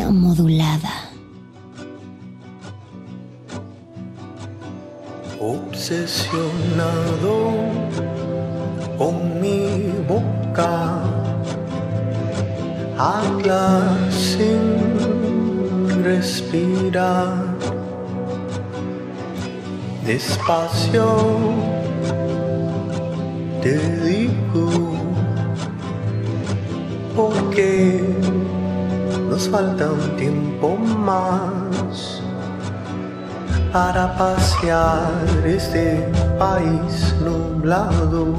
Modulada. obsesionado con mi boca, habla sin respirar, despacio falta un tiempo más para pasear este país nublado,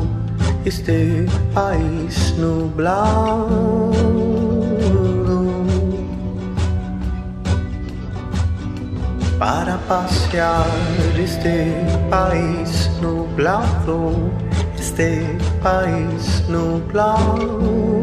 este país nublado. Para pasear este país nublado, este país nublado.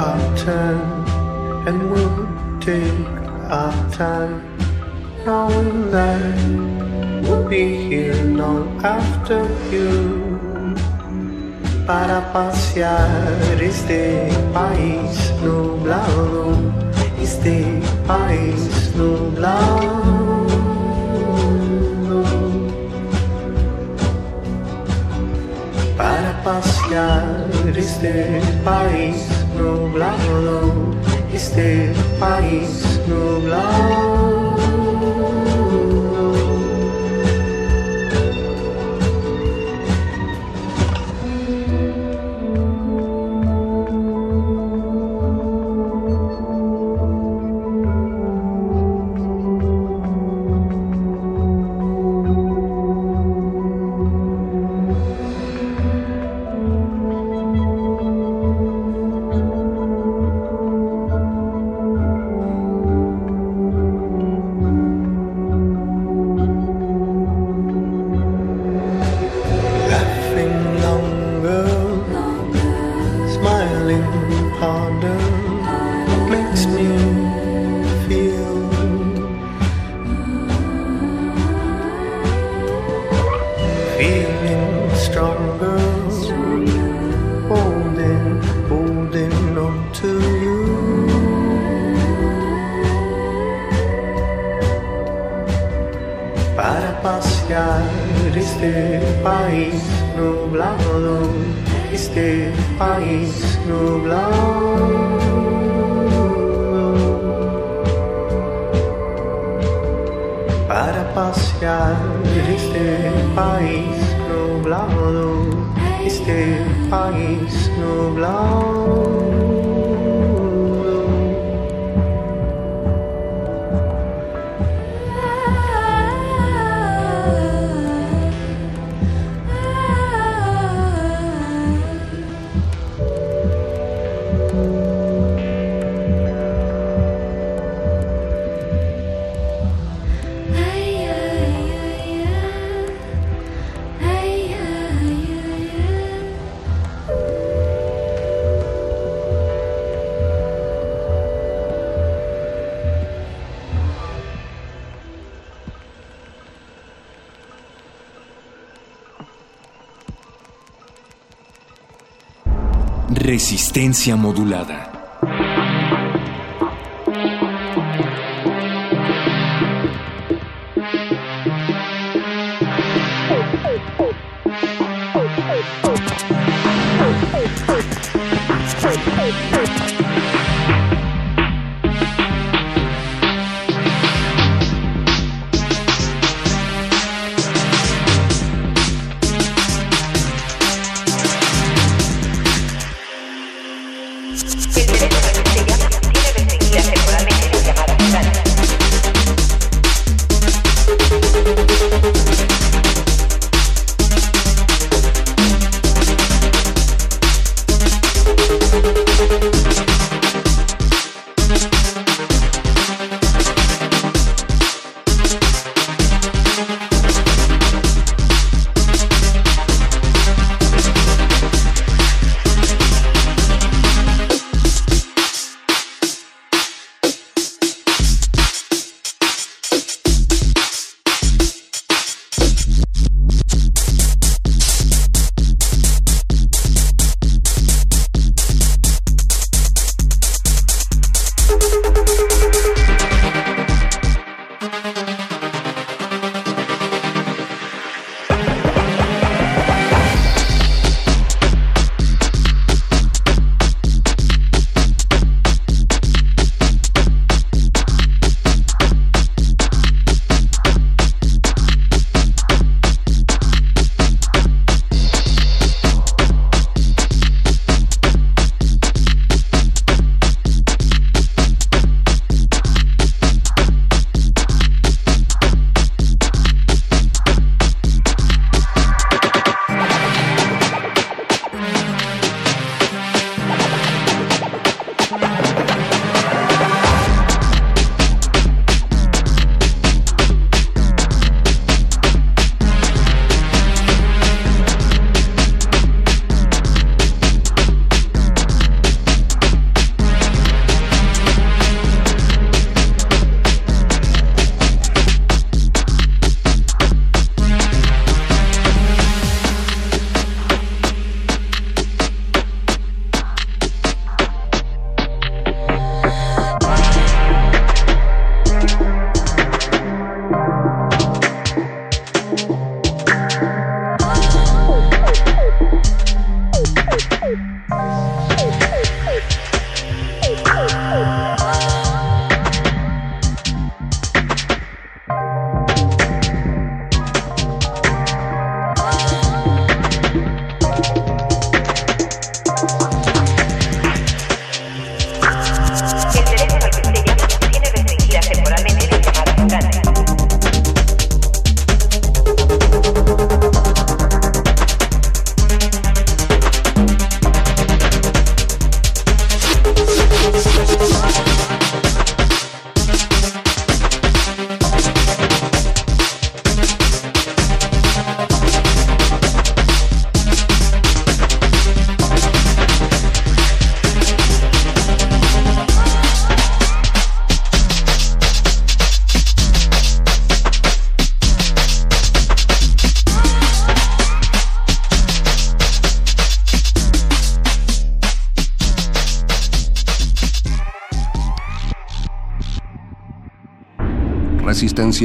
our turn, and we'll take our time, knowing that we'll be here long after you. Para pasear este país nublado, este país nublado. para pasear este país nublado, este país nublado. Resistencia modulada.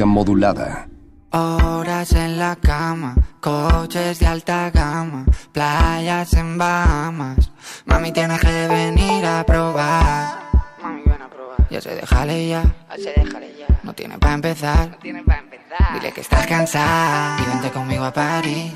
Modulada. Horas en la cama, coches de alta gama, playas en Bahamas. Mami, tienes que venir a probar. Mami, ven a probar. Ya se déjale ya. Ya déjale ya. No tiene para empezar. No tiene para empezar. Dile que estás cansada y vente conmigo a París.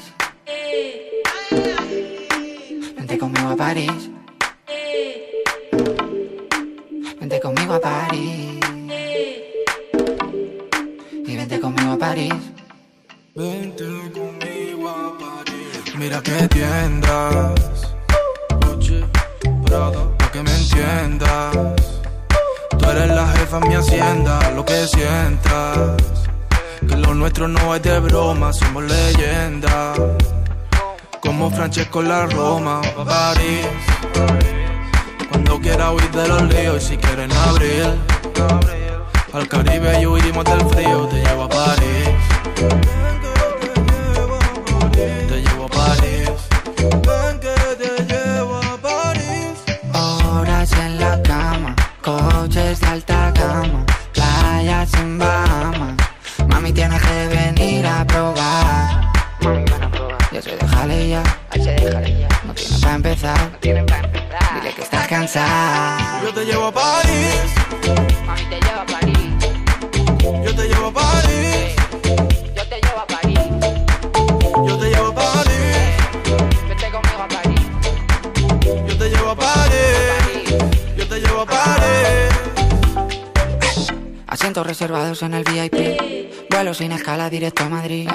Asientos reservados en el VIP. Vuelo sin escala directo a Madrid.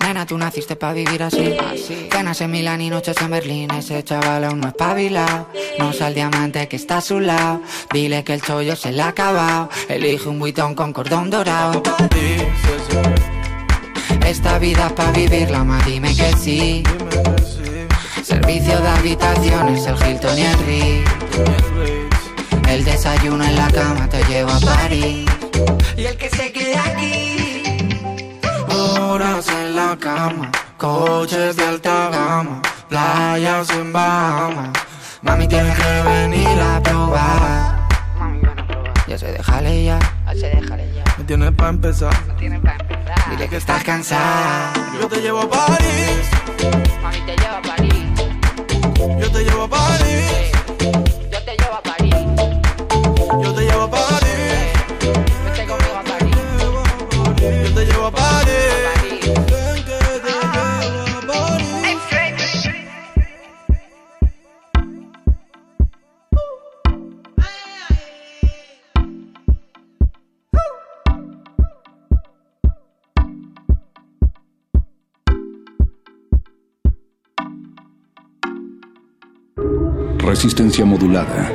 Nena, tú naciste para vivir así. Cenas en Milán y noches en Berlín. Ese chaval aún no es pabilado. No sal diamante que está a su lado. Dile que el chollo se le ha acabado. Elige un buitón con cordón dorado. Esta vida es pa' vivirla, ma, dime que sí. Servicio de habitaciones, el Hilton y el Ritz. El desayuno en la cama te llevo a París. Y el que se quede aquí. Horas en la cama, coches de alta gama, playas en Bahamas. Mami, tienes que venir a probar. Mami, ven a probar. Ya se déjale ya. Se déjale ya. Me tienes pa' empezar. Tienes para empezar. Dile que estás cansada. Yo te llevo a París. Mami, te llevo a París. Yo te llevo a París. Resistencia modulada.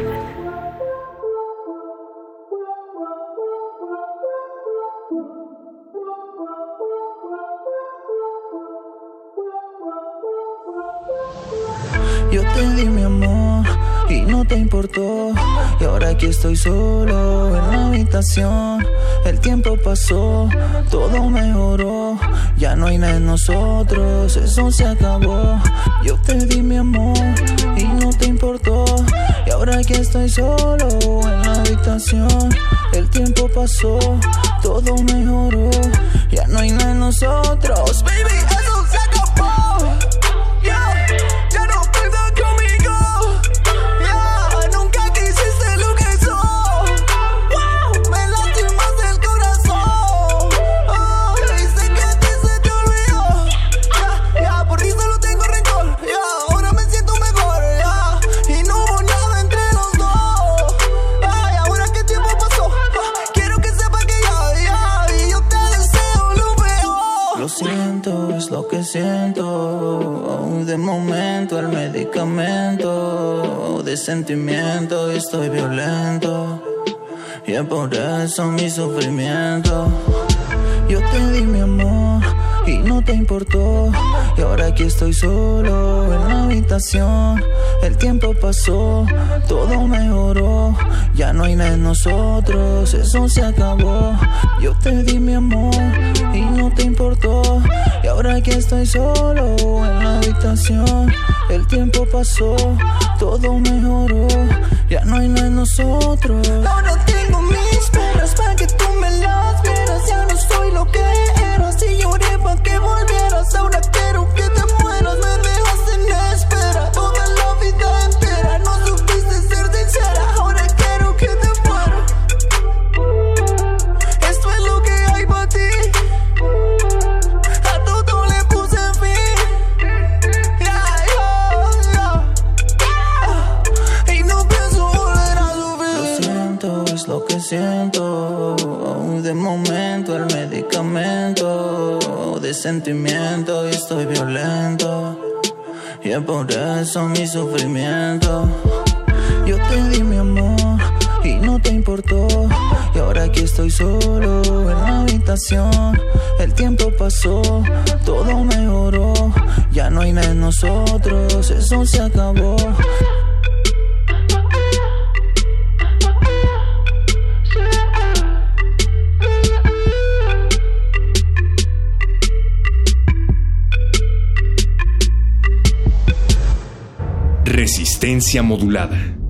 Yo te di mi amor y no te importó. Y ahora aquí estoy solo en la habitación. El tiempo pasó, todo mejoró. Ya no hay nada en nosotros, eso se acabó. Yo te di mi amor y no te importó. Y ahora aquí estoy solo en la habitación. El tiempo pasó, todo mejoró. Ya no hay nada en nosotros. Baby, siento. De momento el medicamento de sentimiento y estoy violento. Y es por eso mi sufrimiento. Yo te di mi amor y no te importó. Y ahora aquí estoy solo en la habitación. El tiempo pasó, todo mejoró. Ya no hay nada en nosotros, eso se acabó. Yo te di mi amor y no te importó. Y ahora aquí estoy solo en la habitación. El tiempo pasó, todo mejoró. Ya no hay nada en nosotros. Ahora tengo mis penas para que tú me las vieras. Ya no soy lo que para que volvieras. Ahora quiero que sentimiento y estoy violento. Y es por eso mi sufrimiento. Yo te di mi amor y no te importó. Y ahora aquí estoy solo en la habitación. El tiempo pasó, todo mejoró. Ya no hay nada en nosotros, eso se acabó. Resistencia modulada.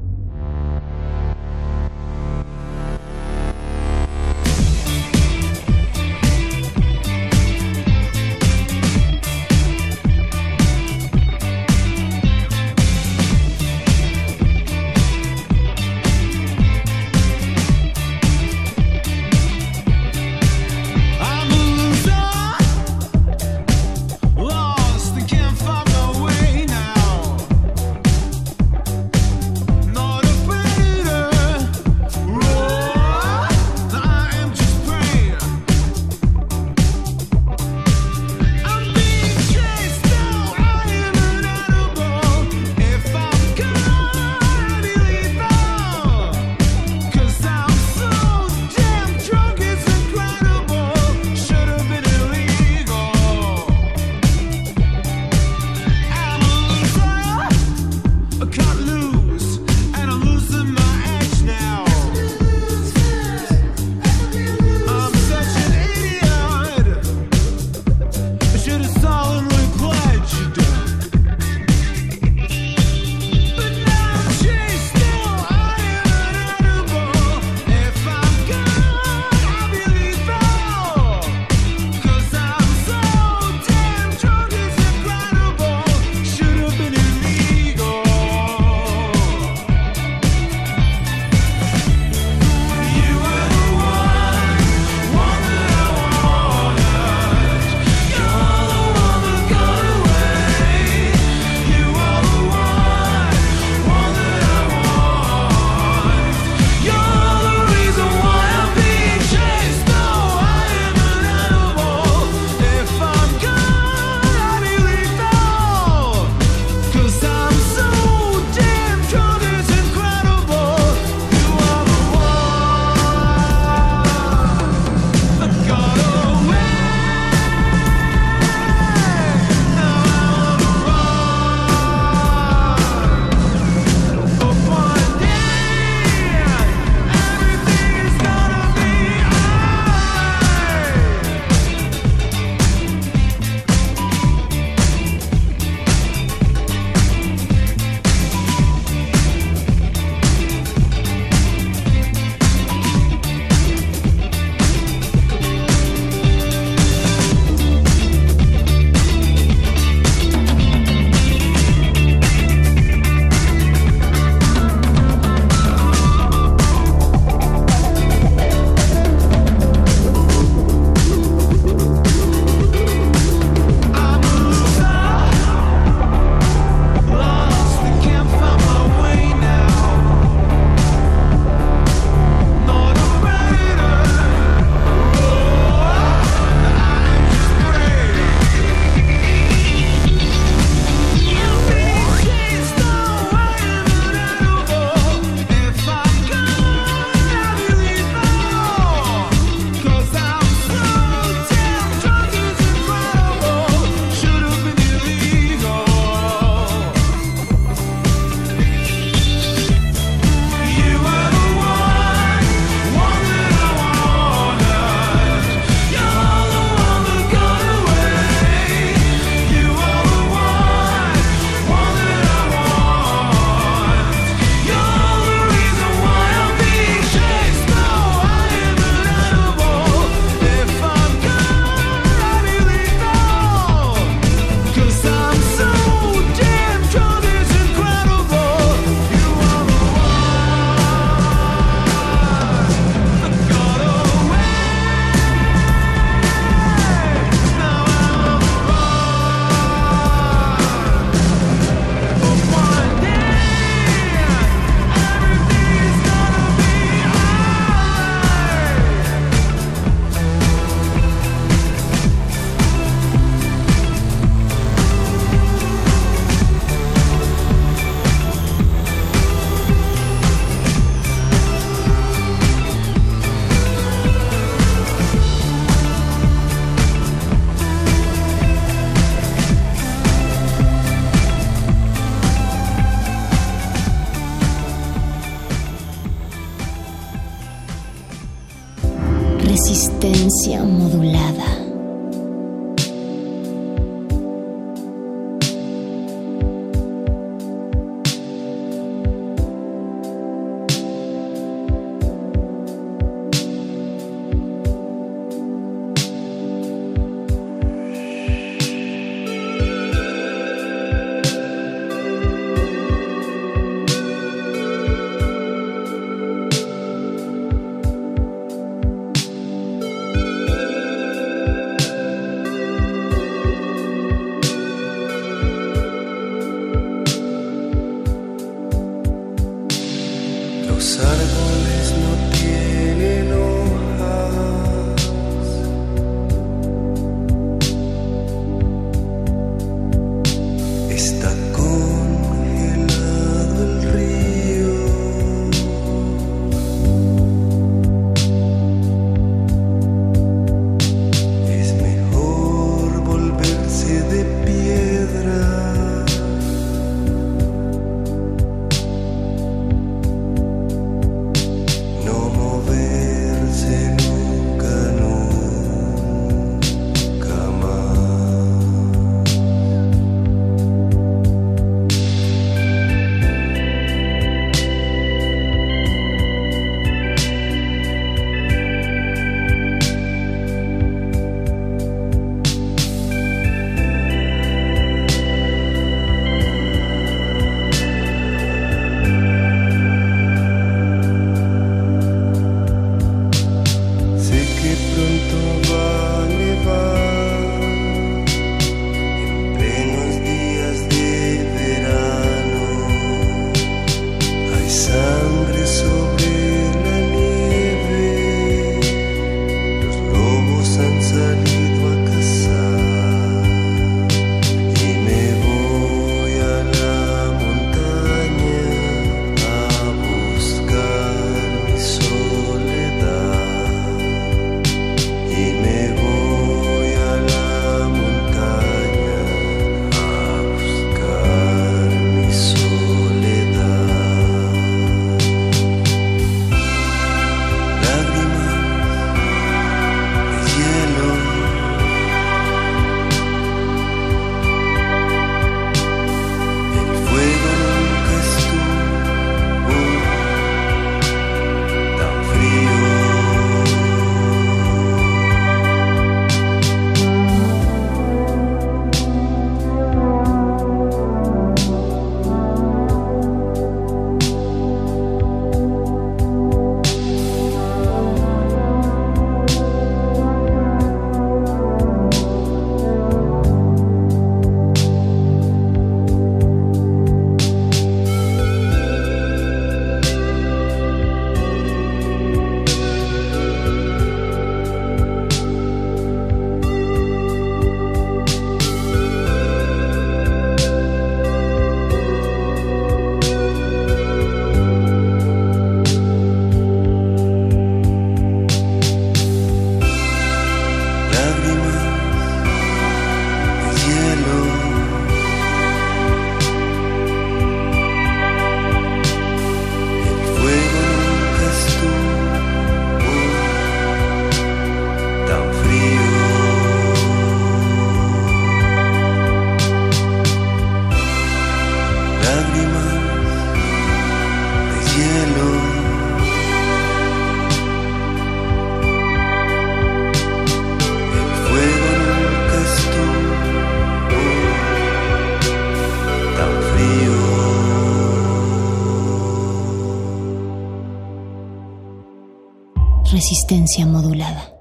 Modulada.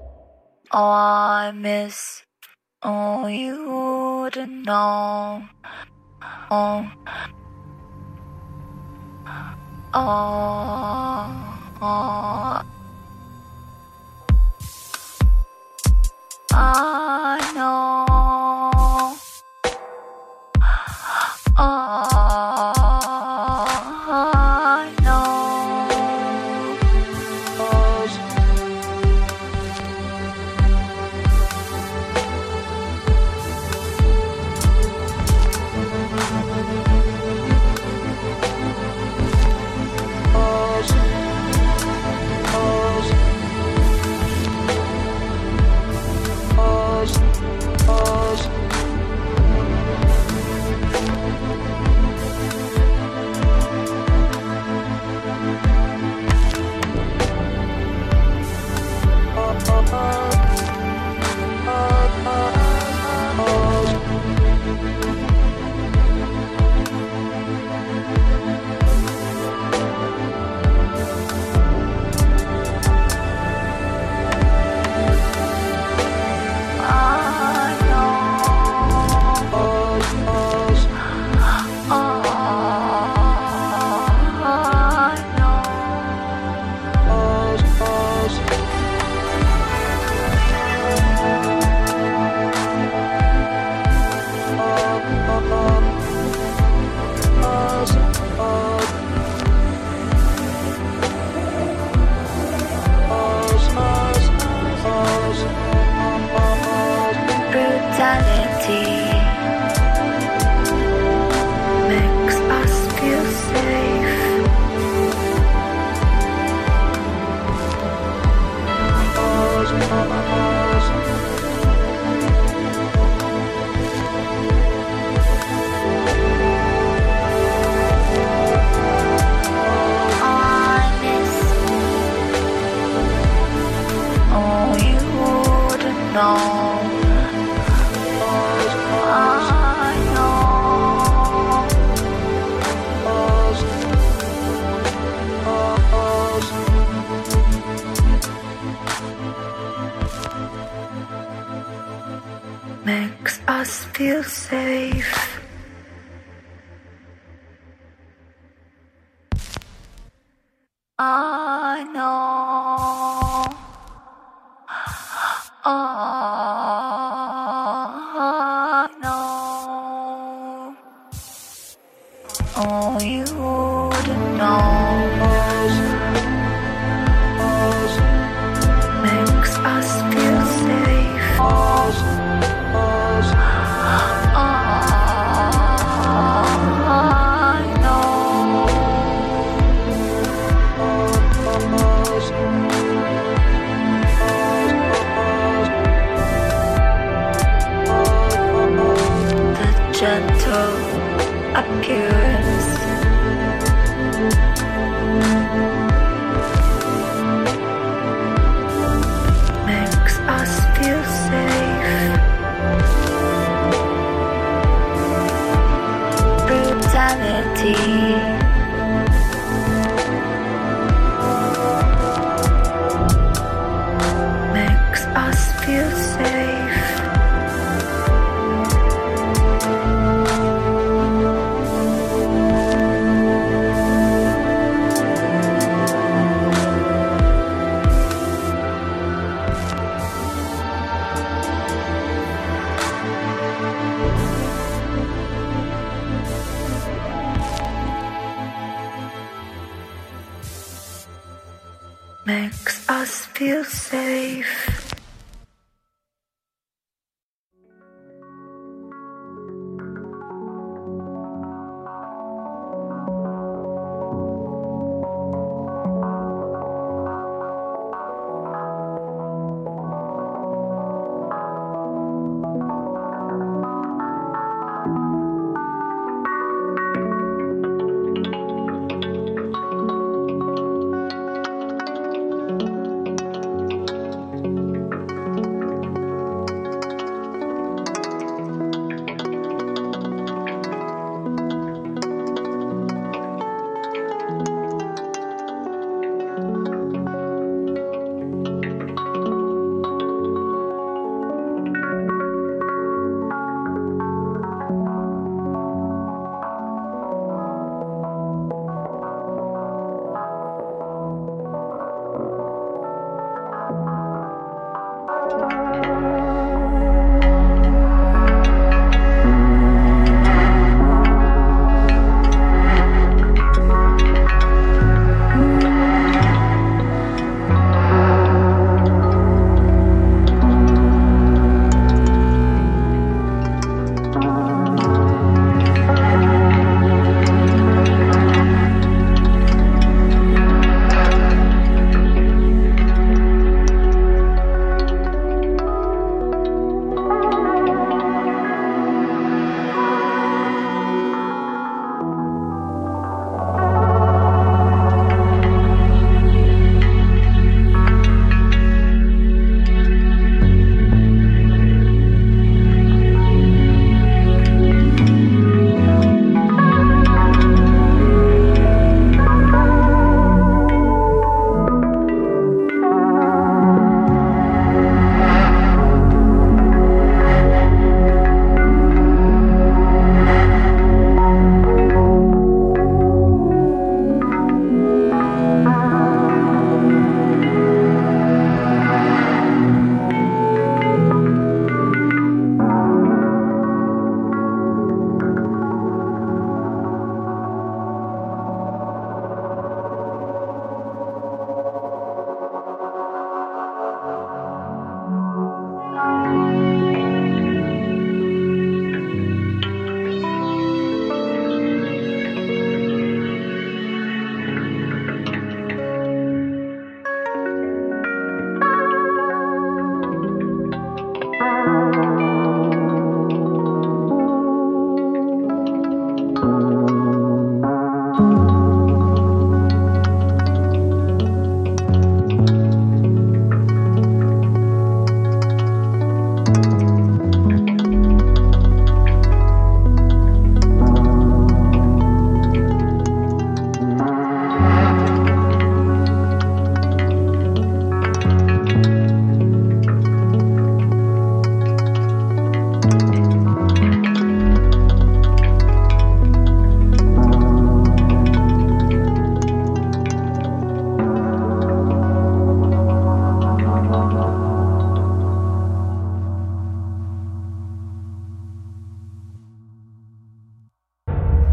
makes us feel safe.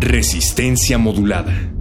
Resistencia modulada.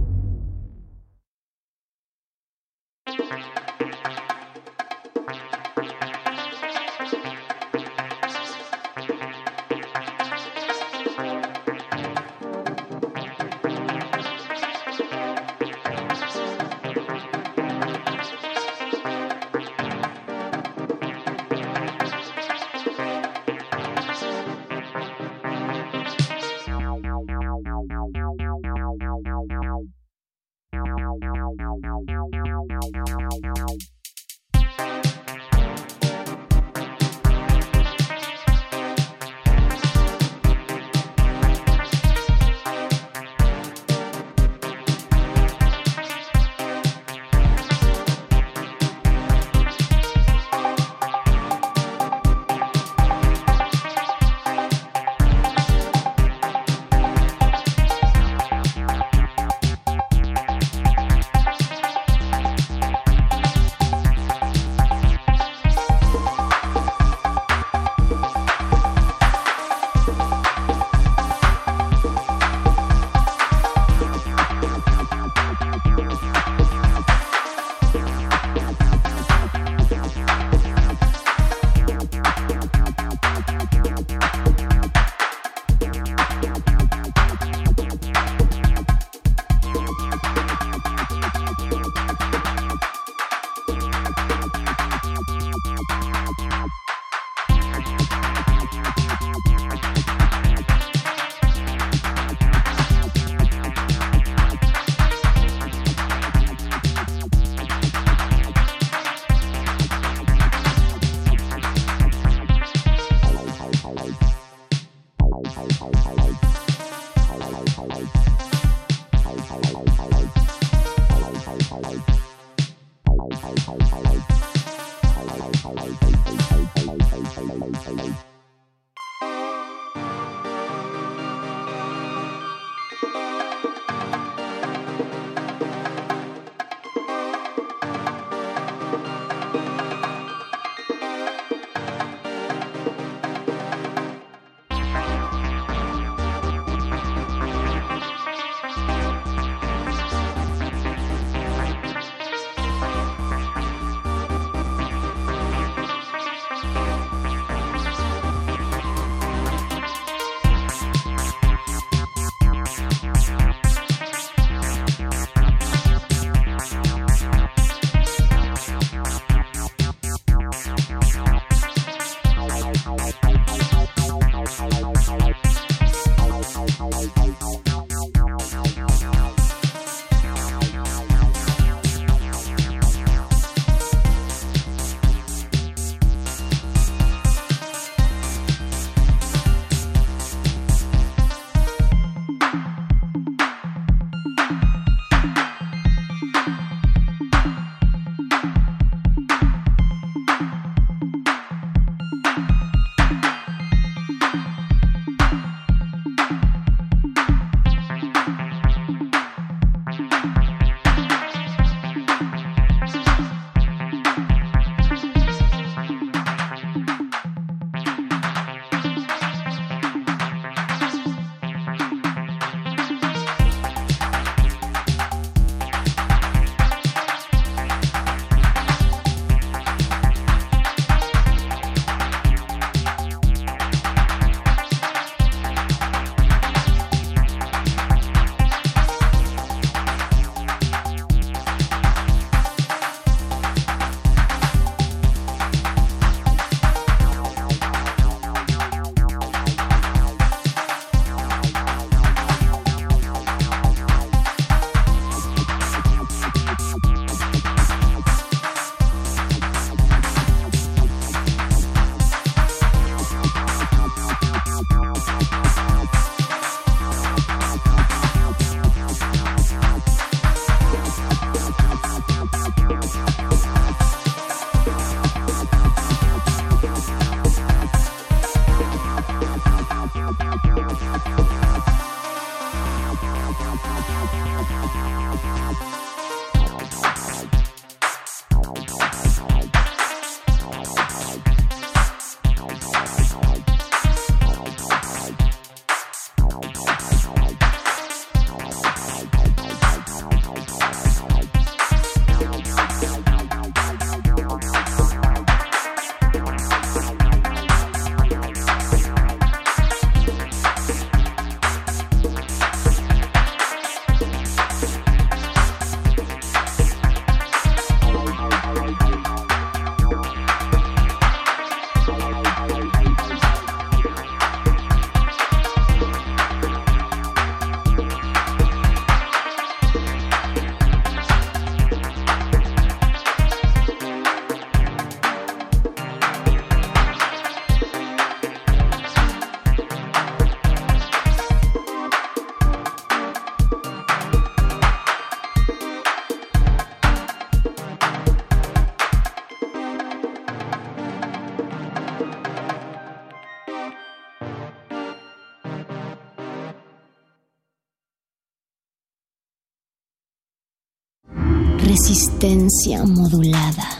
Resistencia modulada.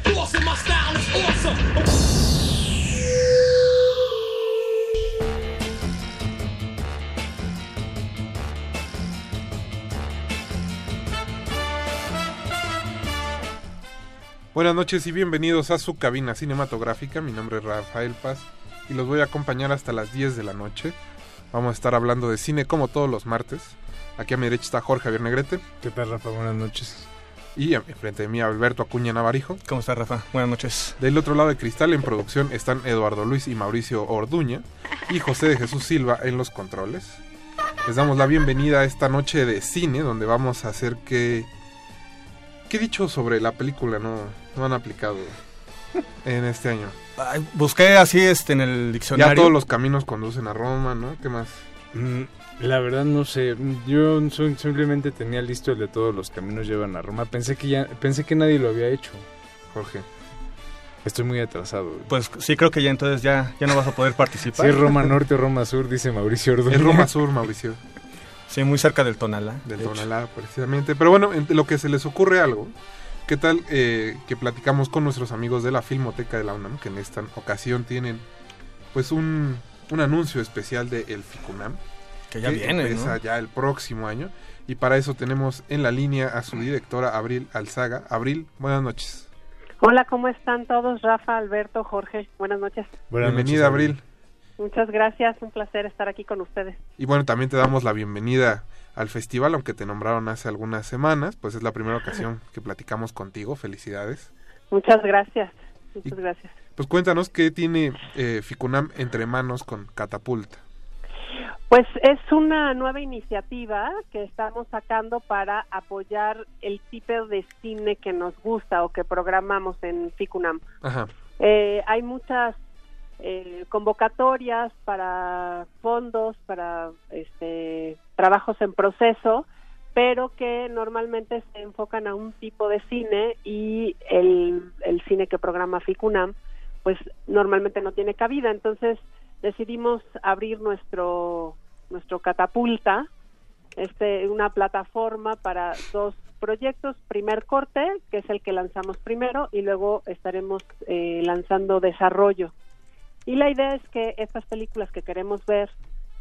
Buenas noches y bienvenidos a su cabina cinematográfica. Mi nombre es Rafael Paz y los voy a acompañar hasta las 10 de la noche. Vamos a estar hablando de cine como todos los martes. Aquí a mi derecha está Jorge Javier Negrete. ¿Qué tal, Rafa? Buenas noches. Y enfrente de mí Alberto Acuña Navarijo. ¿Cómo está, Rafa? Buenas noches. Del otro lado de cristal en producción están Eduardo Luis y Mauricio Orduña y José de Jesús Silva en los controles. Les damos la bienvenida a esta noche de cine donde vamos a hacer que... ¿Qué dicho sobre la película no, no han aplicado en este año? Ay, busqué así este en el diccionario. Ya todos los caminos conducen a Roma, ¿no? ¿Qué más? Mm, la verdad no sé. Yo simplemente tenía listo el de todos los caminos llevan a Roma. Pensé que ya pensé que nadie lo había hecho. Jorge. Estoy muy atrasado. Pues sí, creo que ya entonces ya, ya no vas a poder participar. Sí, Roma Norte o Roma Sur, dice Mauricio Orduña. Es Roma Sur, Mauricio. Sí, muy cerca del Tonalá. Del de Tonalá, precisamente. Pero bueno, en lo que se les ocurre algo, ¿qué tal eh, que platicamos con nuestros amigos de la Filmoteca de la UNAM, que en esta ocasión tienen pues un, un anuncio especial de el FICUNAM? Que ya viene, empieza ¿no? ya el próximo año. Y para eso tenemos en la línea a su directora, Abril Alzaga. Abril, buenas noches. Hola, ¿cómo están todos? Rafa, Alberto, Jorge, buenas noches. Buenas Bienvenida, noches, Abril. Muchas gracias, un placer estar aquí con ustedes. Y bueno, también te damos la bienvenida al festival, aunque te nombraron hace algunas semanas, pues es la primera ocasión que platicamos contigo, felicidades. Muchas gracias, muchas y, gracias. Pues cuéntanos qué tiene eh, Ficunam entre manos con Catapulta. Pues es una nueva iniciativa que estamos sacando para apoyar el tipo de cine que nos gusta o que programamos en Ficunam. Ajá. Eh, hay muchas eh, convocatorias para fondos, para este, trabajos en proceso, pero que normalmente se enfocan a un tipo de cine y el, el cine que programa Ficunam, pues normalmente no tiene cabida. Entonces decidimos abrir nuestro nuestro catapulta, este, una plataforma para dos proyectos, primer corte, que es el que lanzamos primero, y luego estaremos eh, lanzando desarrollo. Y la idea es que estas películas que queremos ver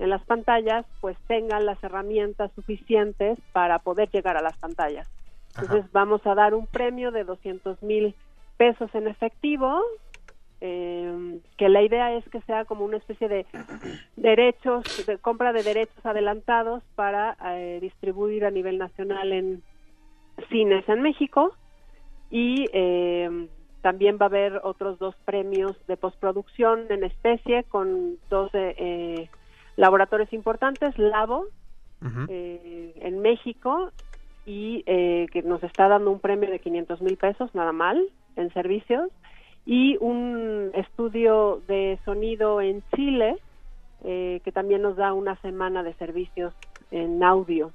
en las pantallas, pues tengan las herramientas suficientes para poder llegar a las pantallas. Entonces Ajá. vamos a dar un premio de 200 mil pesos en efectivo, eh, que la idea es que sea como una especie de derechos, de compra de derechos adelantados para eh, distribuir a nivel nacional en cines en México y eh, también va a haber otros dos premios de postproducción en especie con dos eh, laboratorios importantes, Labo uh -huh. en México y que nos está dando un premio de 500 mil pesos, nada mal, en servicios y un estudio de sonido en Chile eh, que también nos da una semana de servicios en audio.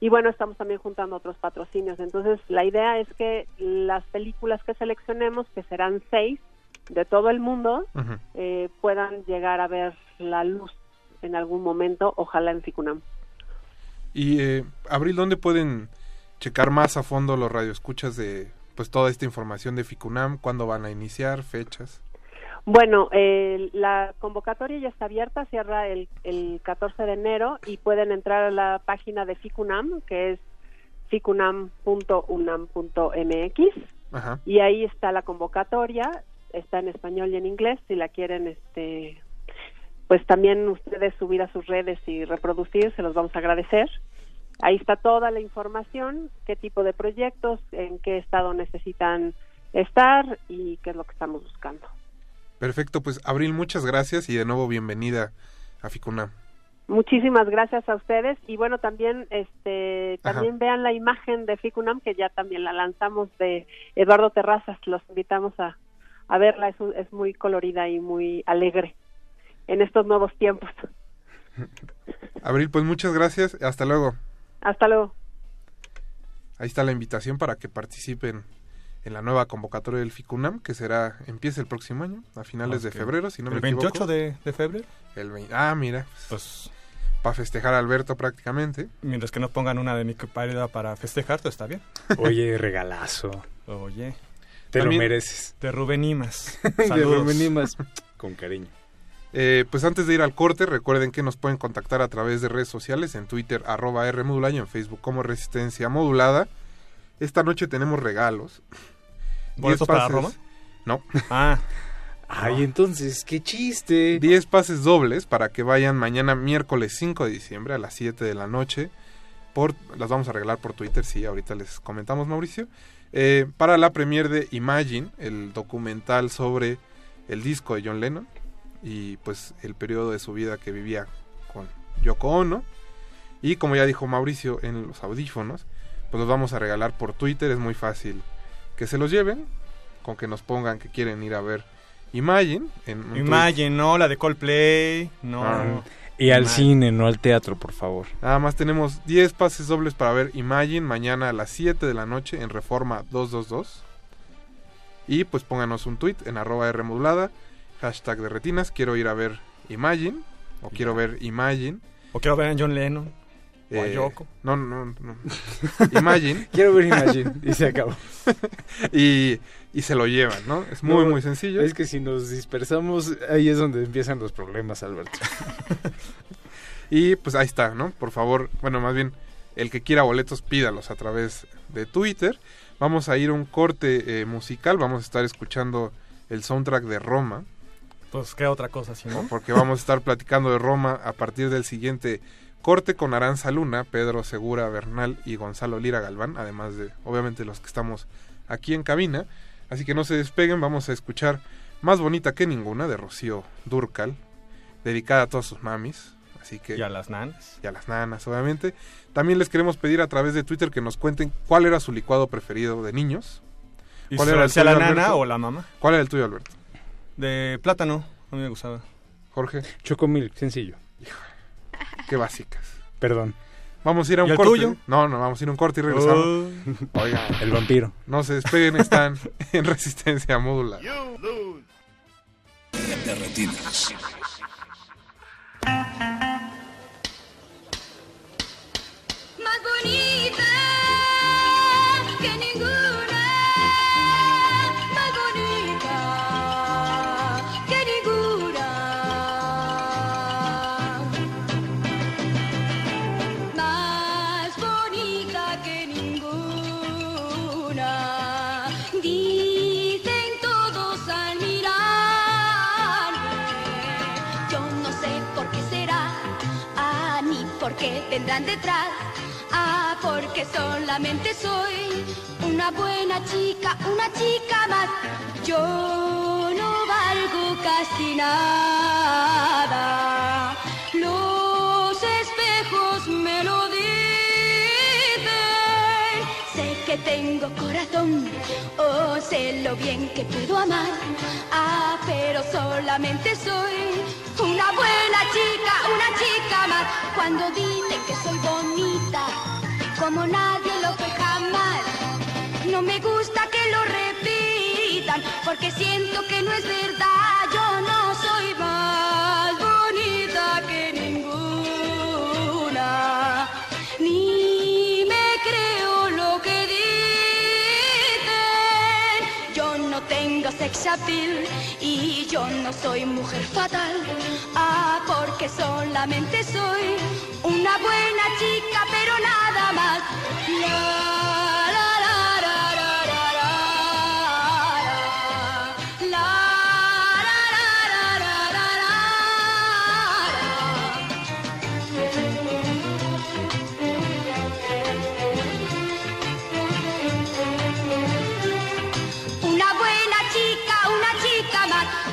Y bueno, estamos también juntando otros patrocinios. Entonces, la idea es que las películas que seleccionemos, que serán seis de todo el mundo, uh -huh. eh, puedan llegar a ver la luz en algún momento, ojalá en Ficunam. Y, eh, Abril, ¿dónde pueden checar más a fondo los radioescuchas de pues toda esta información de FICUNAM, cuándo van a iniciar, fechas. Bueno, eh, la convocatoria ya está abierta, cierra el, el 14 de enero y pueden entrar a la página de FICUNAM, que es ficunam.unam.mx y ahí está la convocatoria, está en español y en inglés, si la quieren, este, pues también ustedes subir a sus redes y reproducir, se los vamos a agradecer. Ahí está toda la información, qué tipo de proyectos, en qué estado necesitan estar y qué es lo que estamos buscando. Perfecto, pues Abril, muchas gracias y de nuevo bienvenida a Ficunam. Muchísimas gracias a ustedes y bueno también este también vean la imagen de Ficunam que ya también la lanzamos de Eduardo Terrazas los invitamos a, a verla es, un- es muy colorida y muy alegre en estos nuevos tiempos Abril, pues muchas gracias, hasta luego. hasta luego Ahí está la invitación para que participen en la nueva convocatoria del FICUNAM, que será, empieza el próximo año, a finales de febrero, si no ¿El me 28 equivoco. de, de febrero? El vein- ah, mira, Pues para festejar a Alberto prácticamente. mientras que no pongan una de Nico Párida para festejar, todo está bien. Oye, regalazo. Oye. Te También- lo mereces. De Rubén Imas. De Saludos. Rubén Imas, con cariño. Eh, pues antes de ir al corte, recuerden que nos pueden contactar a través de redes sociales, en Twitter, arroba R modulada y en Facebook como Resistencia Modulada. Esta noche tenemos regalos. ¿Boletos para Roma? No. Ah, Ay, entonces, qué chiste. 10 pases dobles para que vayan mañana miércoles 5 de diciembre a las 7 de la noche. Por, las vamos a regalar por Twitter, sí, ahorita les comentamos Mauricio. Eh, para la premier de Imagine, el documental sobre el disco de John Lennon y pues el periodo de su vida que vivía con Yoko Ono. Y como ya dijo Mauricio en los audífonos, pues los vamos a regalar por Twitter, es muy fácil que se los lleven, con que nos pongan que quieren ir a ver Imagine. En tweet. No, la de Coldplay, no. Ah. Y al Imagine. cine, no al teatro, por favor. Nada más tenemos 10 pases dobles para ver Imagine mañana a las 7 de la noche en Reforma 222. Y pues pónganos un tweet en arroba R modulada, hashtag de retinas, quiero ir a ver Imagine, o quiero ver Imagine. O quiero ver a John Lennon. O a Eh, Yoko. No, no, no. Imagine. Quiero ver Imagine. Y se acabó. y, y se lo llevan, ¿no? Es muy, No, muy sencillo. Es que si nos dispersamos, ahí es donde empiezan los problemas, Alberto. Y pues ahí está, ¿no? Por favor, bueno, más bien, el que quiera boletos, pídalos a través de Twitter. Vamos a ir a un corte eh, musical, vamos a estar escuchando el soundtrack de Roma, Pues qué otra cosa, si no. porque vamos a estar platicando de Roma a partir del siguiente corte con Aranza Luna, Pedro Segura Bernal y Gonzalo Lira Galván, además de, obviamente, los que estamos aquí en cabina. Así que no se despeguen, vamos a escuchar Más Bonita que Ninguna de Rocío Durcal, dedicada a todas sus mamis. Así que Y a las nanas. y a las nanas, obviamente. También les queremos pedir a través de Twitter que nos cuenten cuál era su licuado preferido de niños. ¿Y ¿Cuál era el sea la tuyo, nana Alberto? o la mamá? ¿Cuál era el tuyo, Alberto? De plátano, a mí me gustaba. Jorge, Chocomilk, sencillo. qué básicas. Perdón. Vamos a ir a un ¿Y el corte. tuyo? No, no, vamos a ir a un corte y regresamos. Oh. Oigan, El vampiro. no se despeguen, están en resistencia módula. De retinas. Más bonita que ninguna, vendrán detrás. Ah, porque solamente soy una buena chica, una chica más. Yo no valgo casi nada. Que tengo corazón, oh, sé lo bien que puedo amar. Ah, pero solamente soy una buena chica, una chica más. Cuando dicen que soy bonita, como nadie lo fue jamás. No me gusta que lo repitan, porque siento que no es verdad. Y yo no soy mujer fatal. Ah, porque solamente soy una buena chica, pero nada más. La,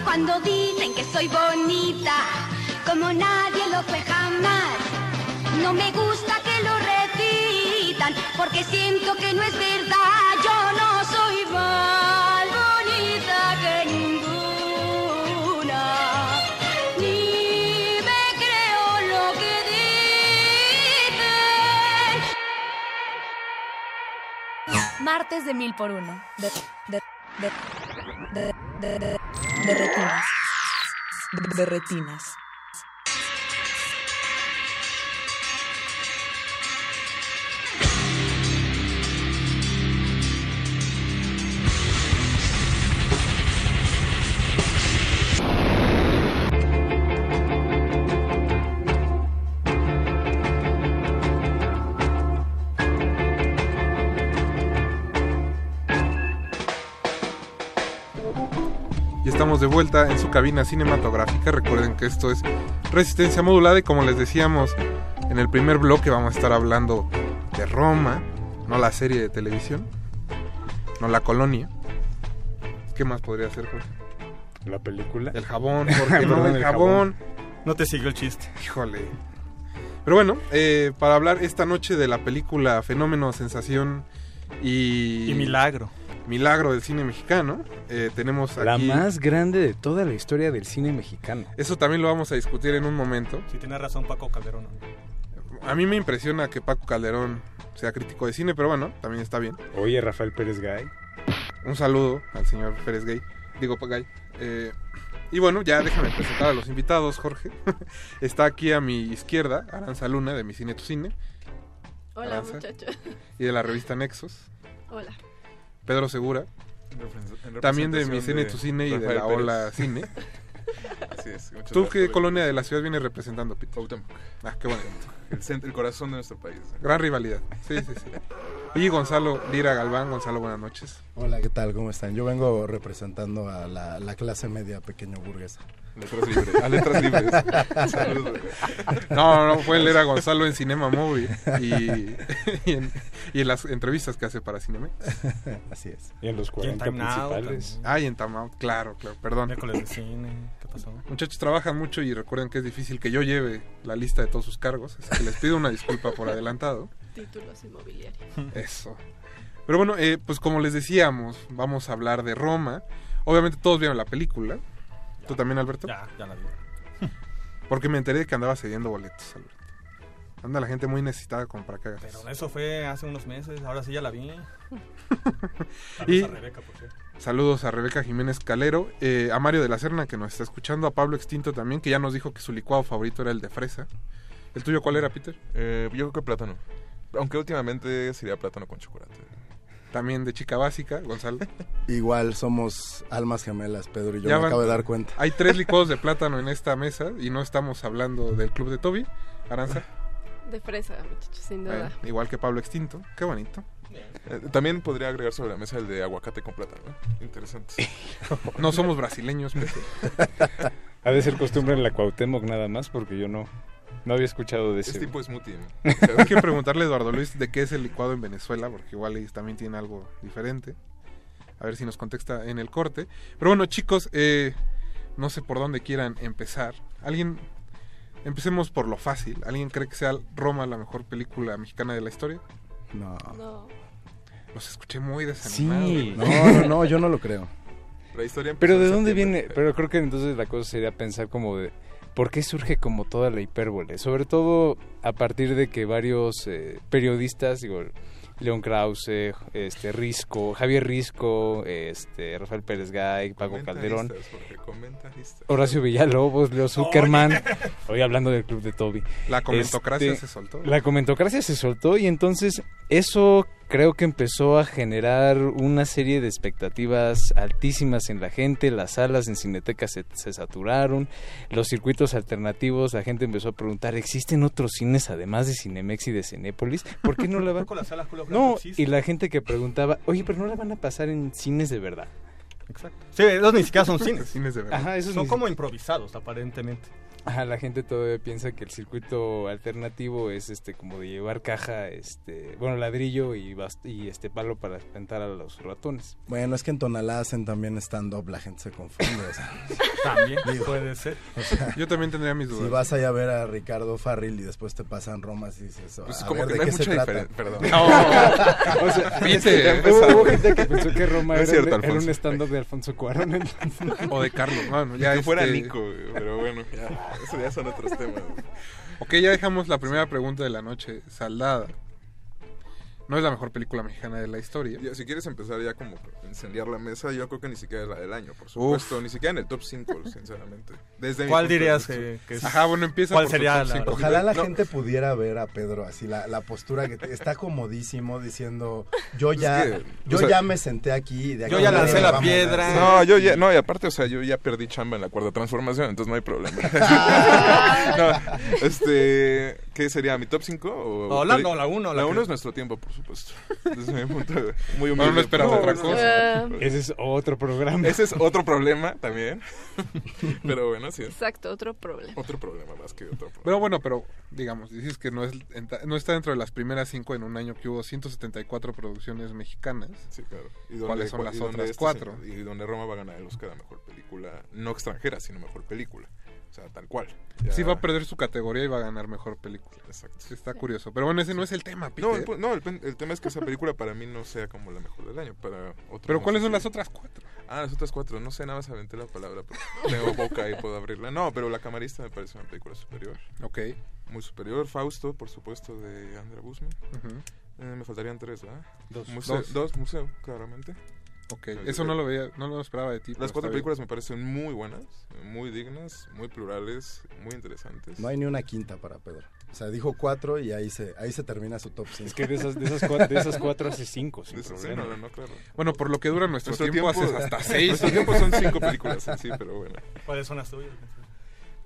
Cuando dicen que soy bonita, como nadie lo fue jamás. No me gusta que lo repitan, porque siento que no es verdad. Yo no soy más bonita que ninguna. Ni me creo lo que dicen. Martes de mil por uno. De, de, de, retinas. Y estamos de vuelta en su cabina cinematográfica. Recuerden que esto es resistencia modulada y como les decíamos en el primer bloque vamos a estar hablando de Roma, no la serie de televisión, no la colonia. ¿Qué más podría ser, Jorge? La película. El jabón, porque no, Perdón, el el jabón. No te siguió el chiste. Híjole. Pero bueno, eh, para hablar esta noche de la película Fenómeno, Sensación y... Y Milagro. Milagro del cine mexicano, eh, tenemos La aquí... más grande de toda la historia del cine mexicano. Eso también lo vamos a discutir en un momento. Si tiene razón Paco Calderón. A mí me impresiona que Paco Calderón sea crítico de cine, pero bueno, también está bien. Oye, Rafael Pérez Gay. Un saludo al señor Pérez Gay. Digo, Gay. Eh, y bueno, ya déjame presentar a los invitados, Jorge. está aquí a mi izquierda, Aranza Luna, de Mi Cine Tu Cine. Hola, Aranza. muchachos. Y de la revista Nexos. Hola. Pedro Segura. en También de Mi Cine de Tu Cine y de la Pérez. Ola Cine. Así es. muchas ¿Tú gracias qué colonia de la ciudad vienes representando, Pito? Cuauhtémoc. Ah, qué bueno. El, centro, el corazón de nuestro país. Gran rivalidad. Sí, sí, sí. Y Gonzalo Lira Galván. Gonzalo, buenas noches. Hola, ¿qué tal? ¿Cómo están? Yo vengo representando a la, la clase media pequeño burguesa. Letras libres. A letras libres. Saludos. No, no, pueden leer a Gonzalo en Cinema Movie y, y, en, y en las entrevistas que hace para Cinemex. Así es. Y en los 40 Time Out principales. Ah, y en Time Out, claro, claro, perdón. Miércoles de cine. ¿Qué pasó? Muchachos, trabajan mucho y recuerden que es difícil que yo lleve la lista de todos sus cargos, así que les pido una disculpa por adelantado. Títulos inmobiliarios. Eso. Pero bueno, eh, pues como les decíamos, vamos a hablar de Roma. Obviamente todos vieron la película. ¿Tú también, Alberto? Ya, ya la vi. Porque me enteré de que andaba cediendo boletos, Alberto. Anda la gente muy necesitada como para que hagas Pero eso fue hace unos meses. Ahora sí ya la vi. Y Saludos a Rebeca, por cierto. saludos a Rebeca Jiménez Calero, eh, a Mario de la Serna que nos está escuchando, a Pablo Extinto también, que ya nos dijo que su licuado favorito era el de fresa. ¿El tuyo cuál era, Peter? Eh, yo creo que plátano. Aunque últimamente sería plátano con chocolate. También de chica básica, Gonzalo. Igual somos almas gemelas, Pedro y yo Ya me van- acabo de dar cuenta. Hay tres licuados de plátano en esta mesa y no estamos hablando del club de Toby. Aranza, De fresa, muchachos, sin duda. Bueno, igual que Pablo Extinto. Qué bonito. Eh, también podría agregar sobre la mesa el de aguacate con plátano. Interesante. No somos brasileños, Peter. Ha de ser costumbre en la Cuauhtémoc nada más, porque yo no, no había escuchado de Es ese. tipo smoothie. Hay que preguntarle a Eduardo Luis de qué es el licuado en Venezuela, porque igual ellos también tienen algo diferente. A ver si nos contesta en el corte. Pero bueno, chicos, eh, no sé por dónde quieran empezar. ¿Alguien? Empecemos por lo fácil. ¿Alguien cree que sea Roma la mejor película mexicana de la historia? No. No. Los escuché muy desanimados. Sí. No, no, no, yo no lo creo. La historia Pero ¿de dónde viene? Pero creo que entonces la cosa sería pensar como de por qué surge como toda la hipérbole, sobre todo a partir de que varios eh, periodistas, digo, León Krause, este Risco, Javier Risco, este Rafael Pérez Gay, Paco Calderón. Horacio Villalobos, Leo Zuckerman, hoy hablando del club de Toby. La comentocracia Este, se soltó. La comentocracia se soltó y entonces eso creo que empezó a generar una serie de expectativas altísimas en la gente, las salas en Cineteca se, se saturaron, los circuitos alternativos, la gente empezó a preguntar, ¿existen otros cines además de Cinemex y de Cinépolis? ¿Por qué no la van? Con las salas No, y la gente que preguntaba, oye, pero no la van a pasar en cines de verdad. Exacto. Sí, esos ni siquiera son cines. Cines de verdad. Ajá, esos son ni- como improvisados, aparentemente. Ajá, la gente todavía piensa que el circuito alternativo es este como de llevar caja, este, bueno, ladrillo y bast- y este palo para espantar a los ratones. Bueno, es que en Tonalá hacen también stand-up, la gente se confunde. o sea. También Digo, puede ser. o sea, Yo también tendría mis Si dudas. vas allá a ver a Ricardo Farril y después te pasan Romas y dices, Pues a como ver, que ¿de no hay qué se mucha trata? diferen- perdón. o sea, Viste, hubo gente que pensó que Roma No era, es cierto, era un stand-up de Alfonso Cuarón. entonces. O de Carlos. Bueno, Ya fuera este- Nico, pero bueno, ya, eso ya son otros temas. Ok, ya dejamos la primera pregunta de la noche saldada. No es la mejor película mexicana de la historia. Ya, si quieres empezar ya como incendiar la mesa, yo creo que ni siquiera es la del año, por supuesto. Ni siquiera en el top 5, sinceramente. Desde ¿Cuál dirías que, que es? Ajá, bueno, empieza ¿Cuál por sería top la- cinco. Ojalá la No. gente pudiera ver a Pedro así, la, la postura que te- está comodísimo diciendo, yo Es ya, que, yo sea, ya me senté aquí. de yo ya lancé la piedra. mover". No, yo ya, no, y aparte, o sea, yo ya perdí chamba en la cuarta transformación, entonces no hay problema. no, este, ¿qué sería? ¿Mi top 5? O, O la- no, la uno, la La que- 1 es nuestro tiempo, por supuesto. Desde mi punto de muy humilde. no esperaba otra no, cosa. Ah, Ese es otro programa. Ese es otro problema también. Pero bueno, sí. exacto, otro problema. Otro problema más que otro problema. Pero bueno, pero digamos, dices que no es no está dentro de las primeras cinco en un año que hubo 174 producciones mexicanas. Sí, claro. Y ¿Cuáles son las otras este cuatro? señor- y donde Roma va a ganar el Oscar a mejor película, no extranjera, sino mejor película. O sea, tal cual. Ya- Sí va a perder su categoría y va a ganar mejor película. Exacto. Está curioso. Pero bueno, ese no es el tema, Peter. No, el, no el, pen- el tema es que esa película para mí no sea como la mejor del año. Para otros Pero ¿cuáles son las otras cuatro? Ah, las otras cuatro. No sé, nada más aventé la palabra. Pero tengo boca y puedo abrirla. No, pero La Camarista me parece una película superior. Ok. Muy superior. Fausto, por supuesto, de Andra Guzman. Eh, me faltarían tres, ¿verdad? Dos. Museo, Dos. dos, museo, claramente. Ok, eso no lo veía, no lo esperaba de ti. Las cuatro bien. películas me parecen muy buenas, muy dignas, muy plurales, muy interesantes. No hay ni una quinta para Pedro. O sea, dijo cuatro y ahí se, ahí se termina su top 5. Es que de esas, de esas, cuatro, de esas cuatro hace cinco, sin problema. no, no, no, claro. Bueno, por lo que dura nuestro, Nuestro tiempo, tiempo- haces hasta seis. Nuestro tiempo son cinco películas en sí, pero bueno. ¿Cuáles son las tuyas?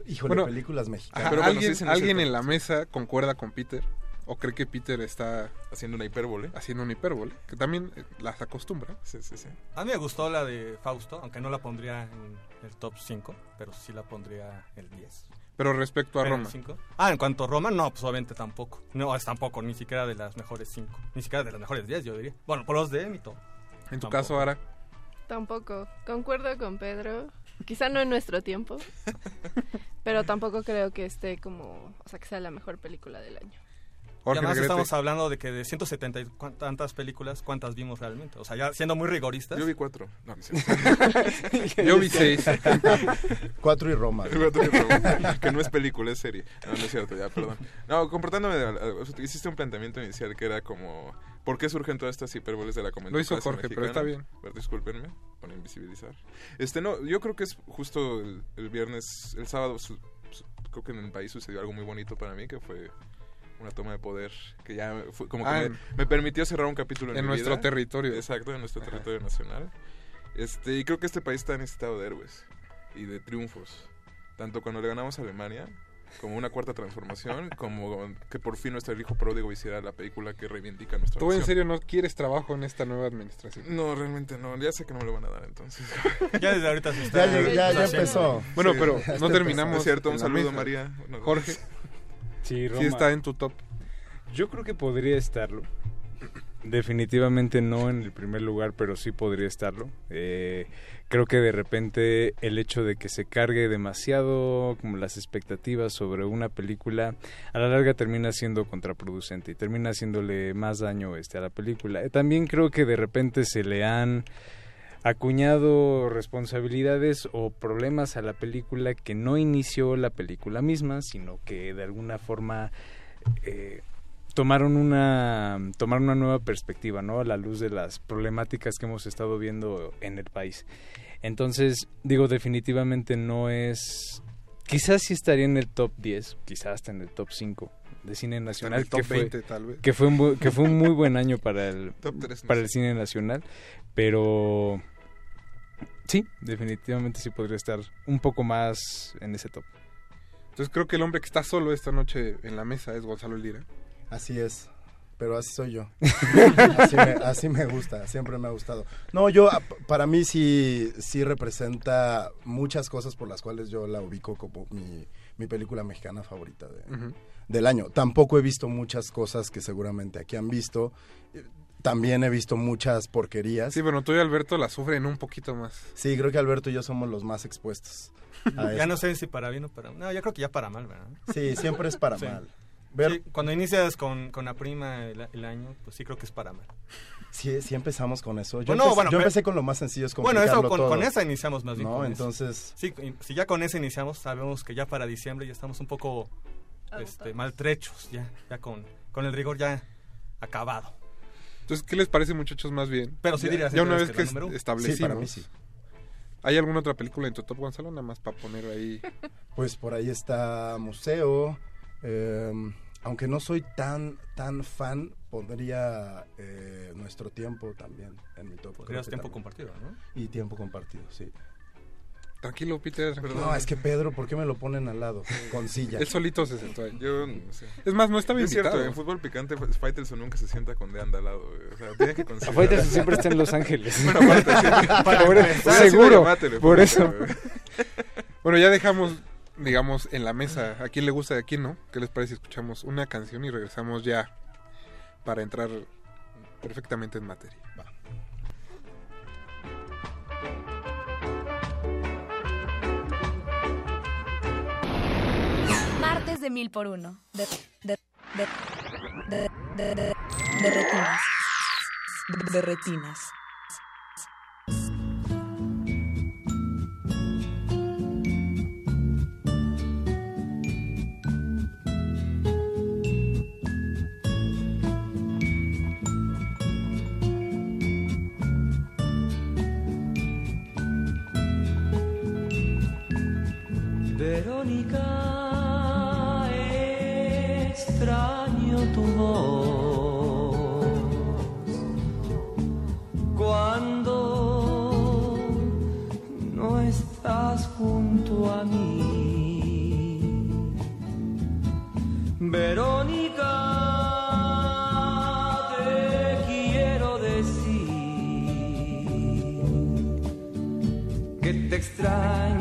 Híjole, Bueno, películas Ajá, mexicanas. Pero bueno, ¿Alguien, sí, sí, en la mesa concuerda con Peter? ¿O cree que Peter está Haciendo una hipérbole. haciendo una hipérbole? Que también eh, las acostumbra. Sí, sí, sí. A mí me gustó la de Fausto, aunque no la pondría en el top 5, pero sí la pondría el 10. Pero respecto a ¿En Roma. cinco? Ah, en cuanto a Roma, no, pues obviamente tampoco. No, es tampoco, ni siquiera de las mejores 5. Ni siquiera de las mejores 10, yo diría. Bueno, por los de mi top. En tu Tampoco. caso, Ara. Tampoco. Concuerdo con Pedro. Quizá no en nuestro tiempo. pero tampoco creo que esté como. O sea, que sea la mejor película del año. Y Jorge además Negrete. estamos hablando de que de 170 y tantas películas, ¿cuántas vimos realmente? O sea, ya siendo muy rigoristas. Yo vi cuatro. No, no es cierto. Yo vi seis. Cuatro y Roma. Cuatro que no- que no es película, es serie. No, no es cierto, ya, perdón. No, comportándome, hiciste un planteamiento inicial que era como, ¿por qué surgen todas estas hipérboles de la comedia? Lo hizo Jorge, pero está bien. Pero discúlpenme por invisibilizar. Este, no, yo creo que es justo el, el viernes, el sábado, su- su- creo que en el país sucedió algo muy bonito para mí, que fue una toma de poder que ya fue, como que Ah, me, en- me permitió cerrar un capítulo en, en mi nuestro vida. territorio. Exacto, en nuestro territorio nacional. Este, y creo que este país está necesitado de héroes y de triunfos. Tanto cuando le ganamos a Alemania, como una cuarta transformación, como que por fin nuestro hijo pródigo hiciera la película que reivindica nuestra ¿Tú en nación. serio no quieres trabajo en esta nueva administración? No, realmente no. Ya sé que no me lo van a dar entonces. Ya desde ahorita se está. Ya, ya, ya empezó. Bueno, Sí, pero no terminamos. Es cierto, un en saludo, mesa. María. Jorge. Sí, Roma. sí está en tu top. Yo creo que podría estarlo. Definitivamente no en el primer lugar, pero sí podría estarlo. Eh, creo que de repente el hecho de que se cargue demasiado como las expectativas sobre una película a la larga termina siendo contraproducente y termina haciéndole más daño este a la película. Eh, también creo que de repente se le han acuñado responsabilidades o problemas a la película que no inició la película misma, sino que de alguna forma eh, tomaron una tomaron una nueva perspectiva, ¿no? A la luz de las problemáticas que hemos estado viendo en el país. Entonces, digo, definitivamente no es quizás sí estaría en el top 10, quizás hasta en el top 5 de cine nacional que fue 20 tal vez. que fue un que fue un muy buen año para el no para sé. el cine nacional, pero sí, definitivamente sí podría estar un poco más en ese top. Entonces creo que el hombre que está solo esta noche en la mesa es Gonzalo Lira. Así es. pero así soy yo. así, me, así me gusta, siempre me ha gustado. No, yo, a- para mí sí, sí representa muchas cosas por las cuales yo la ubico como mi, mi película mexicana favorita de- del año. Tampoco he visto muchas cosas que seguramente aquí han visto. También he visto muchas porquerías. Sí, pero tú y Alberto la sufren un poquito más. Sí, creo que Alberto y yo somos los más expuestos. a Ya no sé si para bien o para mal. No, yo creo que ya para mal, ¿verdad? Sí, siempre es para Sí. mal. Ver- Sí, cuando inicias con, con la prima el, el año, pues sí creo que es para mal. Sí, sí empezamos con eso. Yo, Bueno, empecé, bueno, yo pero- empecé con lo más sencillo, es Bueno, eso con, todo. con esa iniciamos más bien. No, entonces... Sí, si ya con esa iniciamos, sabemos que ya para diciembre ya estamos un poco este, maltrechos, ya, ya con, con el rigor ya acabado. Entonces, ¿qué les parece, muchachos, más bien? Pero sí dirías Ya una vez que que establecimos. Sí, para mí sí. ¿Hay alguna otra película en tu top Gonzalo? Nada más para poner ahí. Pues por ahí está Museo. eh, aunque no soy tan tan fan, pondría eh, Nuestro Tiempo también en mi top. Podrías Tiempo también. Compartido, ¿no? Y Tiempo Compartido, sí. Tranquilo, Peter. tranquilo. No, es que Pedro, ¿por qué me lo ponen al lado? Con silla. Él solito se sentó ahí. Yo no sé. Es más, no estaba Es cierto, invitado. en fútbol picante, pues, Faitelson nunca se sienta con Deanda al lado. O sea, tiene que considerar. Faitelson siempre está en Los Ángeles. bueno, aparte. Para Por- empezar, seguro, por telefónica, eso. Bueno, ya dejamos, digamos, en la mesa a quién le gusta y a quién no. ¿Qué les parece si escuchamos una canción y regresamos ya para entrar perfectamente en materia? Martes de mil por uno. De, de, de, de, de, de, de retinas. De retinas. Verónica, Verónica, te quiero decir que te extraño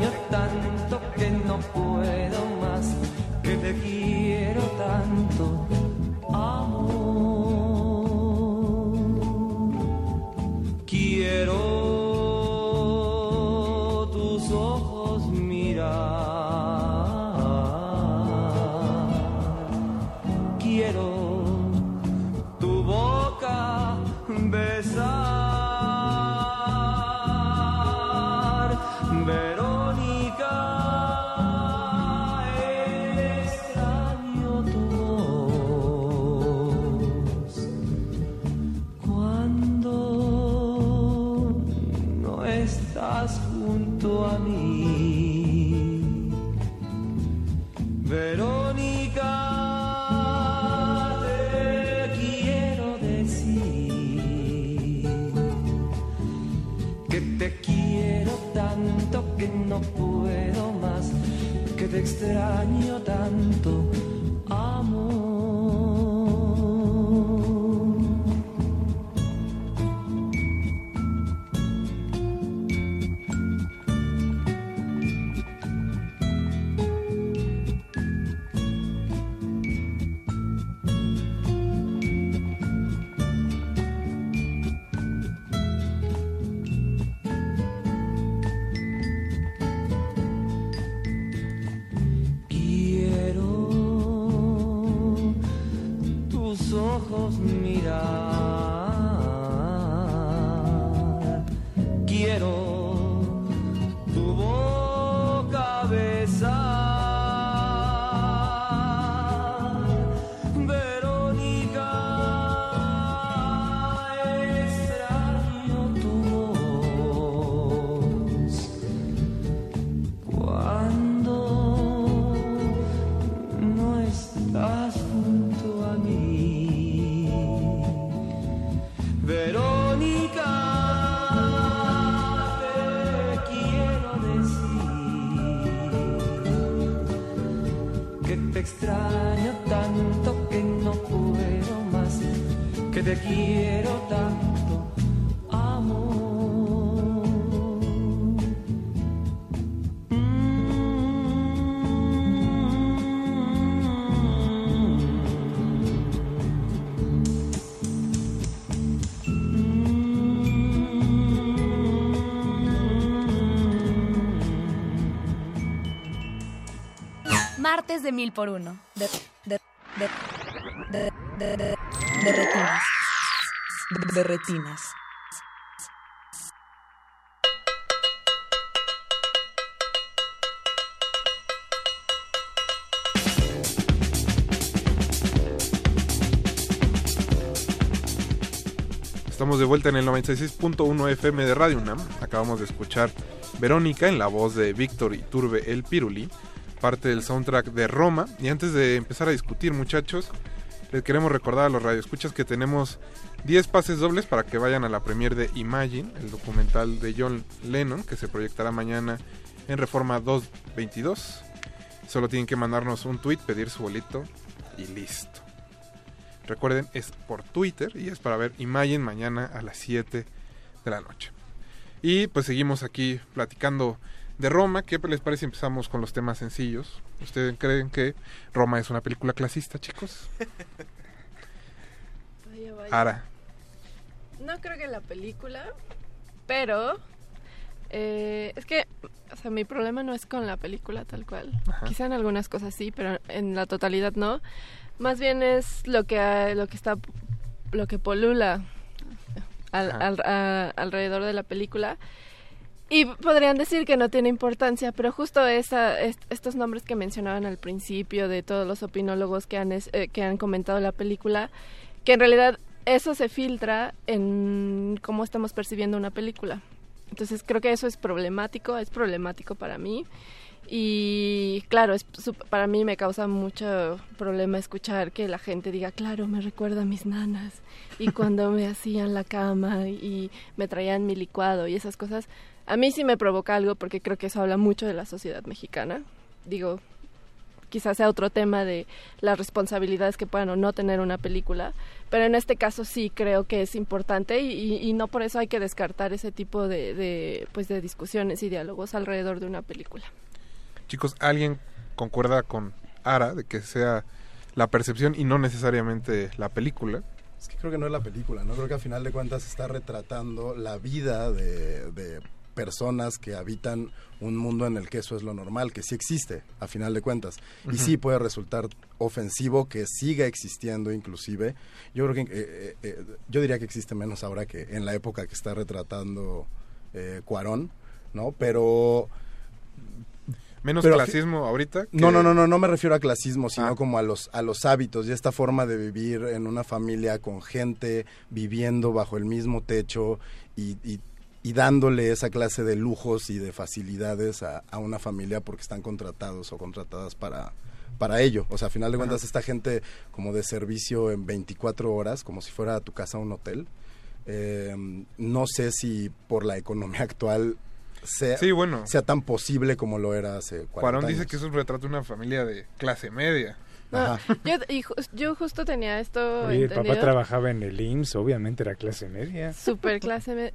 De mil por uno. De, de, de, de, de, de, de retinas. De, de retinas. Estamos de vuelta en el 96.1 FM de Radio UNAM. Acabamos de escuchar Verónica en la voz de Víctor Iturbe El Piruli, parte del soundtrack de Roma. Y antes de empezar a discutir, muchachos, les queremos recordar a los radioescuchas que tenemos 10 pases dobles para que vayan a la premier de Imagine, el documental de John Lennon, que se proyectará mañana en Reforma 222. Solo tienen que mandarnos un tweet, pedir su bolito y listo. Recuerden, es por Twitter y es para ver Imagine mañana a las 7 de la noche. Y pues seguimos aquí platicando de Roma. ¿Qué les parece si empezamos con los temas sencillos? ¿Ustedes creen que Roma es una película clasista, chicos? Vaya, vaya. Ara. No creo que la película, pero eh, es que, o sea, mi problema no es con la película tal cual. Quizá en algunas cosas sí, pero en la totalidad no. Más bien es lo que lo que está lo que polula al- al- a- alrededor de la película. Y podrían decir que no tiene importancia, pero justo esa, est- estos nombres que mencionaban al principio de todos los opinólogos que han, es- eh, que han comentado la película, que en realidad eso se filtra en cómo estamos percibiendo una película. Entonces creo que eso es problemático, es problemático para mí. Y claro, es, para mí me causa mucho problema escuchar que la gente diga, claro, me recuerda a mis nanas. Y cuando me hacían la cama y me traían mi licuado y esas cosas, a mí sí me provoca algo porque creo que eso habla mucho de la sociedad mexicana. Digo, quizás sea otro tema de las responsabilidades que puedan o no tener una película, pero en este caso sí creo que es importante y, y- y no por eso hay que descartar ese tipo de, de, pues de discusiones y diálogos alrededor de una película. Chicos, ¿alguien concuerda con Ara de que sea la percepción y no necesariamente la película? Es que creo que no es la película, ¿no? Creo que a final de cuentas está retratando la vida de, de personas que habitan un mundo en el que eso es lo normal, que sí existe, a final de cuentas. Y sí puede resultar ofensivo que siga existiendo inclusive. Yo creo que, eh, eh, eh, yo diría que existe menos ahora que en la época que está retratando eh, Cuarón, ¿no? Pero... Menos pero- clasismo ahorita. que- no, no, no, no, no me refiero a clasismo, sino como a los, a los hábitos y esta forma de vivir en una familia con gente viviendo bajo el mismo techo y, y- y dándole esa clase de lujos y de facilidades a, a una familia porque están contratados o contratadas para, para ello. O sea, a final de cuentas, esta gente como de servicio en 24 horas, como si fuera a tu casa un hotel. eh, no sé si por la economía actual sea, Sí, bueno. sea tan posible como lo era hace 40 Cuarón dice años. que es un retrato de una familia de clase media. No, yo, y ju- yo justo tenía esto Oye, el papá trabajaba en el IMSS, obviamente era clase media. Super clase me-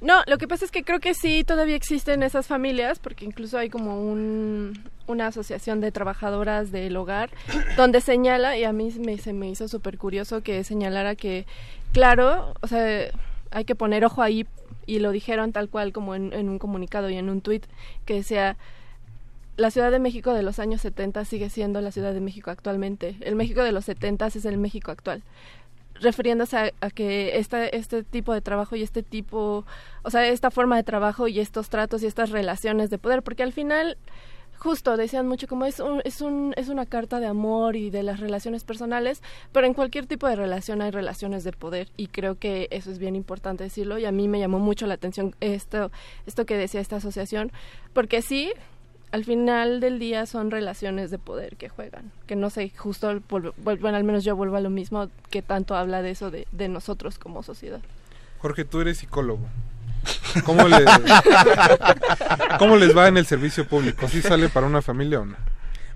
No, lo que pasa es que creo que sí todavía existen esas familias, porque incluso hay como un, una asociación de trabajadoras del hogar, donde señala, y a mí me, se me hizo súper curioso que señalara que, claro, o sea, hay que poner ojo ahí, y lo dijeron tal cual como en, en un comunicado y en un tuit, que decía, la Ciudad de México de los años 70 sigue siendo la Ciudad de México actualmente. El México de los 70 es el México actual refiriéndose a, que esta, este tipo de trabajo y este tipo, o sea, esta forma de trabajo y estos tratos y estas relaciones de poder, porque al final, justo decían mucho como es, un, es, un, es una carta de amor y de las relaciones personales, pero en cualquier tipo de relación hay relaciones de poder y creo que eso es bien importante decirlo y a mí me llamó mucho la atención esto, esto que decía esta asociación, porque sí, al final del día son relaciones de poder que juegan, que no sé, justo, bueno, al menos yo vuelvo a lo mismo, que tanto habla de eso de, de nosotros como sociedad. Jorge, tú eres psicólogo. ¿Cómo, le- ¿Cómo les va en el servicio público? ¿Sí sale para una familia o no?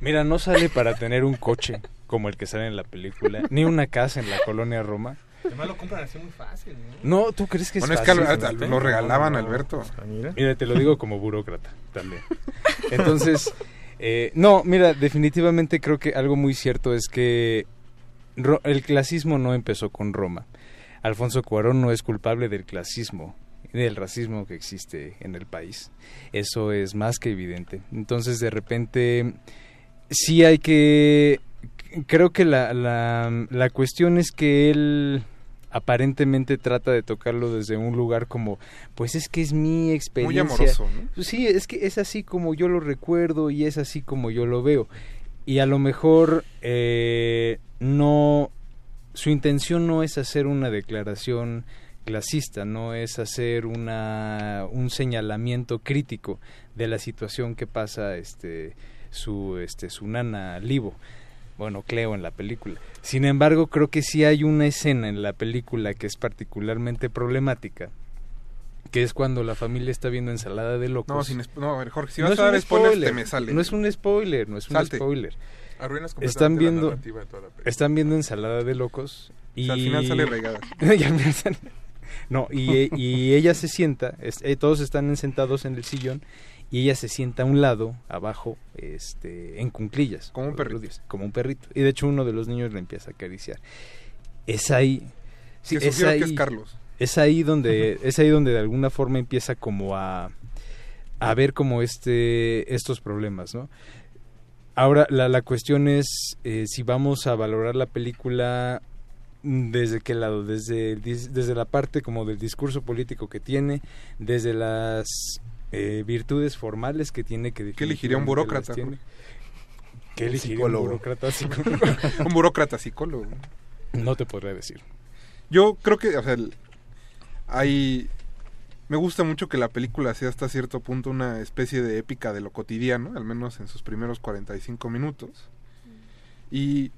Mira, no sale para tener un coche como el que sale en la película, ni una casa en la colonia Roma. Además lo compran así muy fácil, ¿no? No, ¿tú crees que es Bueno, es que fácil? al- al- lo regalaban, Alberto. Mira, te lo digo como burócrata también. Entonces, eh, no, mira, definitivamente creo que algo muy cierto es que Ro- el clasismo no empezó con Roma. Alfonso Cuarón no es culpable del clasismo del racismo que existe en el país. Eso es más que evidente. Entonces, de repente, sí hay que... Creo que la, la, la cuestión es que él aparentemente trata de tocarlo desde un lugar como, pues es que es mi experiencia. amoroso, ¿no? Pues Sí, es que es así como yo lo recuerdo y es así como yo lo veo. Y a lo mejor eh, no, su intención no es hacer una declaración clasista, no es hacer una, un señalamiento crítico de la situación que pasa este, su, este, su nana Livo. Bueno, Cleo en la película. Sin embargo, creo que sí hay una escena en la película que es particularmente problemática, que es cuando la familia está viendo ensalada de locos. No, sin spo- no, a ver, Jorge, si No vas es a dar spoilers, spoiler, te me sale. No es un spoiler, no es un Salte. spoiler. Arruinas Están la viendo, narrativa de toda la película. están viendo ensalada de locos y O sea, al final sale regada. No, y, y ella se sienta, es- eh, todos están sentados en el sillón y ella se sienta a un lado, abajo, este, en cunclillas. Como un perrito. Como un perrito. Y de hecho uno de los niños le empieza a acariciar. Es ahí. sí, es que ahí, es Carlos. Es ahí donde, es ahí donde de alguna forma empieza como a, a ver como este, estos problemas, ¿no? Ahora, la, la cuestión es eh, si vamos a valorar la película desde qué lado, desde, desde la parte como del discurso político que tiene, desde las eh, virtudes formales que tiene que ¿Qué elegiría un burócrata? ¿Qué Un elegiría psicólogo. un burócrata psicólogo? un burócrata psicólogo. No te podré decir. Yo creo que, o sea, el- hay... Me gusta mucho que la película sea hasta cierto punto una especie de épica de lo cotidiano, al menos en sus primeros 45 minutos. Y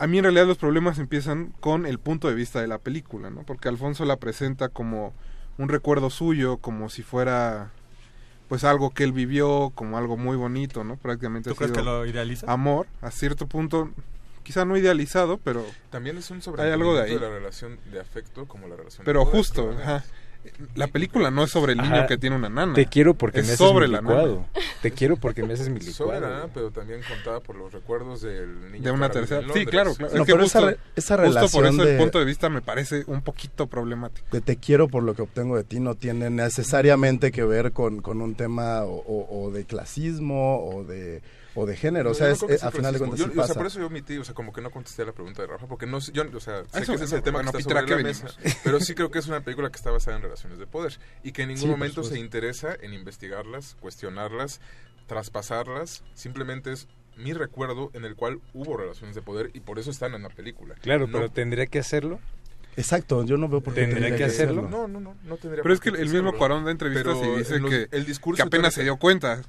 a mí en realidad los problemas empiezan con el punto de vista de la película, ¿no? Porque Alfonso la presenta como un recuerdo suyo, como si fuera pues algo que él vivió, como algo muy bonito, ¿no? Prácticamente ¿Tú ha crees sido que lo idealiza? Amor, a cierto punto, quizá no idealizado, pero También es un hay algo de ahí. de la relación de afecto como la relación de Pero justo, ajá. La película no es sobre el niño Ajá. que tiene una nana. Te quiero porque es me haces sobre mi la licuado. nana. Te quiero porque me haces mi licuado. Sobre la nana, pero también contada por los recuerdos del niño De una tercera. en Sí, claro, claro. No, es que pero justo, esa re- esa justo por relación eso el de- punto de vista me parece un poquito problemático. de te quiero por lo que obtengo de ti no tiene necesariamente que ver con, con un tema o, o- o de clasismo o de, o de género. o sea, No, es, eh, a final de cuentas Yo- sí o sea, pasa. por eso yo omití, o sea, como que no contesté la pregunta de Rafa, porque no sé- yo, o sea, sé Eso, que ese es el tema que está Peter, ¿a sobre la venimos? mesa, pero sí creo que es una película que está basada en relaciones de poder y que en ningún Sí, momento se interesa en investigarlas, cuestionarlas, traspasarlas, simplemente es mi recuerdo en el cual hubo relaciones de poder y por eso están en la película. Claro, No- pero tendría que hacerlo. Exacto, yo no veo por qué ¿Tendría que hacerlo? No, no, no, no tendría Pero por es que el mismo. Cuarón da entrevistas Pero y dice en los- que, el discurso que apenas se dio cuenta.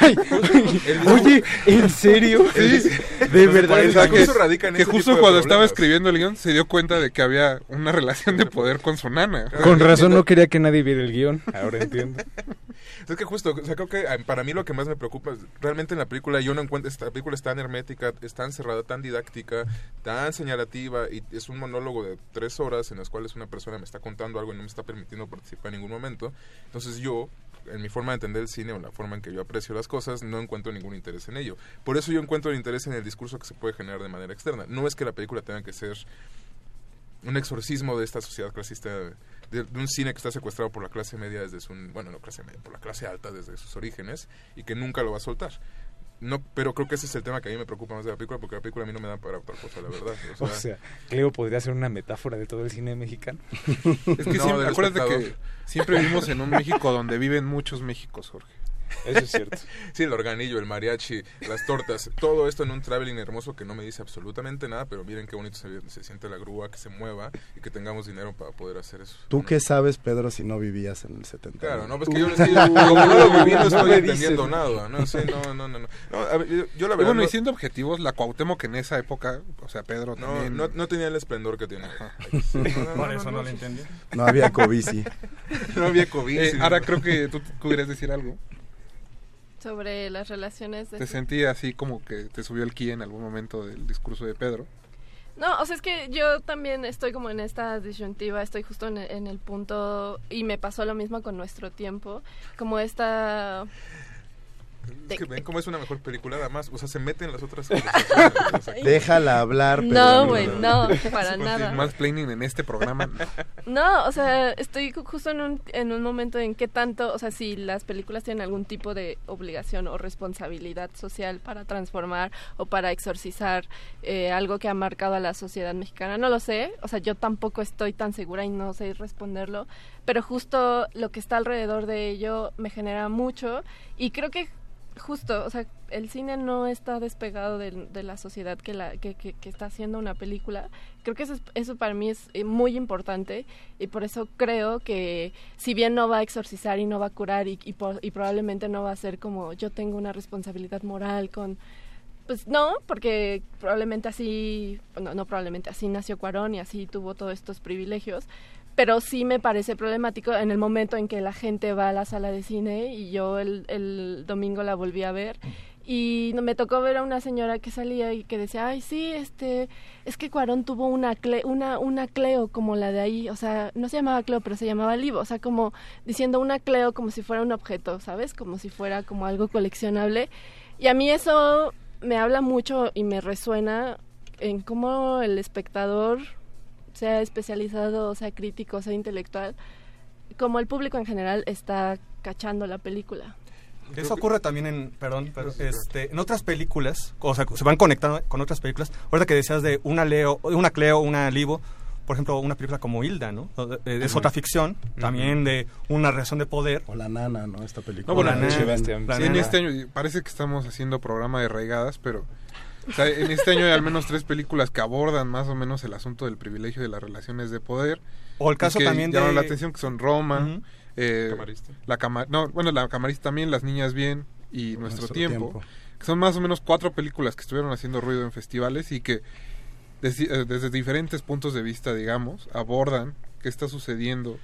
Discurso- Oye, ¿en serio? Sí, De verdad. O sea, que, en que ese justo cuando estaba escribiendo el guion se dio cuenta de que había una relación de poder con su nana. Con razón no quería que nadie viera el guion. Ahora entiendo. Es que justo, o sea, creo que eh, para mí lo que más me preocupa es, realmente en la película yo no encuentro, esta película es tan hermética, es tan cerrada, tan didáctica, tan señalativa y es un monólogo de tres horas en las cuales una persona me está contando algo y no me está permitiendo participar en ningún momento. Entonces yo, en mi forma de entender el cine o la forma en que yo aprecio las cosas, no encuentro ningún interés en ello. Por eso yo encuentro interés en el discurso que se puede generar de manera externa. No es que la película tenga que ser un exorcismo de esta sociedad clasista, de, de un cine que está secuestrado por la clase media desde su, bueno, no clase media, por la clase alta desde sus orígenes y que nunca lo va a soltar. No, pero creo que ese es el tema que a mí me preocupa más de la película, porque la película a mí no me da para otra cosa, la verdad. O O sea, sea, Cleo podría ser una metáfora de todo el cine mexicano. Es que No, siempre, acuérdate que siempre vivimos en un México donde viven muchos Méxicos, Jorge. Eso es cierto. Sí, el organillo, el mariachi, las tortas, todo esto en un traveling hermoso que no me dice absolutamente nada, pero miren qué bonito se, se siente la grúa, que se mueva y que tengamos dinero para poder hacer eso. ¿Tú qué sabes, Pedro, si no vivías en el 70? Claro, no, pues que yo, es que yo- como no lo viví, no estoy entendiendo nada, ¿no? Sí, no, no, no, no. No, a ver, yo, yo la verdad bueno, no, y siendo objetivos, la Cuauhtémoc en esa época, o sea, Pedro no, también... no, no tenía el esplendor que tiene. Por eso no lo entendí. No había cobici. No había COVID. Eh, ahora creo que tú pudieras decir algo. Sobre las relaciones de... Te sentí así como que te subió el ki en algún momento del discurso de Pedro. No, o sea, es que yo también estoy como en esta disyuntiva, estoy justo en, en el punto, y me pasó lo mismo con nuestro tiempo, como esta... Es que ven cómo es una mejor película, además, o sea, se mete en las otras conversaciones, Déjala hablar. No, güey, no, para nada. Más planning en este programa. No, o sea, estoy ju- justo en un, en un momento en que tanto, o sea, si las películas tienen algún tipo de obligación o responsabilidad social para transformar o para exorcizar eh, algo que ha marcado a la sociedad mexicana, no lo sé, o sea, yo tampoco estoy tan segura y no sé responderlo, pero justo lo que está alrededor de ello me genera mucho y creo que justo, o sea, el cine no está despegado de, de la sociedad que, la, que, está haciendo una película. Creo que eso, es- eso para mí es eh, muy importante y por eso creo que si bien no va a exorcizar y no va a curar y, y probablemente no va a ser como yo tengo una responsabilidad moral con... Pues no, porque probablemente así, no, no probablemente así nació Cuarón y así tuvo todos estos privilegios, pero sí me parece problemático en el momento en que la gente va a la sala de cine y yo el, el domingo la volví a ver y me tocó ver a una señora que salía y que decía, ay, sí, este, es que Cuarón tuvo una, una, una Cleo como la de ahí, o sea, no se llamaba Cleo, pero se llamaba Livo, o sea, como diciendo una Cleo como si fuera un objeto, ¿sabes? Como si fuera como algo coleccionable. Y a mí eso me habla mucho y me resuena en cómo el espectador, sea especializado, sea crítico, sea intelectual, como el público en general está cachando la película. Eso ocurre también en, perdón, pero, este, en otras películas, o sea, se van conectando con otras películas. Ahorita que decías de una Leo, una Cleo, una Livo, por ejemplo, una película como Hilda, ¿no? Es otra ficción, también de una relación de poder. O La Nana, ¿no? Esta película. No, bueno, La nana, sí, la en nana. este año parece que estamos haciendo programa de raigadas, pero o sea, en este año hay al menos tres películas que abordan más o menos el asunto del privilegio de las relaciones de poder. O el caso que también llaman de- la atención que son Roma, Ujú. eh, Camarista. la cama no, bueno, la camarista también, Las niñas bien y Nuestro, Nuestro tiempo, Tiempo. que son más o menos cuatro películas que estuvieron haciendo ruido en festivales y que desi- eh, desde diferentes puntos de vista, digamos, abordan qué está sucediendo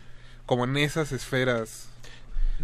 como en esas esferas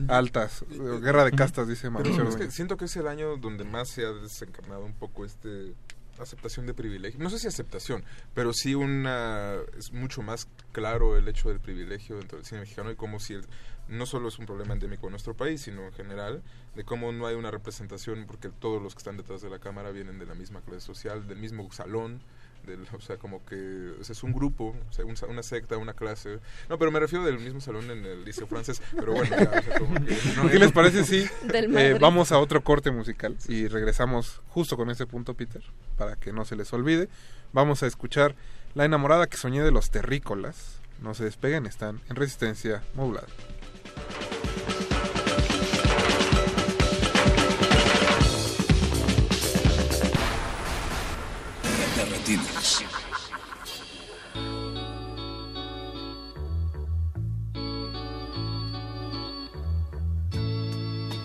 altas, guerra de castas, dice Mauricio es que siento que es el año donde más se ha desencarnado un poco este aceptación de privilegio. No sé si aceptación, pero sí una es mucho más claro el hecho del privilegio dentro del cine mexicano y como si el- no solo es un problema endémico en nuestro país, sino en general, de cómo no hay una representación porque todos los que están detrás de la cámara vienen de la misma clase social, del mismo salón, del, o sea, como que o sea, es un grupo, o sea, un una secta, una clase. No, pero me refiero del mismo salón en el liceo francés, pero bueno, ya, o sea, como que, no, ¿Qué les parece si eh, vamos a otro corte musical y regresamos justo con ese punto, Peter, para que no se les olvide? Vamos a escuchar La enamorada que soñé de los terrícolas. No se despeguen, están en resistencia modulada.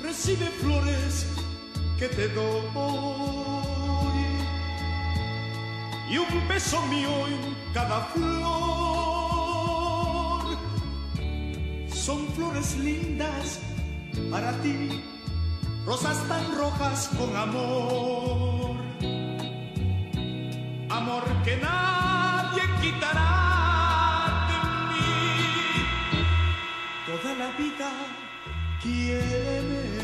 Recibe flores que te doy y un beso mío en cada flor. Son flores lindas para ti, rosas tan rojas con amor. Amor que nadie quitará de mí. Toda la vida quiere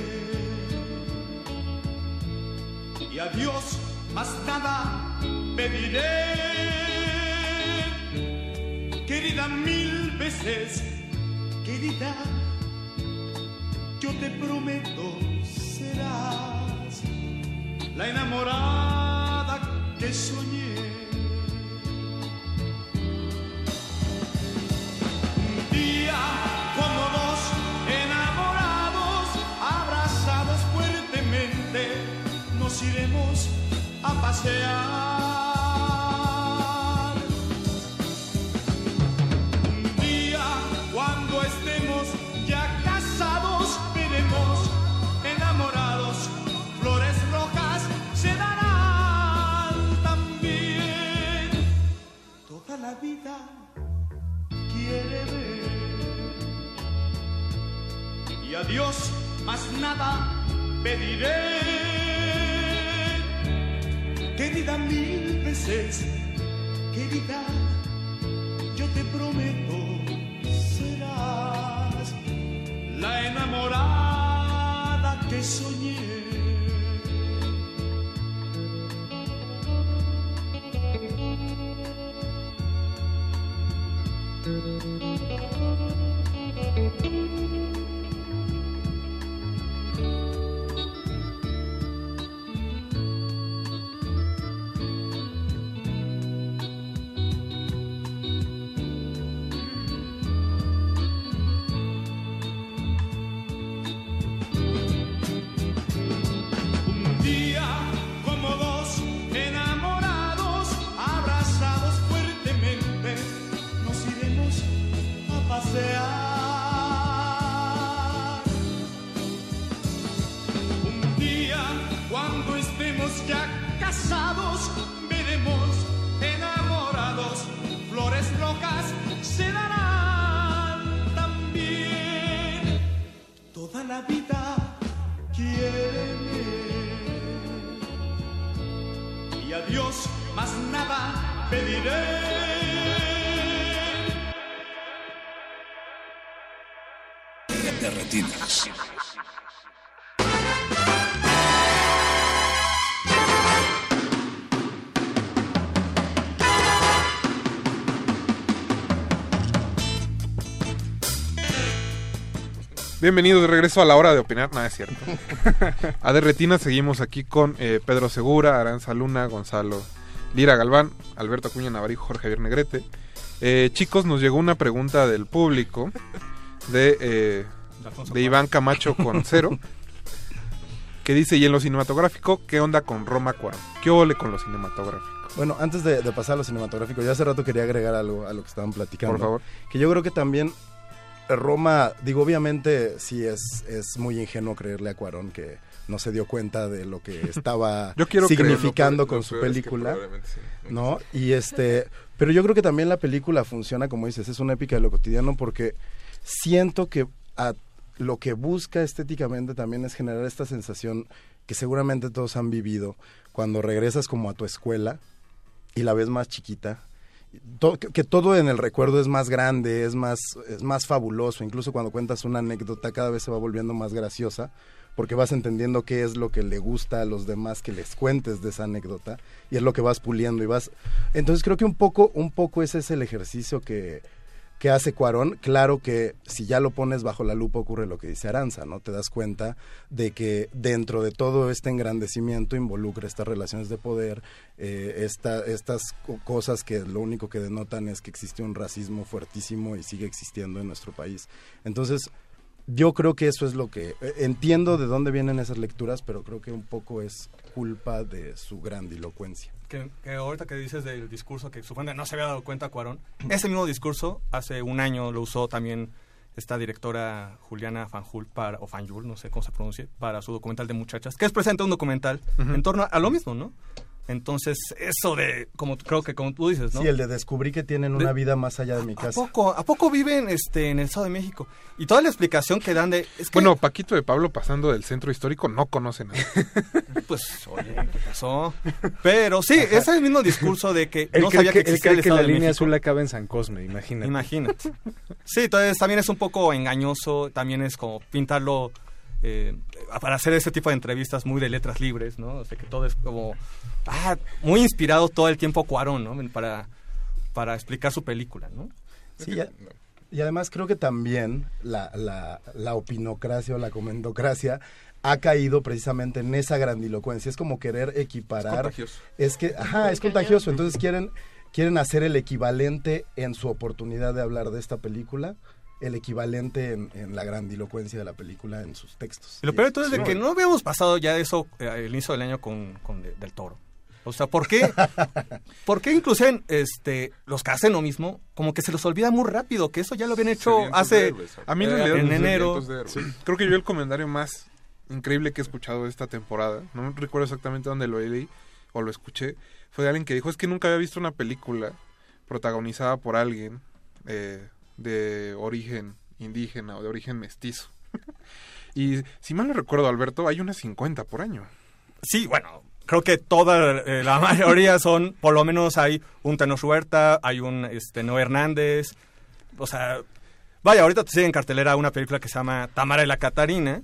y a Dios más nada pediré. Querida mil veces, querida, yo te prometo serás la enamorada soñé. Un día como dos enamorados, abrazados fuertemente, nos iremos a pasear. Vida quiere ver y a Dios más nada pediré. Querida mil veces, querida, yo te prometo, serás la enamorada que soñé. Bienvenidos de regreso a la hora de opinar. Nada, es cierto. a de Retina seguimos aquí con eh, Pedro Segura, Aranza Luna, Gonzalo Lira Galván, Alberto Acuña Navarijo, Jorge Javier Negrete. Eh, chicos, nos llegó una pregunta del público de, eh, de Iván Camacho con cero. Que dice, y en lo cinematográfico, ¿qué onda con Roma Cuarón? ¿Qué ole con lo cinematográfico? Bueno, antes de, de pasar a lo cinematográfico, ya hace rato quería agregar algo a lo que estaban platicando. Por favor. Que yo creo que también Roma, digo, obviamente sí es, es muy ingenuo creerle a Cuarón que no se dio cuenta de lo que estaba Yo quiero significando creerlo, con su peor es que película. sí. ¿no? Y este, pero yo creo que también la película funciona, como dices, es una épica de lo cotidiano porque siento que a- lo que busca estéticamente también es generar esta sensación que seguramente todos han vivido cuando regresas como a tu escuela y la ves más chiquita. Que todo en el recuerdo es más grande, es más, es más fabuloso. Incluso cuando cuentas una anécdota cada vez se va volviendo más graciosa porque vas entendiendo qué es lo que le gusta a los demás que les cuentes de esa anécdota y es lo que vas puliendo y vas entonces creo que un poco un poco ese es el ejercicio que que hace Cuarón, claro que si ya lo pones bajo la lupa ocurre lo que dice Aranza, ¿no? Te das cuenta de que dentro de todo este engrandecimiento involucra estas relaciones de poder, eh, esta- estas co- cosas que lo único que denotan es que existe un racismo fuertísimo y sigue existiendo en nuestro país. Entonces, yo creo que eso es lo que... eh, entiendo de dónde vienen esas lecturas, pero creo que un poco es culpa de su grandilocuencia. Que, que ahorita que dices del discurso que su fuente no se había dado cuenta Cuarón, ese mismo discurso hace un año lo usó también esta directora Juliana Fanjul para, o Fanjul, no sé cómo se pronuncia, para su documental de muchachas, que es presente un documental en torno a lo mismo, ¿no? Entonces, eso de, como creo que como tú dices, ¿no? Sí, el de descubrí que tienen una De- vida más allá de mi ¿A casa. poco, ¿A poco viven este, en el Estado de México? Y toda la explicación que dan de... Es que, Bueno, Paquito de Pablo pasando del centro histórico no conoce nada. pues, oye, ¿qué pasó? Pero sí, ese es el mismo discurso de que Él no cree sabía que que, él existía cree el que la de línea México. azul acaba en San Cosme, imagínate. Imagínate. Sí, entonces también es un poco engañoso, también es como pintarlo eh, para hacer ese tipo de entrevistas muy de letras libres, ¿no? O sea, que todo es como ah, muy inspirado todo el tiempo Cuarón, ¿no? Para, para explicar su película, ¿no? Sí, ya- y además creo que también la, la, la opinocracia o la comentocracia ha caído precisamente en esa grandilocuencia. Es como querer equiparar. Es contagioso. Es que, ajá, es contagioso. Entonces quieren, quieren hacer el equivalente en su oportunidad de hablar de esta película, el equivalente en, en la grandilocuencia de la película en sus textos. Y lo peor de todo es de que no habíamos pasado ya eso eh, al inicio del año con, con de- Del Toro. O sea, ¿por qué? ¿Por qué incluso este, los que hacen lo mismo, como que se los olvida muy rápido, que eso ya lo habían hecho de hace A mí en eh, en enero. de. Sí, creo que yo el comentario más increíble que he escuchado de esta temporada, no recuerdo exactamente dónde lo leí o lo escuché, fue de alguien que dijo, es que nunca había visto una película protagonizada por alguien eh, de origen indígena o de origen mestizo. Y si mal no recuerdo, Alberto, hay unas 50 por año. Sí, bueno, creo que toda eh, la mayoría son, por lo menos hay un Tenoch Huerta, hay un este, Noé Hernández, o sea, vaya, ahorita te sigue en cartelera una película que se llama Tamara y la Catarina,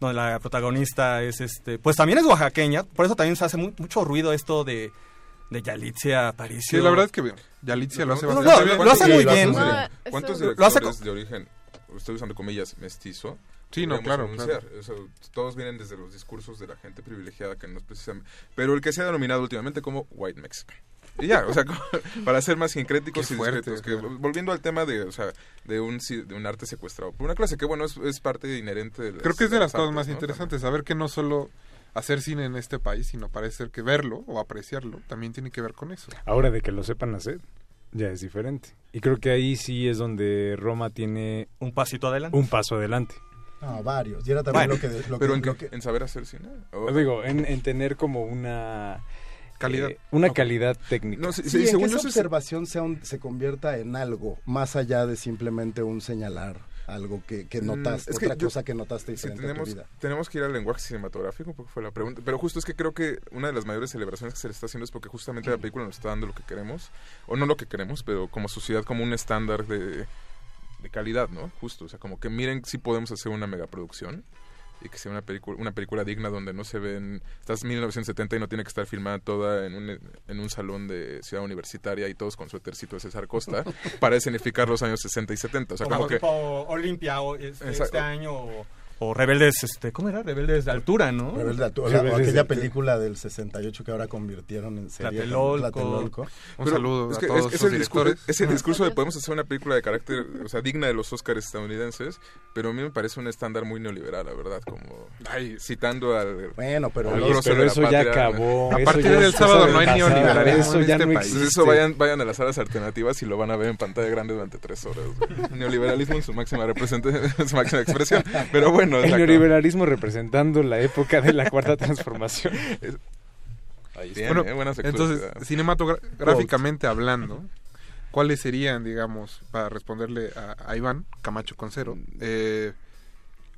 donde la protagonista es, este, pues también es oaxaqueña, por eso también se hace mu- mucho ruido esto de, de Yalitza Aparicio. Sí, la verdad es que Yalitza lo hace No, bastante no, bien. lo hace muy Sí, bien. No. ¿Cuántos Lo hace directores de origen, estoy usando comillas, mestizo? Sí, no, claro, claro. O sea, todos vienen desde los discursos de la gente privilegiada que no es precisamente... Pero el que se ha denominado últimamente como White Mexican. Y ya, o sea, para ser más sincréticos Qué y fuerte, discretos, que volviendo al tema de, o sea, de un, de un arte secuestrado. Por una clase que, bueno, es, es parte inherente de las, Creo que es de las cosas artes, más ¿no? interesantes, saber que no solo hacer cine en este país, sino parece ser que verlo o apreciarlo también tiene que ver con eso. Ahora de que lo sepan hacer, ya es diferente. Y creo que ahí sí es donde Roma tiene... Un pasito adelante. Un paso adelante. No, varios. Y era también Bueno, lo que... Lo pero que, en, lo qué- que- en saber hacer cine. O- Digo, en, en tener como una... Calidad. eh, una calidad técnica. No, sí, Sí, sí, en que según esa yo eso es- observación sea un- se convierta en algo, más allá de simplemente un señalar algo que, que Mm, notaste, es que otra yo- cosa que notaste Sí, diferente tenemos, a tu vida. tenemos que ir al lenguaje cinematográfico, porque fue la pregunta. Pero justo es que creo que una de las mayores celebraciones que se le está haciendo es porque justamente la película nos está dando lo que queremos, o no lo que queremos, pero como sociedad, como un estándar de, de calidad, ¿no? Justo, o sea, como que miren si podemos hacer una megaproducción y que sea una película una película digna donde no se ven estás 1970 y no tiene que estar filmada toda en un, en un salón de ciudad universitaria y todos con suétercito de César Costa para escenificar los años 60 y 70 o sea como, que tipo Olimpia o este, este año o, o Rebeldes, este, ¿cómo era? Rebeldes de altura, ¿no? Rebelde de Altura, Rebeldes o aquella película del 68 que ahora convirtieron en serie. Tlatelolco. Tlatelolco. Un Pero saludo es a que todos es, sus es el discurso, directores. es el discurso de podemos hacer una película de carácter, o sea, digna de los Oscars estadounidenses, pero a mí me parece un estándar muy neoliberal, la verdad, como citando al Bueno, pero- al prócer pero eso ya acabó, A partir del sábado no hay neoliberalismo eso en ya este no país. Eso vayan, vayan a las salas alternativas y lo van a ver en pantalla grande durante tres horas. Neoliberalismo en su máxima representación, su máxima expresión. Pero bueno, El neoliberalismo representando la época de la cuarta transformación. Ahí Bueno, bueno, buenas entonces, cinematográficamente hablando, ¿cuáles serían, digamos, para responderle a, a Iván Camacho Concero, eh,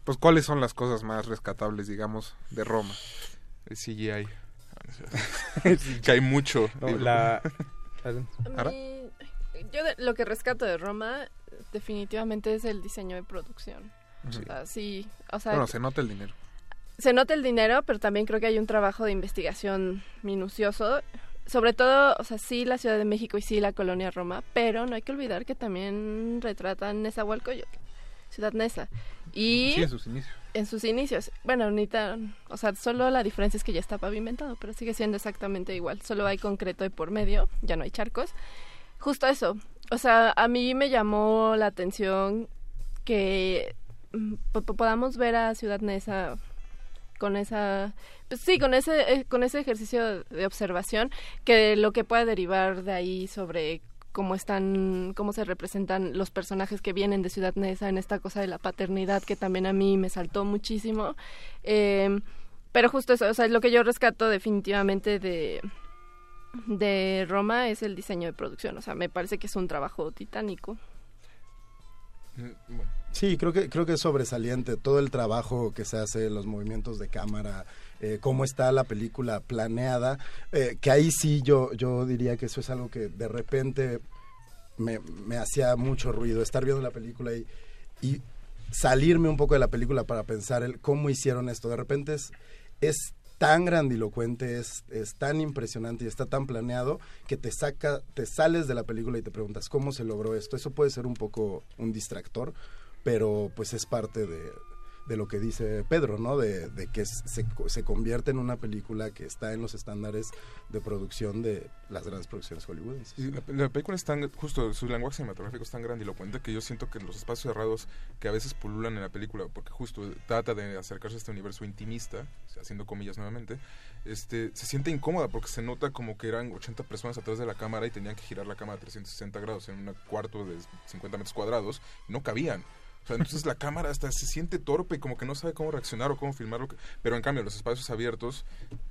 pues cuáles son las cosas más rescatables, digamos, de Roma? El CGI. que hay mucho. No, la- A mí, yo de- lo que rescato de Roma definitivamente es el diseño de producción. Sí. O sea, sí, o sea, Bueno, se nota el dinero. se nota el dinero, pero también creo que hay un trabajo de investigación minucioso. Sobre todo, o sea, sí la Ciudad de México y sí la colonia Roma, pero no hay que olvidar que también retratan Nezahualcóyotl, Ciudad Neza. Y Sí, en sus inicios. en sus inicios. Bueno, ahorita, o sea, solo la diferencia es que ya está pavimentado, pero sigue siendo exactamente igual. Solo hay concreto de por medio, ya no hay charcos. Justo eso. O sea, a mí me llamó la atención que podamos ver a Ciudad Neza con esa pues sí con ese eh, con ese ejercicio de observación que lo que pueda derivar de ahí sobre cómo están cómo se representan los personajes que vienen de Ciudad Neza en esta cosa de la paternidad que también a mí me saltó muchísimo Eh, pero justo eso o sea lo que yo rescato definitivamente de de Roma es el diseño de producción o sea me parece que es un trabajo titánico Mm, bueno. Sí, creo que, creo que es sobresaliente todo el trabajo que se hace, los movimientos de cámara, eh, cómo está la película planeada, eh, que ahí sí yo, yo diría que eso es algo que de repente me, me hacía mucho ruido, estar viendo la película y, y salirme un poco de la película para pensar el cómo hicieron esto. De repente es, es tan grandilocuente, es, es tan impresionante y está tan planeado que te saca, te sales de la película y te preguntas cómo se logró esto. Eso puede ser un poco un distractor, pero pues es parte de, de lo que dice Pedro, ¿no? De, que se, se convierte en una película que está en los estándares de producción de las grandes producciones hollywoodenses. Y la, la película es tan, justo su lenguaje cinematográfico es tan grandilocuente que yo siento que los espacios cerrados que a veces pululan en la película, porque justo trata de acercarse a este universo intimista, haciendo comillas nuevamente, este, se siente incómoda porque se nota como que eran 80 personas atrás de la cámara y tenían que girar la cámara a 360 grados en un cuarto de 50 metros cuadrados y no cabían. Entonces la cámara hasta se siente torpe y como que no sabe cómo reaccionar o cómo filmarlo. Pero en cambio, los espacios abiertos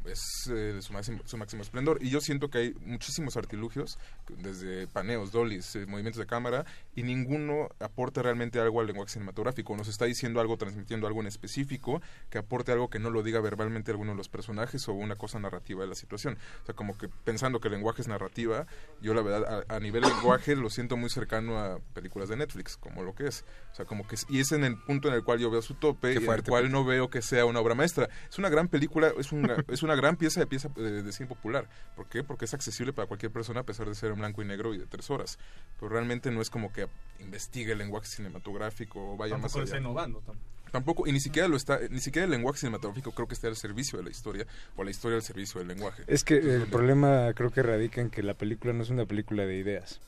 es eh, su máximo, su máximo esplendor. Y yo siento que hay muchísimos artilugios, desde paneos, dollies, eh, movimientos de cámara, y ninguno aporta realmente algo al lenguaje cinematográfico. Nos está diciendo algo, transmitiendo algo en específico, que aporte algo que no lo diga verbalmente alguno de los personajes o una cosa narrativa de la situación. O sea, como que pensando que el lenguaje es narrativa, yo la verdad, a, a nivel lenguaje lo siento muy cercano a películas de Netflix, como lo que es. O sea, como que es, y es en el punto en el cual yo veo su tope y en el cual Pepe. no veo que sea una obra maestra. Es una gran película, es una, es una gran pieza de pieza de, de cine popular. ¿Por qué? Porque es accesible para cualquier persona a pesar de ser en blanco y negro y de tres horas. Pero realmente no es como que investigue el lenguaje cinematográfico o vaya Tampoco más allá. está innovando. tampoco. Tampoco, y ni siquiera lo está, ni siquiera el lenguaje cinematográfico creo que esté al servicio de la historia o la historia al servicio del lenguaje. Es que el problema creo que radica en que la película no es una película de ideas.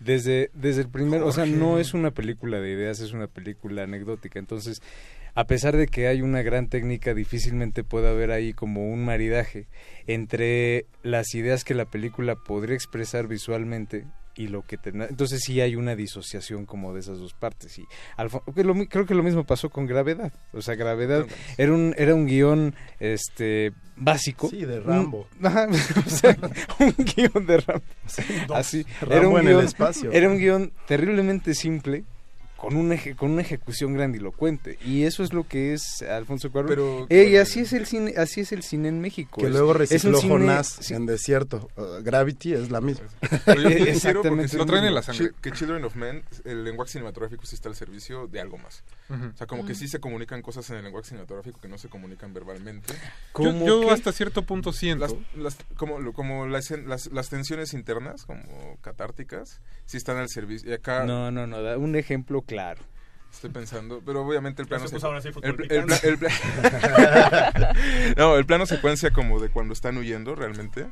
Desde, desde el primer, o sea, no es una película de ideas, es una película anecdótica. Entonces, a pesar de que hay una gran técnica, difícilmente puede haber ahí como un maridaje entre las ideas que la película podría expresar visualmente y lo que tendrá. Entonces sí hay una disociación como de esas dos partes. Y lo creo que lo mismo pasó con Gravedad. O sea, Gravedad era un, era un guion este básico. Sí, de Un- Rambo. Ajá, o sea, un guion de Rambo. Así. Rambo era un en el espacio. Era un guion terriblemente simple. Con, un eje, con una ejecución grandilocuente y eso es lo que es Alfonso Cuarón Pero- Eh, y así es el cine así es el cine en México Que Es- luego es un recicló cine- Jonás sí, en Desierto. Uh, Gravity es la misma. Pero yo, yo Exactamente. Lo traen en la sangre. Que Children of Men, el lenguaje cinematográfico sí está al servicio de algo más. O sea, como que Mm. sí se comunican cosas en el lenguaje cinematográfico que no se comunican verbalmente. Yo, yo hasta cierto punto siento. Las, las- como lo- como las, las, las tensiones internas, como catárticas, sí están al servicio. Y acá no no no da un ejemplo claro estoy pensando, pero obviamente el plano se puso ahora sí el, el no, el plano secuencia como de cuando están huyendo realmente.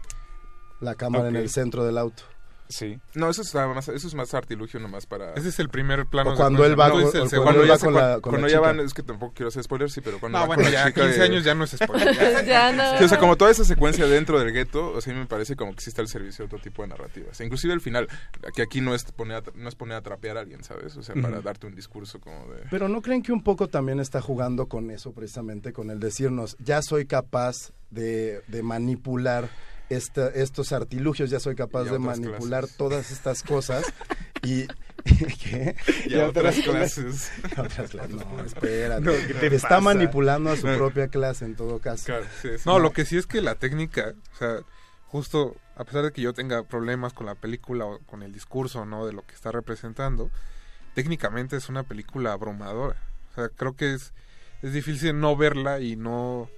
La cámara en el centro del auto. Sí. No, eso es más, eso es más artilugio nomás para. Ese es el primer plano. O cuando él va Tú con- el cuando él va con la- cuando- con cuando la ya chica. van, es que tampoco quiero hacer spoilers, sí, pero cuando No, va bueno, con la ya chica 15 de- años ya no es spoiler. Ya no. Sí, o sea, como toda esa secuencia dentro del gueto, o sea, a mí me parece como que sí está al servicio de otro tipo de narrativas. Inclusive el final, que aquí no es poner a, no es poner a trapear a alguien, ¿sabes? O sea, para darte un discurso como de... Pero ¿no creen que un poco también está jugando con eso precisamente, con el decirnos, ya soy capaz de, de manipular esta- estos artilugios, ya soy capaz de manipular clases. todas estas cosas y... ¿Qué? Y a otras clases. A otras clases. No, espérate. No, ¿qué te está pasa? manipulando a su propia clase en todo caso. No, lo que sí es que la técnica, o sea, justo a pesar de que yo tenga problemas con la película o con el discurso, ¿no? De lo que está representando, técnicamente es una película abrumadora. O sea, creo que es, es difícil no verla y no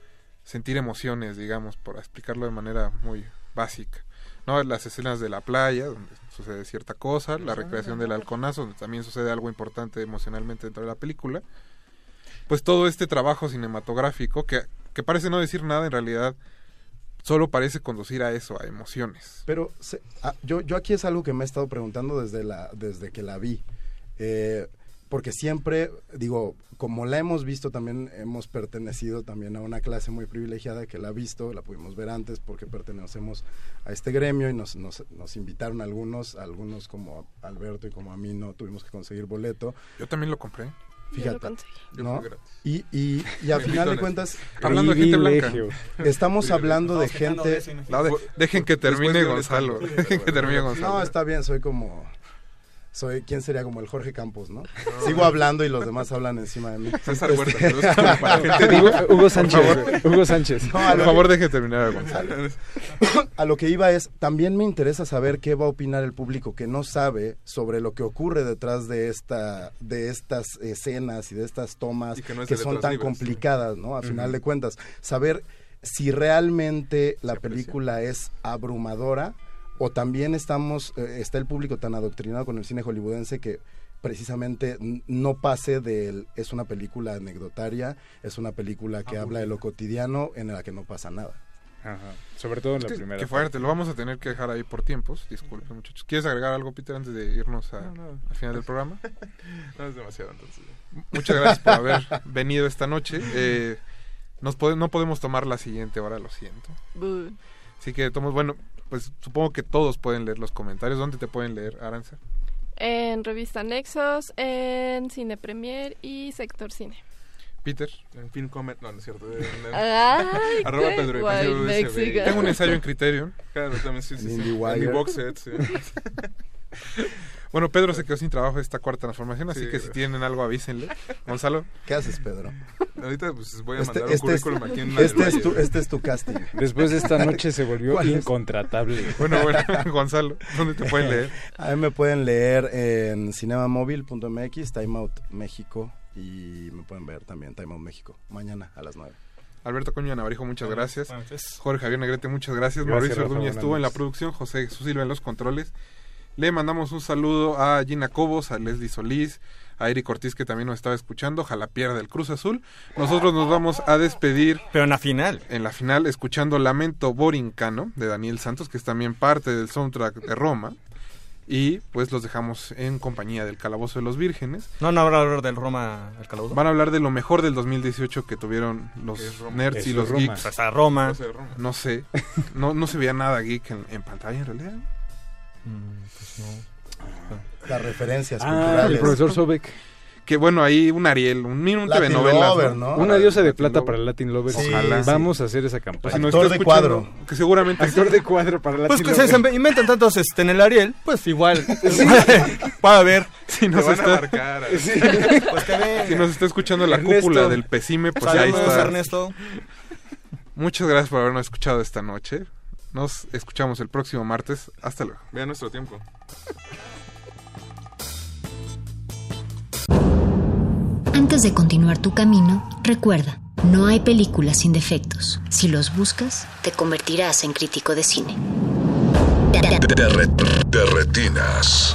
sentir emociones, digamos, por explicarlo de manera muy básica. ¿no? Las escenas de la playa, donde sucede cierta cosa, la recreación del halconazo, donde también sucede algo importante emocionalmente dentro de la película. Pues todo este trabajo cinematográfico, que, que parece no decir nada, en realidad solo parece conducir a eso, a emociones. Pero se- ah, yo, yo aquí es algo que me he estado preguntando desde, la, desde que la vi. Eh, porque siempre, digo, como la hemos visto, también hemos pertenecido también a una clase muy privilegiada que la ha visto, la pudimos ver antes porque pertenecemos a este gremio y nos, nos, nos invitaron algunos, algunos como Alberto y como a mí no tuvimos que conseguir boleto. Yo también lo compré. Fíjate, Yo ¿no? Y, y, y a final de cuentas, Hablando de gente blanca. estamos hablando de gente... No, de- dejen que termine Gonzalo. Dejen que termine Gonzalo. No, está bien, soy como... Soy, ¿Quién sería como el Jorge Campos, no? Sigo hablando y los demás hablan encima de mí. César Este- pero para gente Hugo, Sánchez, favor. Hugo Sánchez. No, a Por lo favor, que- deje terminar a Gonzalo. a lo que iba es, también me interesa saber qué va a opinar el público que no sabe sobre lo que ocurre detrás de esta de estas escenas y de estas tomas que no es que de son tan libres, complicadas, ¿no? A final de cuentas, saber si realmente la película es abrumadora o también estamos eh, está el público tan adoctrinado con el cine hollywoodense que precisamente no pase del es una película anecdotaria, es una película que habla de lo cotidiano en la que no pasa nada. Ajá. Sobre todo en la Qué- primera. Qué fuerte, lo vamos a tener que dejar ahí por tiempos. Disculpen, muchachos. ¿Quieres agregar algo, Peter, antes de irnos a- No, no. al final del programa? No es demasiado entonces. Muchas gracias por haber venido esta noche. Eh, nos pode- no podemos tomar la siguiente hora, lo siento. Así que, tomos, bueno, pues supongo que todos pueden leer los comentarios. ¿Dónde te pueden leer, Aranza? En Revista Nexos, en Cine Premier y Sector Cine. Peter. En Film Comment, no, no es cierto. En- en- Ay, arroba Pedro guay. Tengo un ensayo en Criterion. Claro, también sí, sí, sí. En mi box set, sí. Bueno, Pedro se quedó sin trabajo esta cuarta transformación, así Sí, que si tienen algo avísenle. Gonzalo. ¿Qué haces, Pedro? Ahorita pues voy a Este, mandar este un es, currículum aquí en la este, es tu, este es tu casting. Después de esta noche se volvió ¿Cuál es? incontratable. Bueno, bueno, Gonzalo, ¿dónde te pueden leer? A mí me pueden leer en cinemamóvil.mx, Timeout México y me pueden ver también Timeout México mañana a las 9. Alberto Coño Navarijo, muchas gracias. Buenas noches. Jorge Javier Negrete, muchas gracias. Gracias, Mauricio Orduña estuvo en la producción, José Jesús Silva en los controles. Le mandamos un saludo a Gina Cobos, a Leslie Solís, a Eric Ortiz que también nos estaba escuchando, ojalá pierda el Cruz Azul. Nosotros nos vamos a despedir Pero en la final. en la final escuchando Lamento Borincano de Daniel Santos, que es también parte del soundtrack de Roma. Y pues los dejamos en compañía del Calabozo de los Vírgenes. No, no habrá hablar del Roma el calaudo. Van a hablar de lo mejor del 2018 que tuvieron los nerds y los Roma. geeks. Pues a Roma. No sé, no, no se veía nada geek en, en pantalla en realidad. Mm, pues no. Las referencias Ah, culturales. el profesor Sobek. Que bueno, ahí un Ariel, un, un Latin telenovelas, Lover, ¿no? Una diosa de plata Lover. para Latin Lovers. Sí, Ojalá. sí. Vamos a hacer esa Pues campaña. si Actor de cuadro. Que seguramente Actor de cuadro para Pues Latin que se inventan tantos este, en el Ariel, pues igual. Para ver. si nos, van a está, marcar. Pues que venga. si nos está escuchando la Ernesto. cúpula del Pesime, pues ahí Saludos, está. Ernesto. Muchas gracias por habernos escuchado esta noche. Nos escuchamos el próximo martes. Hasta luego. Vean nuestro tiempo. Antes de continuar tu camino, recuerda, no hay películas sin defectos. Si los buscas, te convertirás en crítico de cine. De retinas.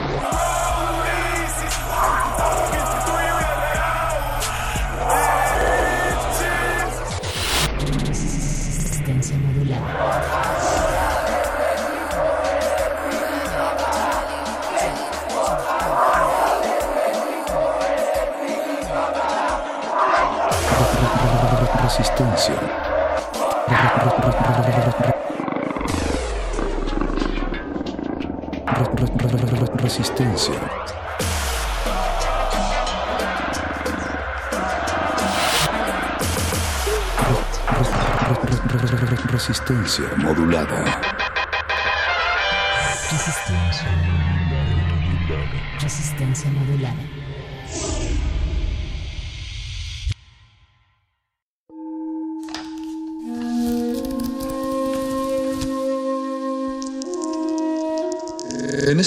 Resistencia. Resistencia modulada. Resistencia. Resistencia modulada.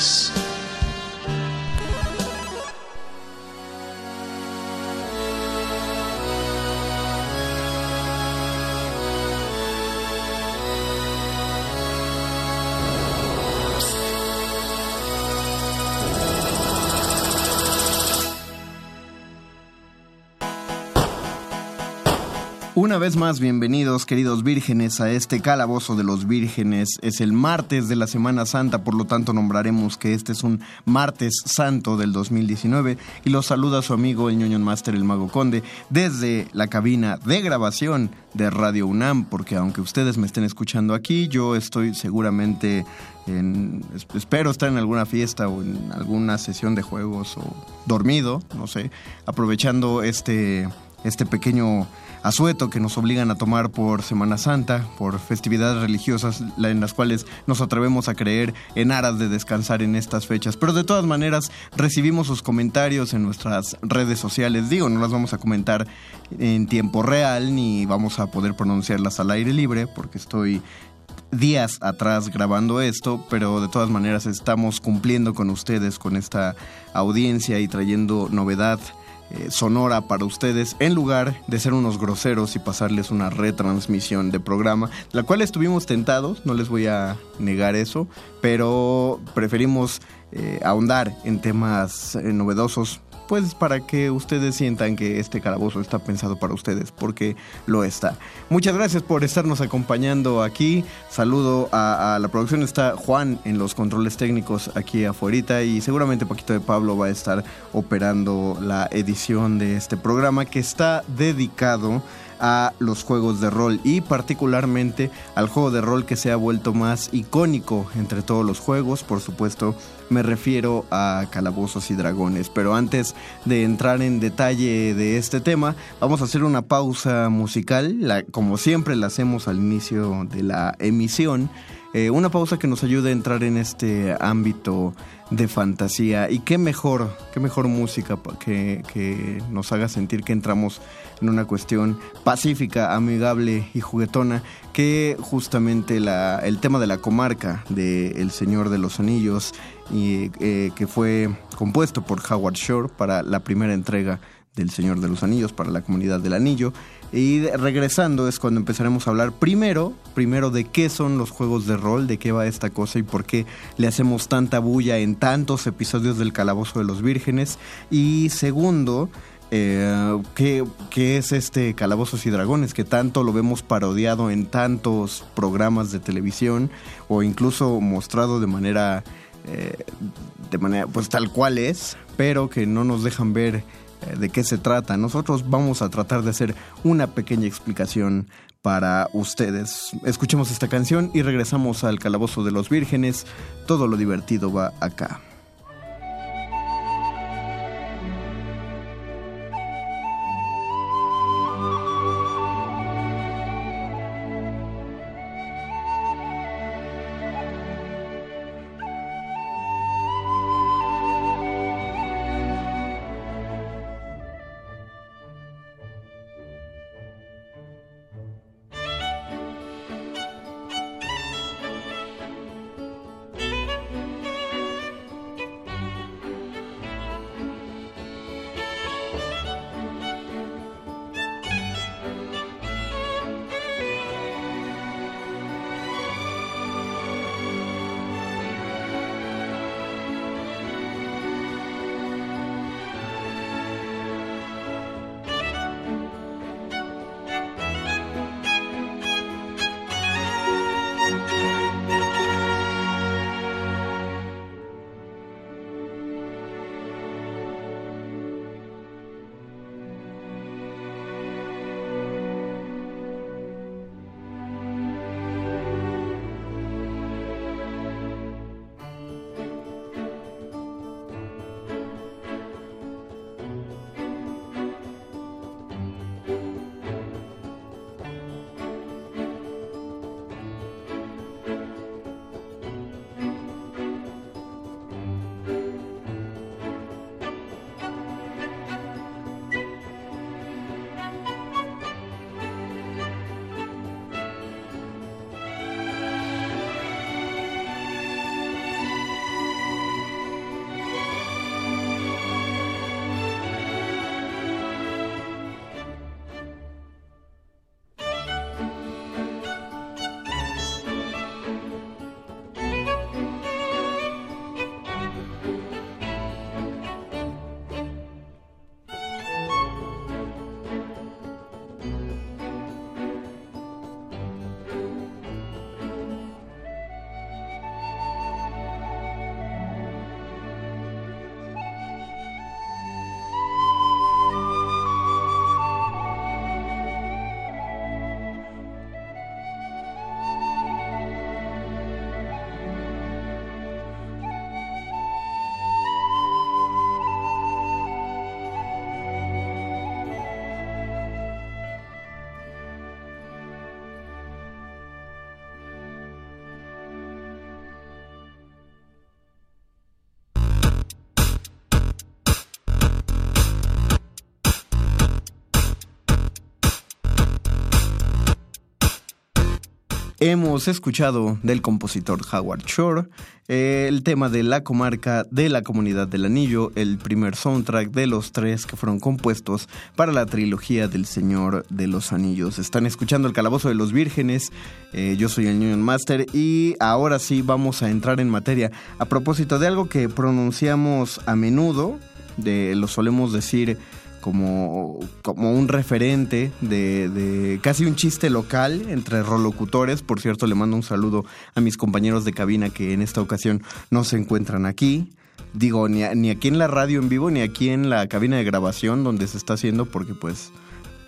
Una vez más, bienvenidos queridos vírgenes a este calabozo de los vírgenes. Es el martes de la Semana Santa, por lo tanto nombraremos que este es un martes santo del 2019 y los saluda su amigo el ñoño master el mago conde desde la cabina de grabación de Radio UNAM, porque aunque ustedes me estén escuchando aquí, yo estoy seguramente en, es- espero estar en alguna fiesta o en alguna sesión de juegos o dormido, no sé, aprovechando este este pequeño asueto que nos obligan a tomar por Semana Santa, por festividades religiosas en las cuales nos atrevemos a creer en aras de descansar en estas fechas. Pero de todas maneras recibimos sus comentarios en nuestras redes sociales. Digo, no las vamos a comentar en tiempo real ni vamos a poder pronunciarlas al aire libre porque estoy días atrás grabando esto, pero de todas maneras estamos cumpliendo con ustedes, con esta audiencia y trayendo novedad eh, sonora para ustedes en lugar de ser unos groseros y pasarles una retransmisión de programa, la cual estuvimos tentados, no les voy a negar eso, pero preferimos eh, ahondar en temas eh, novedosos pues para que ustedes sientan que este calabozo está pensado para ustedes, porque lo está. Muchas gracias por estarnos acompañando aquí. Saludo a, la producción. Está Juan en los controles técnicos aquí afuera y seguramente Paquito de Pablo va a estar operando la edición de este programa que está dedicado a los juegos de rol y particularmente al juego de rol que se ha vuelto más icónico entre todos los juegos, por supuesto me refiero a Calabozos y Dragones. Pero antes de entrar en detalle de este tema, vamos a hacer una pausa musical, como siempre la hacemos al inicio de la emisión. Eh, una pausa que nos ayude a entrar en este ámbito de fantasía. Y qué mejor, qué mejor música que, que nos haga sentir que entramos en una cuestión pacífica, amigable y juguetona, que justamente la, el tema de la comarca de El Señor de los Anillos, y, eh, que fue compuesto por Howard Shore para la primera entrega del Señor de los Anillos para la comunidad del Anillo. Y regresando es cuando empezaremos a hablar primero, primero de qué son los juegos de rol, de qué va esta cosa y por qué le hacemos tanta bulla en tantos episodios del Calabozo de los Vírgenes. Y segundo, eh, ¿qué, ¿qué, es este Calabozos y Dragones? Que tanto lo vemos parodiado en tantos programas de televisión o incluso mostrado de manera, eh, de manera pues tal cual es, pero que no nos dejan ver eh, de qué se trata. Nosotros vamos a tratar de hacer una pequeña explicación para ustedes. Escuchemos esta canción y regresamos al Calabozo de los Vírgenes. Todo lo divertido va acá. Hemos escuchado del compositor Howard Shore eh, el tema de la comarca de la comunidad del anillo, el primer soundtrack de los tres que fueron compuestos para la trilogía del Señor de los Anillos. Están escuchando el Calabozo de los Vírgenes, eh, yo soy el Union Master y ahora sí vamos a entrar en materia. A propósito de algo que pronunciamos a menudo, de, lo solemos decir como, como un referente de, de, casi un chiste local entre rolocutores. Por cierto, le mando un saludo a mis compañeros de cabina que en esta ocasión no se encuentran aquí. Digo, ni, ni aquí en la radio en vivo, ni aquí en la cabina de grabación donde se está haciendo, porque pues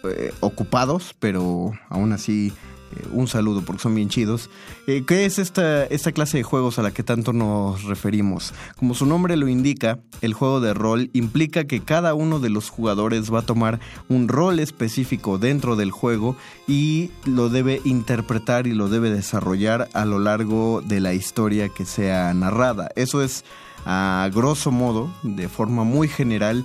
eh, ocupados, pero aún así eh, un saludo porque son bien chidos. Eh, ¿Qué es esta, esta clase de juegos a la que tanto nos referimos? Como su nombre lo indica, el juego de rol implica que cada uno de los jugadores va a tomar un rol específico dentro del juego y lo debe interpretar y lo debe desarrollar a lo largo de la historia que sea narrada. Eso es a grosso modo, de forma muy general,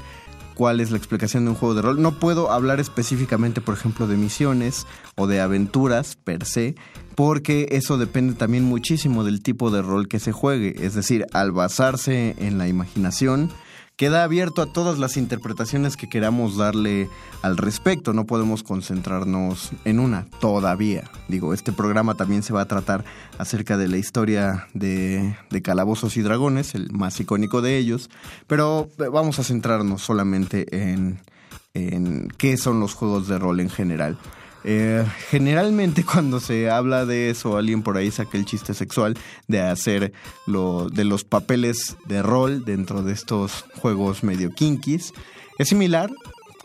cuál es la explicación de un juego de rol. No puedo hablar específicamente, por ejemplo, de misiones o de aventuras per se, porque eso depende también muchísimo del tipo de rol que se juegue. Es decir, al basarse en la imaginación, queda abierto a todas las interpretaciones que queramos darle al respecto. No podemos concentrarnos en una todavía. Digo, este programa también se va a tratar acerca de la historia de, de Calabozos y Dragones, el más icónico de ellos, pero vamos a centrarnos solamente en, en qué son los juegos de rol en general. Eh, generalmente cuando se habla de eso, alguien por ahí saca el chiste sexual de hacer lo, de los papeles de rol dentro de estos juegos medio kinkies. Es similar,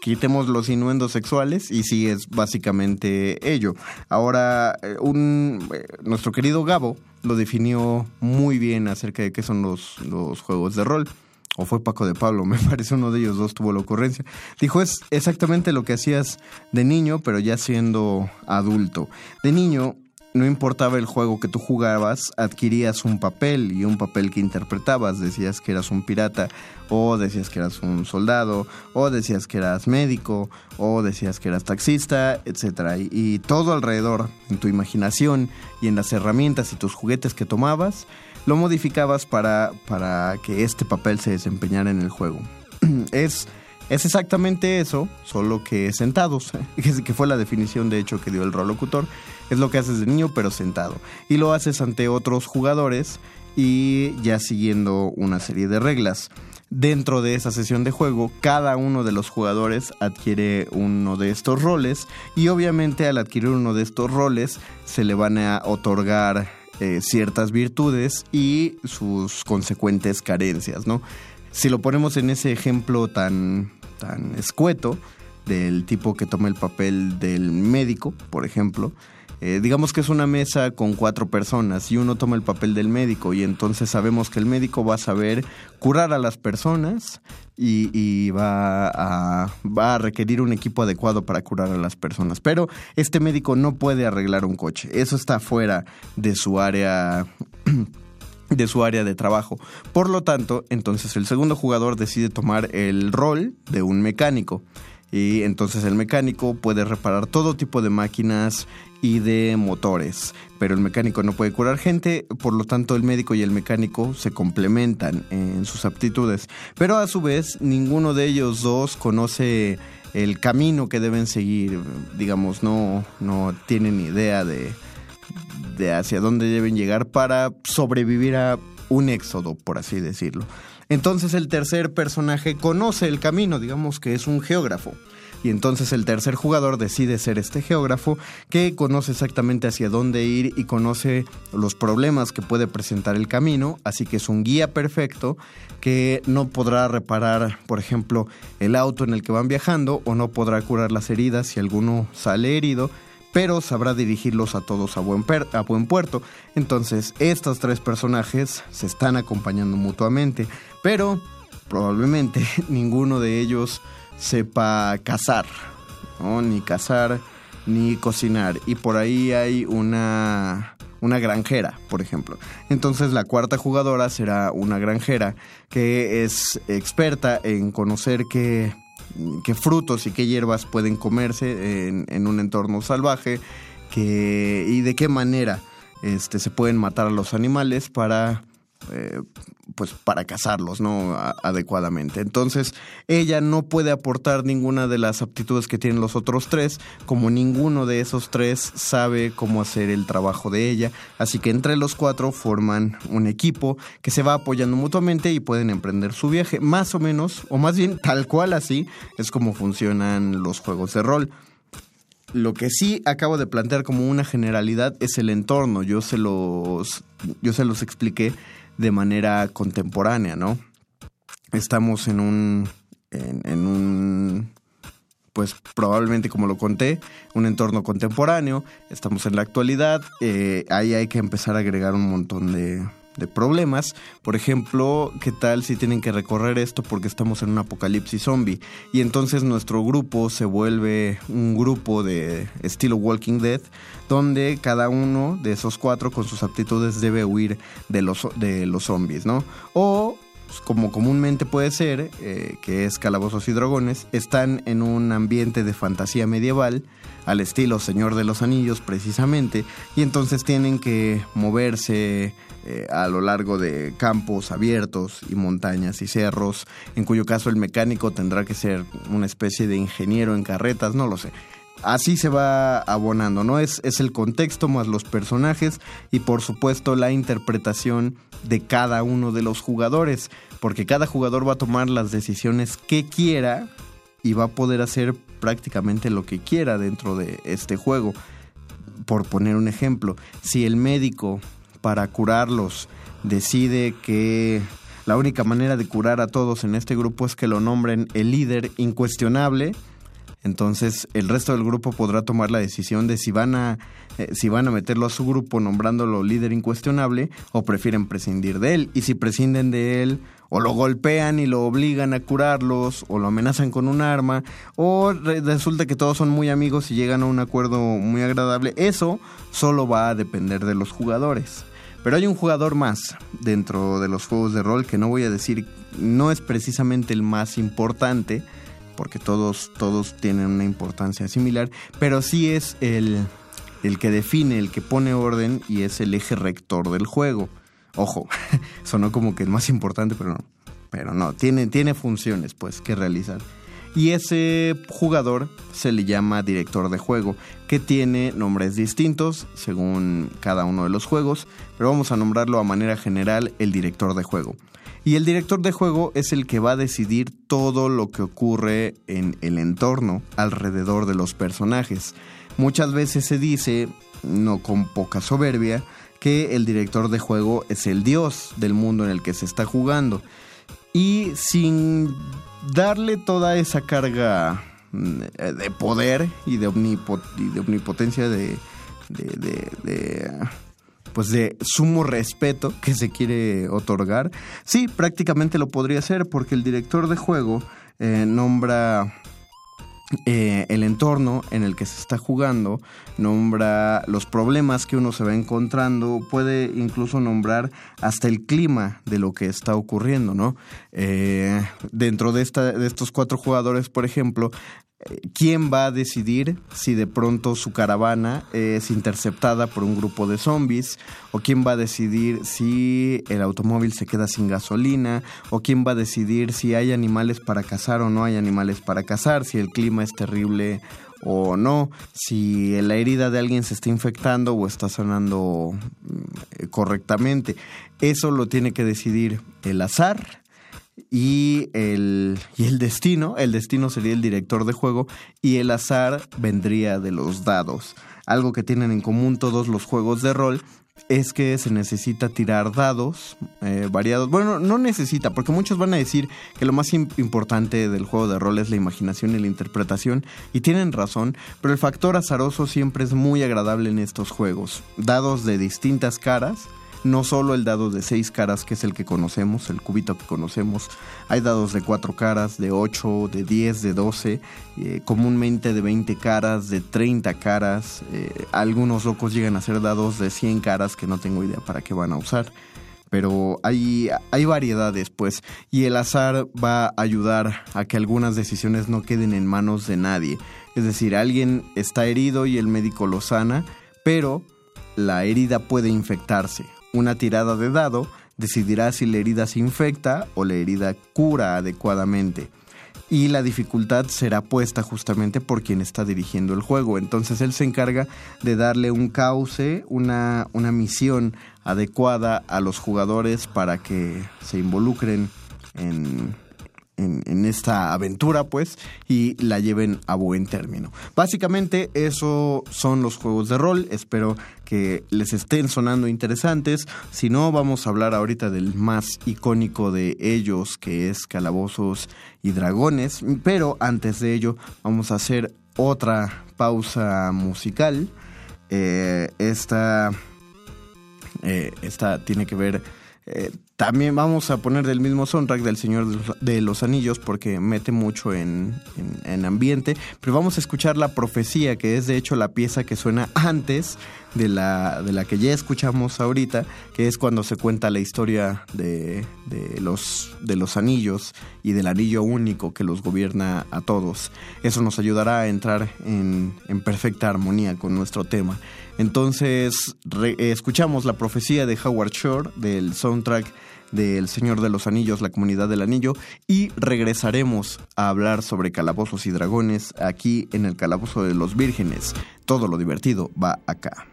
quitemos los inuendos sexuales y sí es básicamente ello. Ahora, eh, un, eh, nuestro querido Gabo lo definió muy bien acerca de qué son los juegos de rol o fue Paco de Pablo, me parece uno de ellos dos tuvo la ocurrencia. Dijo, es exactamente lo que hacías de niño, pero ya siendo adulto. De niño, no importaba el juego que tú jugabas, adquirías un papel y un papel que interpretabas. Decías que eras un pirata, o decías que eras un soldado, o decías que eras médico, o decías que eras taxista, etc. Y, y todo alrededor, en tu imaginación y en las herramientas y tus juguetes que tomabas, lo modificabas para, para que este papel se desempeñara en el juego. es, es exactamente eso, solo que sentados, que fue la definición de hecho que dio el locutor. Es lo que haces de niño pero sentado. Y lo haces ante otros jugadores y ya siguiendo una serie de reglas. Dentro de esa sesión de juego, cada uno de los jugadores adquiere uno de estos roles y obviamente al adquirir uno de estos roles se le van a otorgar eh, ciertas virtudes y sus consecuentes carencias, ¿no? Si lo ponemos en ese ejemplo tan, tan escueto del tipo que toma el papel del médico, por ejemplo, eh, digamos que es una mesa con cuatro personas y uno toma el papel del médico y entonces sabemos que el médico va a saber curar a las personas y, va, a, va a requerir un equipo adecuado para curar a las personas. Pero este médico no puede arreglar un coche. Eso está fuera de su área de su área de trabajo. Por lo tanto, entonces el segundo jugador decide tomar el rol de un mecánico. Y entonces el mecánico puede reparar todo tipo de máquinas y de motores. Pero el mecánico no puede curar gente, por lo tanto el médico y el mecánico se complementan en sus aptitudes. Pero a su vez ninguno de ellos dos conoce el camino que deben seguir. Digamos, no, no tienen idea de, de hacia dónde deben llegar para sobrevivir a un éxodo, por así decirlo. Entonces el tercer personaje conoce el camino, digamos que es un geógrafo. Y entonces el tercer jugador decide ser este geógrafo que conoce exactamente hacia dónde ir y conoce los problemas que puede presentar el camino, así que es un guía perfecto que no podrá reparar, por ejemplo, el auto en el que van viajando o no podrá curar las heridas si alguno sale herido, pero sabrá dirigirlos a todos a buen, a buen puerto. Entonces, estos tres personajes se están acompañando mutuamente, pero probablemente ninguno de ellos sepa cazar, ni cazar, ni cocinar. Y por ahí hay una, una granjera, por ejemplo. Entonces la cuarta jugadora será una granjera que es experta en conocer qué, qué frutos y qué hierbas pueden comerse en, en un entorno salvaje que, y de qué manera este, se pueden matar a los animales para eh, pues para cazarlos no adecuadamente. Entonces ella no puede aportar ninguna de las aptitudes que tienen los otros tres como ninguno de esos tres sabe cómo hacer el trabajo de ella. Así que entre los cuatro forman un equipo que se va apoyando mutuamente y pueden emprender su viaje. Más o menos o más bien tal cual así es como funcionan los juegos de rol. Lo que sí acabo de plantear como una generalidad es el entorno. Yo se los, yo se los expliqué de manera contemporánea, ¿no? Estamos en un, en, un, pues probablemente como lo conté, un entorno contemporáneo, estamos en la actualidad, eh, ahí hay que empezar a agregar un montón de, de problemas. Por ejemplo, ¿qué tal si tienen que recorrer esto porque estamos en un apocalipsis zombie? Y entonces nuestro grupo se vuelve un grupo de estilo Walking Dead, donde cada uno de esos cuatro con sus aptitudes debe huir de los, de los zombies, ¿no? O pues, como comúnmente puede ser, eh, que es Calabozos y Dragones, están en un ambiente de fantasía medieval, al estilo Señor de los Anillos precisamente, y entonces tienen que moverse eh, a lo largo de campos abiertos y montañas y cerros, en cuyo caso el mecánico tendrá que ser una especie de ingeniero en carretas, no lo sé. Así se va abonando, ¿no? Es, es el contexto más los personajes y por supuesto la interpretación de cada uno de los jugadores, porque cada jugador va a tomar las decisiones que quiera y va a poder hacer prácticamente lo que quiera dentro de este juego. Por poner un ejemplo, si el médico para curarlos. Decide que la única manera de curar a todos en este grupo es que lo nombren el líder incuestionable. Entonces el resto del grupo podrá tomar la decisión de si van a eh, si van a meterlo a su grupo nombrándolo líder incuestionable o prefieren prescindir de él. Y si prescinden de él o lo golpean y lo obligan a curarlos o lo amenazan con un arma o resulta que todos son muy amigos y llegan a un acuerdo muy agradable, eso solo va a depender de los jugadores. Pero hay un jugador más dentro de los juegos de rol que no voy a decir, no es precisamente el más importante, porque todos, todos tienen una importancia similar, pero sí es el, el que define, el que pone orden y es el eje rector del juego. Ojo, sonó como que el más importante, pero no. Pero no, tiene, tiene funciones pues que realizar. Y ese jugador se le llama director de juego, que tiene nombres distintos según cada uno de los juegos, pero vamos a nombrarlo a manera general el director de juego. Y el director de juego es el que va a decidir todo lo que ocurre en el entorno alrededor de los personajes. Muchas veces se dice, no con poca soberbia, que el director de juego es el dios del mundo en el que se está jugando. Y sin darle toda esa carga mm, de poder y de, de omnipotencia de, pues de sumo respeto que se quiere otorgar. Sí, prácticamente lo podría hacer porque el director de juego eh, nombra eh, el entorno en el que se está jugando, nombra los problemas que uno se va encontrando, puede incluso nombrar hasta el clima de lo que está ocurriendo, ¿no? Eh, dentro de, esta, de estos cuatro jugadores, por ejemplo, ¿Quién va a decidir si de pronto su caravana es interceptada por un grupo de zombies? ¿O quién va a decidir si el automóvil se queda sin gasolina? ¿O quién va a decidir si hay animales para cazar o no hay animales para cazar? Si el clima es terrible o no, si la herida de alguien se está infectando o está sanando mm, correctamente. Eso lo tiene que decidir el azar y el, y el destino, el destino sería el director de juego y el azar vendría de los dados. Algo que tienen en común todos los juegos de rol es que se necesita tirar dados eh, variados. Bueno, no necesita, porque muchos van a decir que lo más importante del juego de rol es la imaginación y la interpretación, y tienen razón, pero el factor azaroso siempre es muy agradable en estos juegos. Dados de distintas caras, no solo el dado de seis caras, que es el que conocemos, el cubito que conocemos, hay dados de cuatro caras, de 8, de 10, de 12, eh, comúnmente de 20 caras, de 30 caras, eh, algunos locos llegan a ser dados de 100 caras que no tengo idea para qué van a usar. Pero hay, hay variedades, pues, y el azar va a ayudar a que algunas decisiones no queden en manos de nadie. Es decir, alguien está herido y el médico lo sana, pero la herida puede infectarse. Una tirada de dado decidirá si la herida se infecta o la herida cura adecuadamente. Y la dificultad será puesta justamente por quien está dirigiendo el juego. Entonces él se encarga de darle un cauce, una, una misión adecuada a los jugadores para que se involucren en, en, esta aventura, pues, y la lleven a buen término. Básicamente, eso son los juegos de rol. Espero que les estén sonando interesantes. Si no, vamos a hablar ahorita del más icónico de ellos, que es Calabozos y Dragones. Pero antes de ello, vamos a hacer otra pausa musical. Eh, esta, eh, esta tiene que ver eh, también vamos a poner del mismo soundtrack del Señor de los Anillos porque mete mucho en, ambiente, pero vamos a escuchar la profecía, que es de hecho la pieza que suena antes de la, de la que ya escuchamos ahorita, que es cuando se cuenta la historia de, los, de los anillos y del anillo único que los gobierna a todos. Eso nos ayudará a entrar en, en perfecta armonía con nuestro tema. Entonces, escuchamos la profecía de Howard Shore del soundtrack del Señor de los Anillos, la comunidad del anillo, y regresaremos a hablar sobre calabozos y dragones aquí en el Calabozo de los Vírgenes. Todo lo divertido va acá.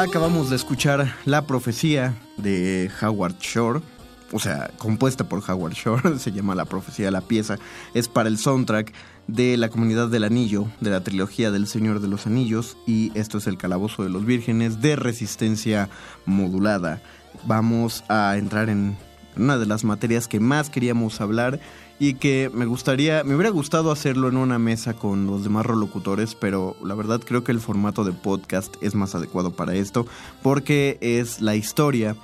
Acabamos de escuchar La Profecía de Howard Shore, o sea, compuesta por Howard Shore, se llama La Profecía, la pieza es para el soundtrack de la Comunidad del Anillo, de la trilogía del Señor de los Anillos, y esto es el Calabozo de los Vírgenes de resistencia modulada. Vamos a entrar en una de las materias que más queríamos hablar y que me gustaría, me hubiera gustado hacerlo en una mesa con los demás locutores, pero la verdad creo que el formato de podcast es más adecuado para esto, porque es la historia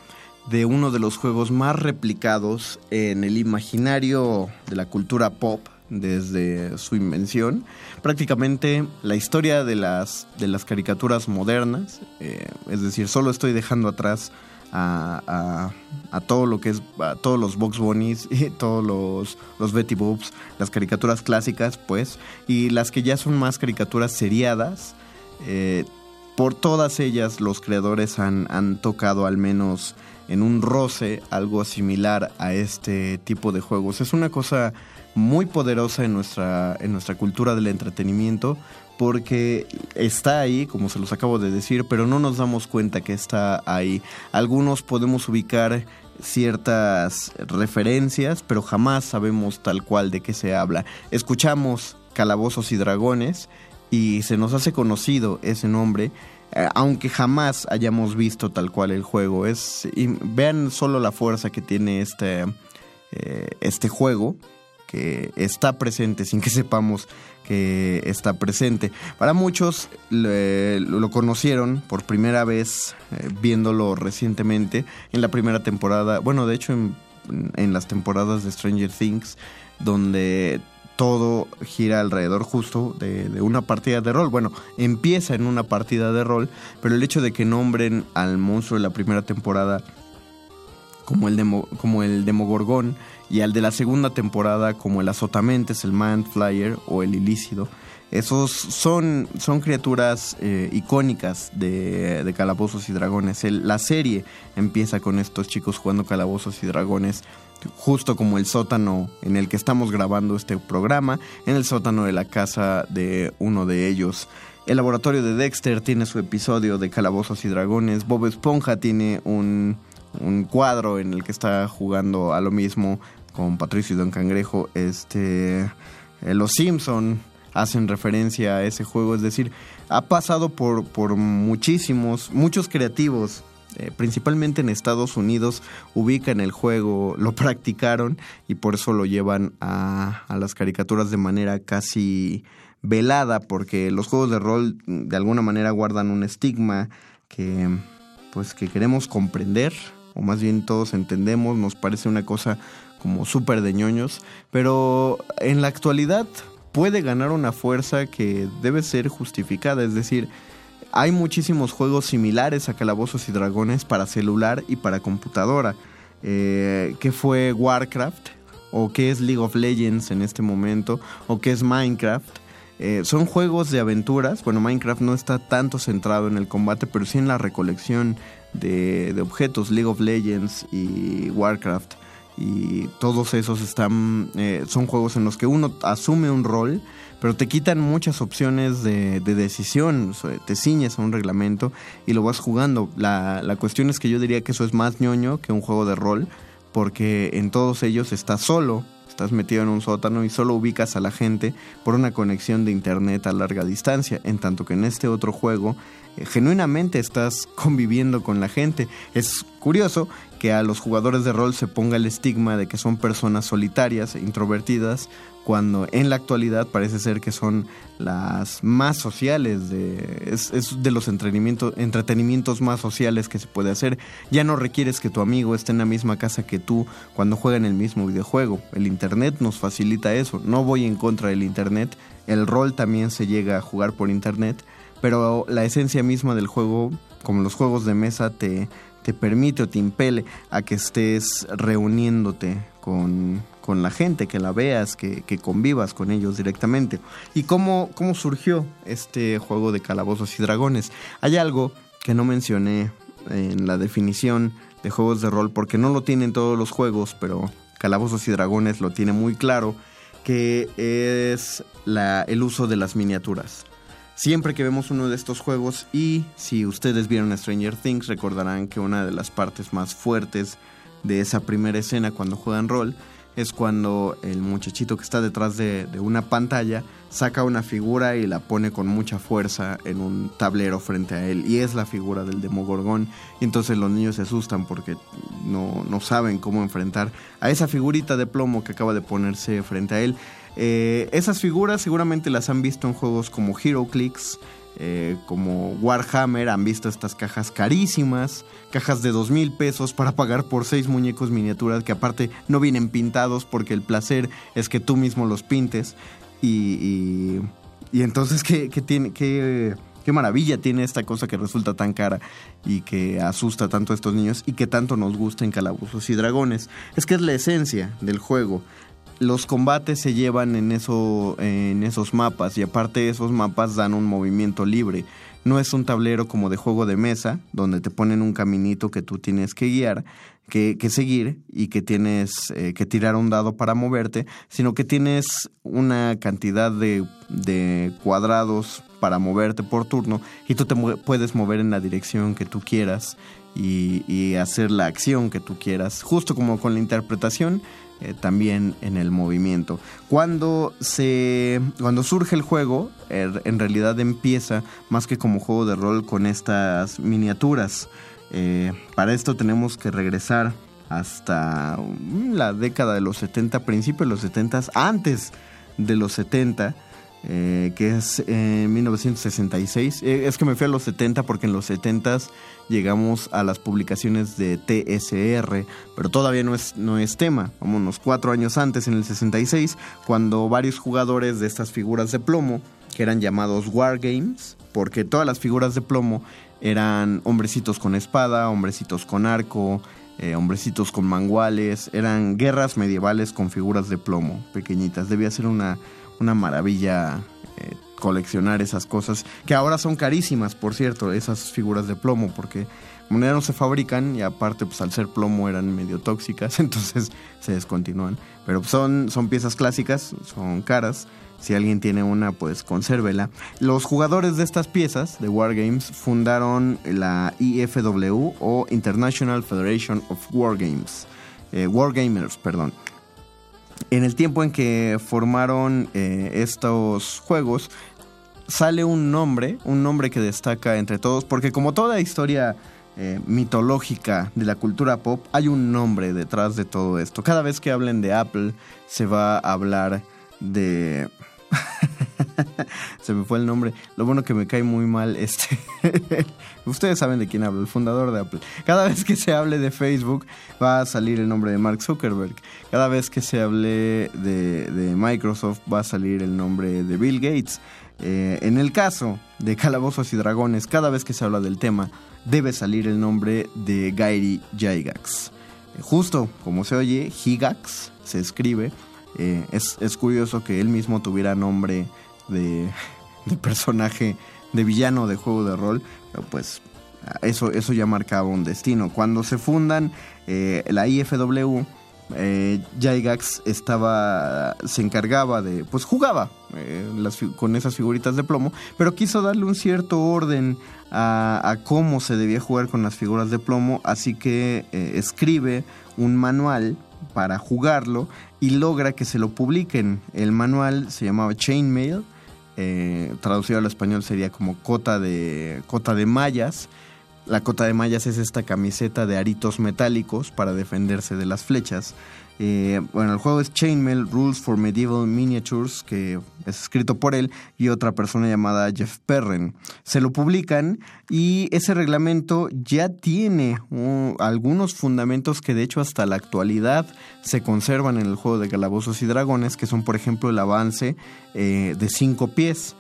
de uno de los juegos más replicados en el imaginario de la cultura pop desde su invención. Prácticamente la historia de las, de las caricaturas modernas, eh, es decir, solo estoy dejando atrás a, todo lo que es, a todos los Box Bunnies y todos los, los Betty Boobs, las caricaturas clásicas, pues, y las que ya son más caricaturas seriadas. Eh, por todas ellas los creadores han, han tocado al menos en un roce algo similar a este tipo de juegos. Es una cosa muy poderosa en nuestra, en nuestra cultura del entretenimiento porque está ahí, como se los acabo de decir, pero no nos damos cuenta que está ahí. Algunos podemos ubicar ciertas referencias, pero jamás sabemos tal cual de qué se habla. Escuchamos Calabozos y Dragones y se nos hace conocido ese nombre, eh, aunque jamás hayamos visto tal cual el juego. Es, vean solo la fuerza que tiene este, eh, este juego que está presente sin que sepamos que está presente. Para muchos lo, conocieron por primera vez eh, viéndolo recientemente en la primera temporada, bueno, de hecho en, las temporadas de Stranger Things, donde todo gira alrededor justo de, una partida de rol. Bueno, empieza en una partida de rol, pero el hecho de que nombren al monstruo de la primera temporada como el, demo, como el Demogorgón y al de la segunda temporada como el Azotamentes, el Man Flyer o el Ilícido. Esos son, son criaturas eh, icónicas de, de, Calabozos y Dragones. la serie empieza con estos chicos jugando Calabozos y Dragones, justo como el sótano en el que estamos grabando este programa, en el sótano de la casa de uno de ellos. El laboratorio de Dexter tiene su episodio de Calabozos y Dragones. Bob Esponja tiene un, un cuadro en el que está jugando a lo mismo con Patricio y Don Cangrejo, este, eh, los Simpson hacen referencia a ese juego, es decir, ha pasado por, por muchísimos, muchos creativos, eh, principalmente en Estados Unidos, ubican el juego, lo practicaron y por eso lo llevan a, a las caricaturas de manera casi velada, porque los juegos de rol de alguna manera guardan un estigma que pues que queremos comprender, o más bien todos entendemos, nos parece una cosa como súper de ñoños, pero en la actualidad puede ganar una fuerza que debe ser justificada, es decir, hay muchísimos juegos similares a Calabozos y Dragones para celular y para computadora, eh, que fue Warcraft, o que es League of Legends en este momento, o que es Minecraft. Eh, son juegos de aventuras. Bueno, Minecraft no está tanto centrado en el combate, pero sí en la recolección de, de objetos. League of Legends y Warcraft y todos esos están eh, son juegos en los que uno asume un rol pero te quitan muchas opciones de, decisión te ciñes a un reglamento y lo vas jugando la, la cuestión es que yo diría que eso es más ñoño que un juego de rol porque en todos ellos estás solo estás metido en un sótano y solo ubicas a la gente por una conexión de internet a larga distancia, en tanto que en este otro juego eh, genuinamente estás conviviendo con la gente. Es curioso que a los jugadores de rol se ponga el estigma de que son personas solitarias, e introvertidas, cuando en la actualidad parece ser que son las más sociales, de, es, de los entretenimientos más sociales que se puede hacer. Ya no requieres que tu amigo esté en la misma casa que tú cuando juegan el mismo videojuego. El Internet nos facilita eso. No voy en contra del Internet. El rol también se llega a jugar por Internet, pero la esencia misma del juego, como los juegos de mesa, te, te permite o te impele a que estés reuniéndote con, la gente, que la veas, que, convivas con ellos directamente. ¿Y cómo, cómo surgió este juego de calabozos y dragones? Hay algo que no mencioné en la definición de juegos de rol porque no lo tienen todos los juegos, pero Calabozos y Dragones lo tiene muy claro, que es la, el uso de las miniaturas. Siempre que vemos uno de estos juegos y si ustedes vieron Stranger Things recordarán que una de las partes más fuertes de esa primera escena cuando juegan rol es cuando el muchachito que está detrás de, una pantalla saca una figura y la pone con mucha fuerza en un tablero frente a él y es la figura del Demogorgón y entonces los niños se asustan porque no, no saben cómo enfrentar a esa figurita de plomo que acaba de ponerse frente a él. Eh, esas figuras seguramente las han visto en juegos como HeroClix, eh, como Warhammer, han visto estas cajas carísimas, cajas de dos mil pesos para pagar por seis muñecos miniaturas que aparte no vienen pintados porque el placer es que tú mismo los pintes. Y, y, entonces, ¿qué, qué tiene, qué, qué maravilla tiene esta cosa que resulta tan cara y que asusta tanto a estos niños y que tanto nos gusta en Calabozos y Dragones? Es que es la esencia del juego los combates se llevan en, eso, en esos mapas y aparte esos mapas dan un movimiento libre. No es un tablero como de juego de mesa, donde te ponen un caminito que tú tienes que guiar, que, que seguir y que tienes eh, que tirar un dado para moverte, sino que tienes una cantidad de, de cuadrados para moverte por turno y tú te puedes mover en la dirección que tú quieras y, y hacer la acción que tú quieras, justo como con la interpretación eh, también en el movimiento. Cuando, se, cuando surge el juego, er, en realidad empieza más que como juego de rol con estas miniaturas. Eh, para esto tenemos que regresar hasta mm, la década de los 70, principios de los 70, antes de los 70 eh, que es en 1966. Eh, es que me fui a los 70 porque en los 70 llegamos a las publicaciones de TSR, pero todavía no es, no es tema. unos cuatro años antes, en el 66, cuando varios jugadores de estas figuras de plomo, que eran llamados Wargames, porque todas las figuras de plomo eran hombrecitos con espada, hombrecitos con arco, eh, hombrecitos con manguales, eran guerras medievales con figuras de plomo pequeñitas. Debía ser una una maravilla eh, coleccionar esas cosas, que ahora son carísimas, por cierto, esas figuras de plomo, porque ya no se fabrican y aparte pues al ser plomo eran medio tóxicas, entonces se descontinúan. Pero son, son piezas clásicas, son caras. Si alguien tiene una, pues consérvela. Los jugadores de estas piezas de Wargames fundaron la IFW o International Federation of Wargames. Eh, Wargamers, perdón. En el tiempo en que formaron eh, estos juegos, sale un nombre, un nombre que destaca entre todos, porque como toda historia eh, mitológica de la cultura pop, hay un nombre detrás de todo esto. Cada vez que hablen de Apple, se va a hablar de... se me fue el nombre. Lo bueno que me cae muy mal este. Ustedes saben de quién hablo, el fundador de Apple. Cada vez que se hable de Facebook va a salir el nombre de Mark Zuckerberg. Cada vez que se hable de, Microsoft va a salir el nombre de Bill Gates. Eh, en el caso de Calabozos y Dragones, cada vez que se habla del tema, debe salir el nombre de Gary Gygax. justo como se oye, Gigax se escribe. Eh, es, es curioso que él mismo tuviera nombre de, personaje, de villano de juego de rol, pues eso, eso ya marcaba un destino. Cuando se fundan eh, la IFW, eh, estaba, se encargaba de, pues jugaba eh, con esas figuritas de plomo, pero quiso darle un cierto orden a, a, cómo se debía jugar con las figuras de plomo, así que eh, escribe un manual para jugarlo y logra que se lo publiquen. El manual se llamaba Chainmail eh, traducido al español sería como cota de, cota de mallas. La cota de mallas es esta camiseta de aritos metálicos para defenderse de las flechas. Eh, bueno, el juego es Chainmail Rules for Medieval Miniatures, que es escrito por él y otra persona llamada Jeff Perren. Se lo publican y ese reglamento ya tiene uh, algunos fundamentos que de hecho hasta la actualidad se conservan en el juego de Calabozos y Dragones, que son por ejemplo el avance eh, de cinco pies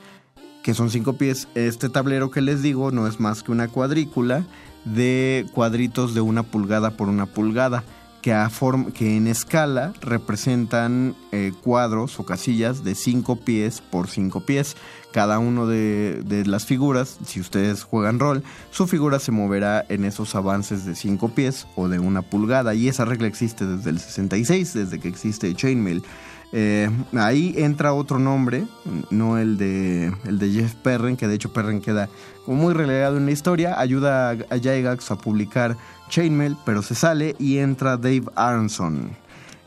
que son cinco pies. Este tablero que les digo no es más que una cuadrícula de cuadritos de una pulgada por una pulgada que, en escala representan eh, cuadros o casillas de 5 pies por 5 pies. Cada uno de, las figuras, si ustedes juegan rol, su figura se moverá en esos avances de 5 pies o de una pulgada. Y esa regla existe desde el 66, desde que existe Chainmail. Eh, ahí entra otro nombre, no el de, el de Jeff Perren, que de hecho Perren queda muy relegado en la historia. Ayuda a Gygax a publicar Chainmail, pero se sale y entra Dave Arneson.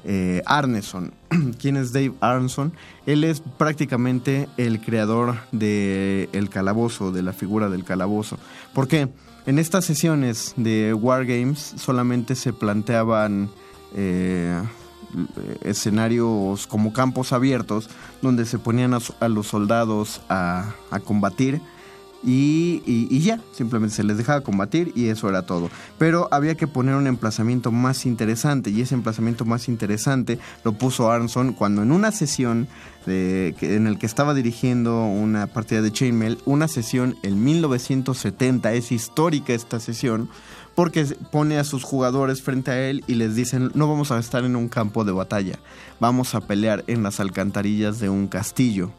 Eh, Arneson. ¿Quién es Dave Arneson? Él es prácticamente el creador del el calabozo, de la figura del calabozo. ¿Por qué? En estas sesiones de Wargames solamente se planteaban eh, escenarios como campos abiertos donde se ponían a, los soldados a, a combatir y, y, ya, simplemente se les dejaba combatir y eso era todo. Pero había que poner un emplazamiento más interesante y ese emplazamiento más interesante lo puso Arnson cuando en una sesión de, en el que estaba dirigiendo una partida de Chainmail, una sesión en 1970, es histórica esta sesión, porque pone a sus jugadores frente a él y les dicen, no vamos a estar en un campo de batalla, vamos a pelear en las alcantarillas de un castillo.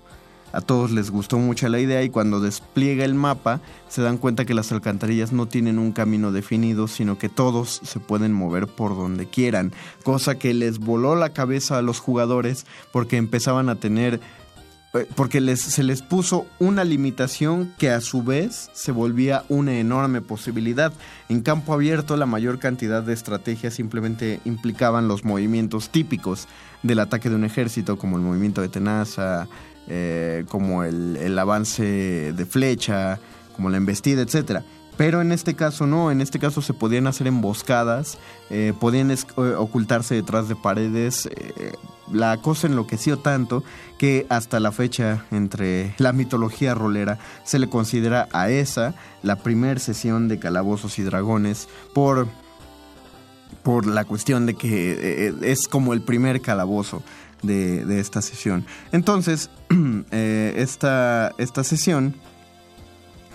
A todos les gustó mucho la idea y cuando despliega el mapa se dan cuenta que las alcantarillas no tienen un camino definido, sino que todos se pueden mover por donde quieran, cosa que les voló la cabeza a los jugadores porque empezaban a tener porque les, se les puso una limitación que a su vez se volvía una enorme posibilidad. En campo abierto la mayor cantidad de estrategias simplemente implicaban los movimientos típicos del ataque de un ejército, como el movimiento de tenaza, eh, como el, avance de flecha, como la embestida, etcétera. Pero en este caso no, en este caso se podían hacer emboscadas, eh, podían eh, ocultarse detrás de paredes. La cosa enloqueció tanto que hasta la fecha entre la mitología rolera se le considera a esa la primer sesión de calabozos y dragones por, por la cuestión de que es como el primer calabozo de, esta sesión. Entonces, eh, esta, esta sesión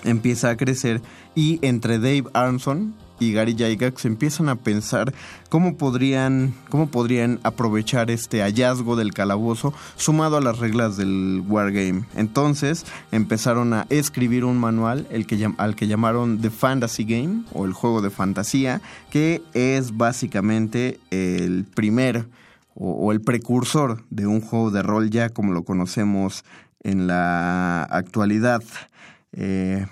empieza a crecer y entre Dave Armstrong y Gary Gygax empiezan a pensar cómo podrían, cómo podrían aprovechar este hallazgo del calabozo sumado a las reglas del Wargame. Entonces empezaron a escribir un manual el que, al que llamaron The Fantasy Game o el juego de fantasía, que es básicamente el primer o, el precursor de un juego de rol ya como lo conocemos en la actualidad. Eh,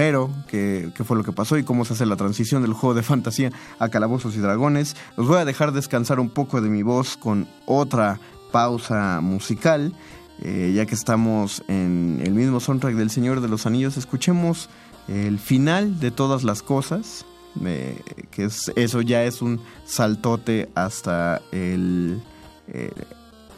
pero, ¿qué, fue lo que pasó y cómo se hace la transición del juego de fantasía a Calabozos y Dragones? Los voy a dejar descansar un poco de mi voz con otra pausa musical. Eh, ya que estamos en el mismo soundtrack del Señor de los Anillos, escuchemos el final de todas las cosas que es, eso ya es un saltote hasta el, eh,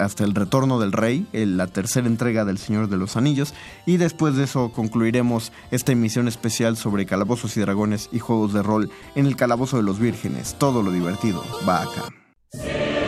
hasta el retorno del rey, la tercera entrega del Señor de los Anillos, y después de eso concluiremos esta emisión especial sobre calabozos y dragones y juegos de rol en el calabozo de los vírgenes. Todo lo divertido va acá.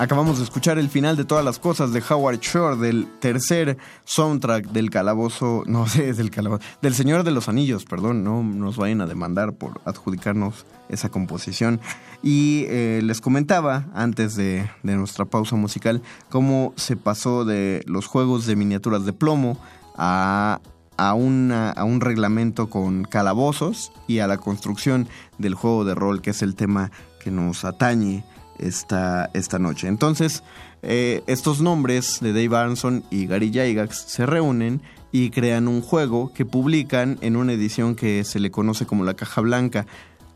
Acabamos de escuchar el final de todas las cosas de Howard Shore, del tercer soundtrack del calabozo, no sé, es del calabozo, del Señor de los Anillos, perdón, no nos vayan a demandar por adjudicarnos esa composición. Y eh, les comentaba antes de, nuestra pausa musical cómo se pasó de los juegos de miniaturas de plomo a a, una, a un reglamento con calabozos y a la construcción del juego de rol, que es el tema que nos atañe esta, esta noche. Entonces, eh, estos nombres de Dave Aronson y Gary Gygax se reúnen y crean un juego que publican en una edición que se le conoce como la caja blanca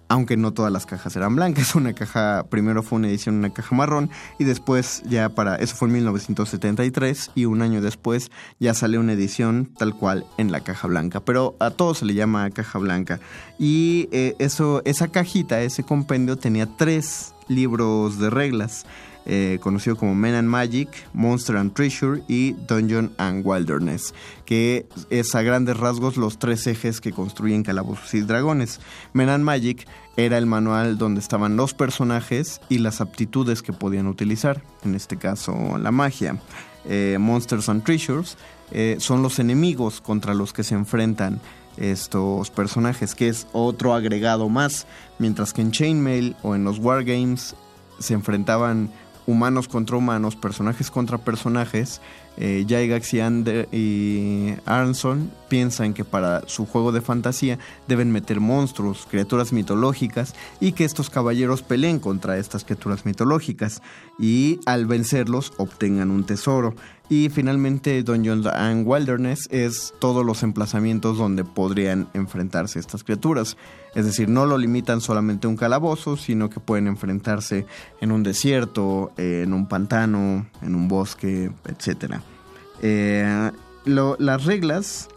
aunque no todas las cajas eran blancas. Una caja, primero fue una edición, una caja marrón, y después ya para, eso fue en 1973, y un año después ya sale una edición tal cual en la caja blanca. Pero a todo se le llama caja blanca. Y eh, eso, esa cajita, ese compendio tenía tres libros de reglas. Eh, conocido como Men and Magic, Monster and Treasure y Dungeon and Wilderness, que es a grandes rasgos los tres ejes que construyen Calabozos y Dragones. Men and Magic era el manual donde estaban los personajes y las aptitudes que podían utilizar, en este caso la magia. Eh, Monsters and Treasures eh, son los enemigos contra los que se enfrentan estos personajes, que es otro agregado más, mientras que en Chainmail o en los Wargames se enfrentaban humanos contra humanos, personajes contra personajes, eh, y, y Aronson piensan que para su juego de fantasía deben meter monstruos, criaturas mitológicas y que estos caballeros peleen contra estas criaturas mitológicas y al vencerlos obtengan un tesoro. Y finalmente Dungeons and Wilderness es todos los emplazamientos donde podrían enfrentarse estas criaturas. Es decir, no lo limitan solamente a un calabozo, sino que pueden enfrentarse en un desierto, en un pantano, en un bosque, etc. Eh, las reglas,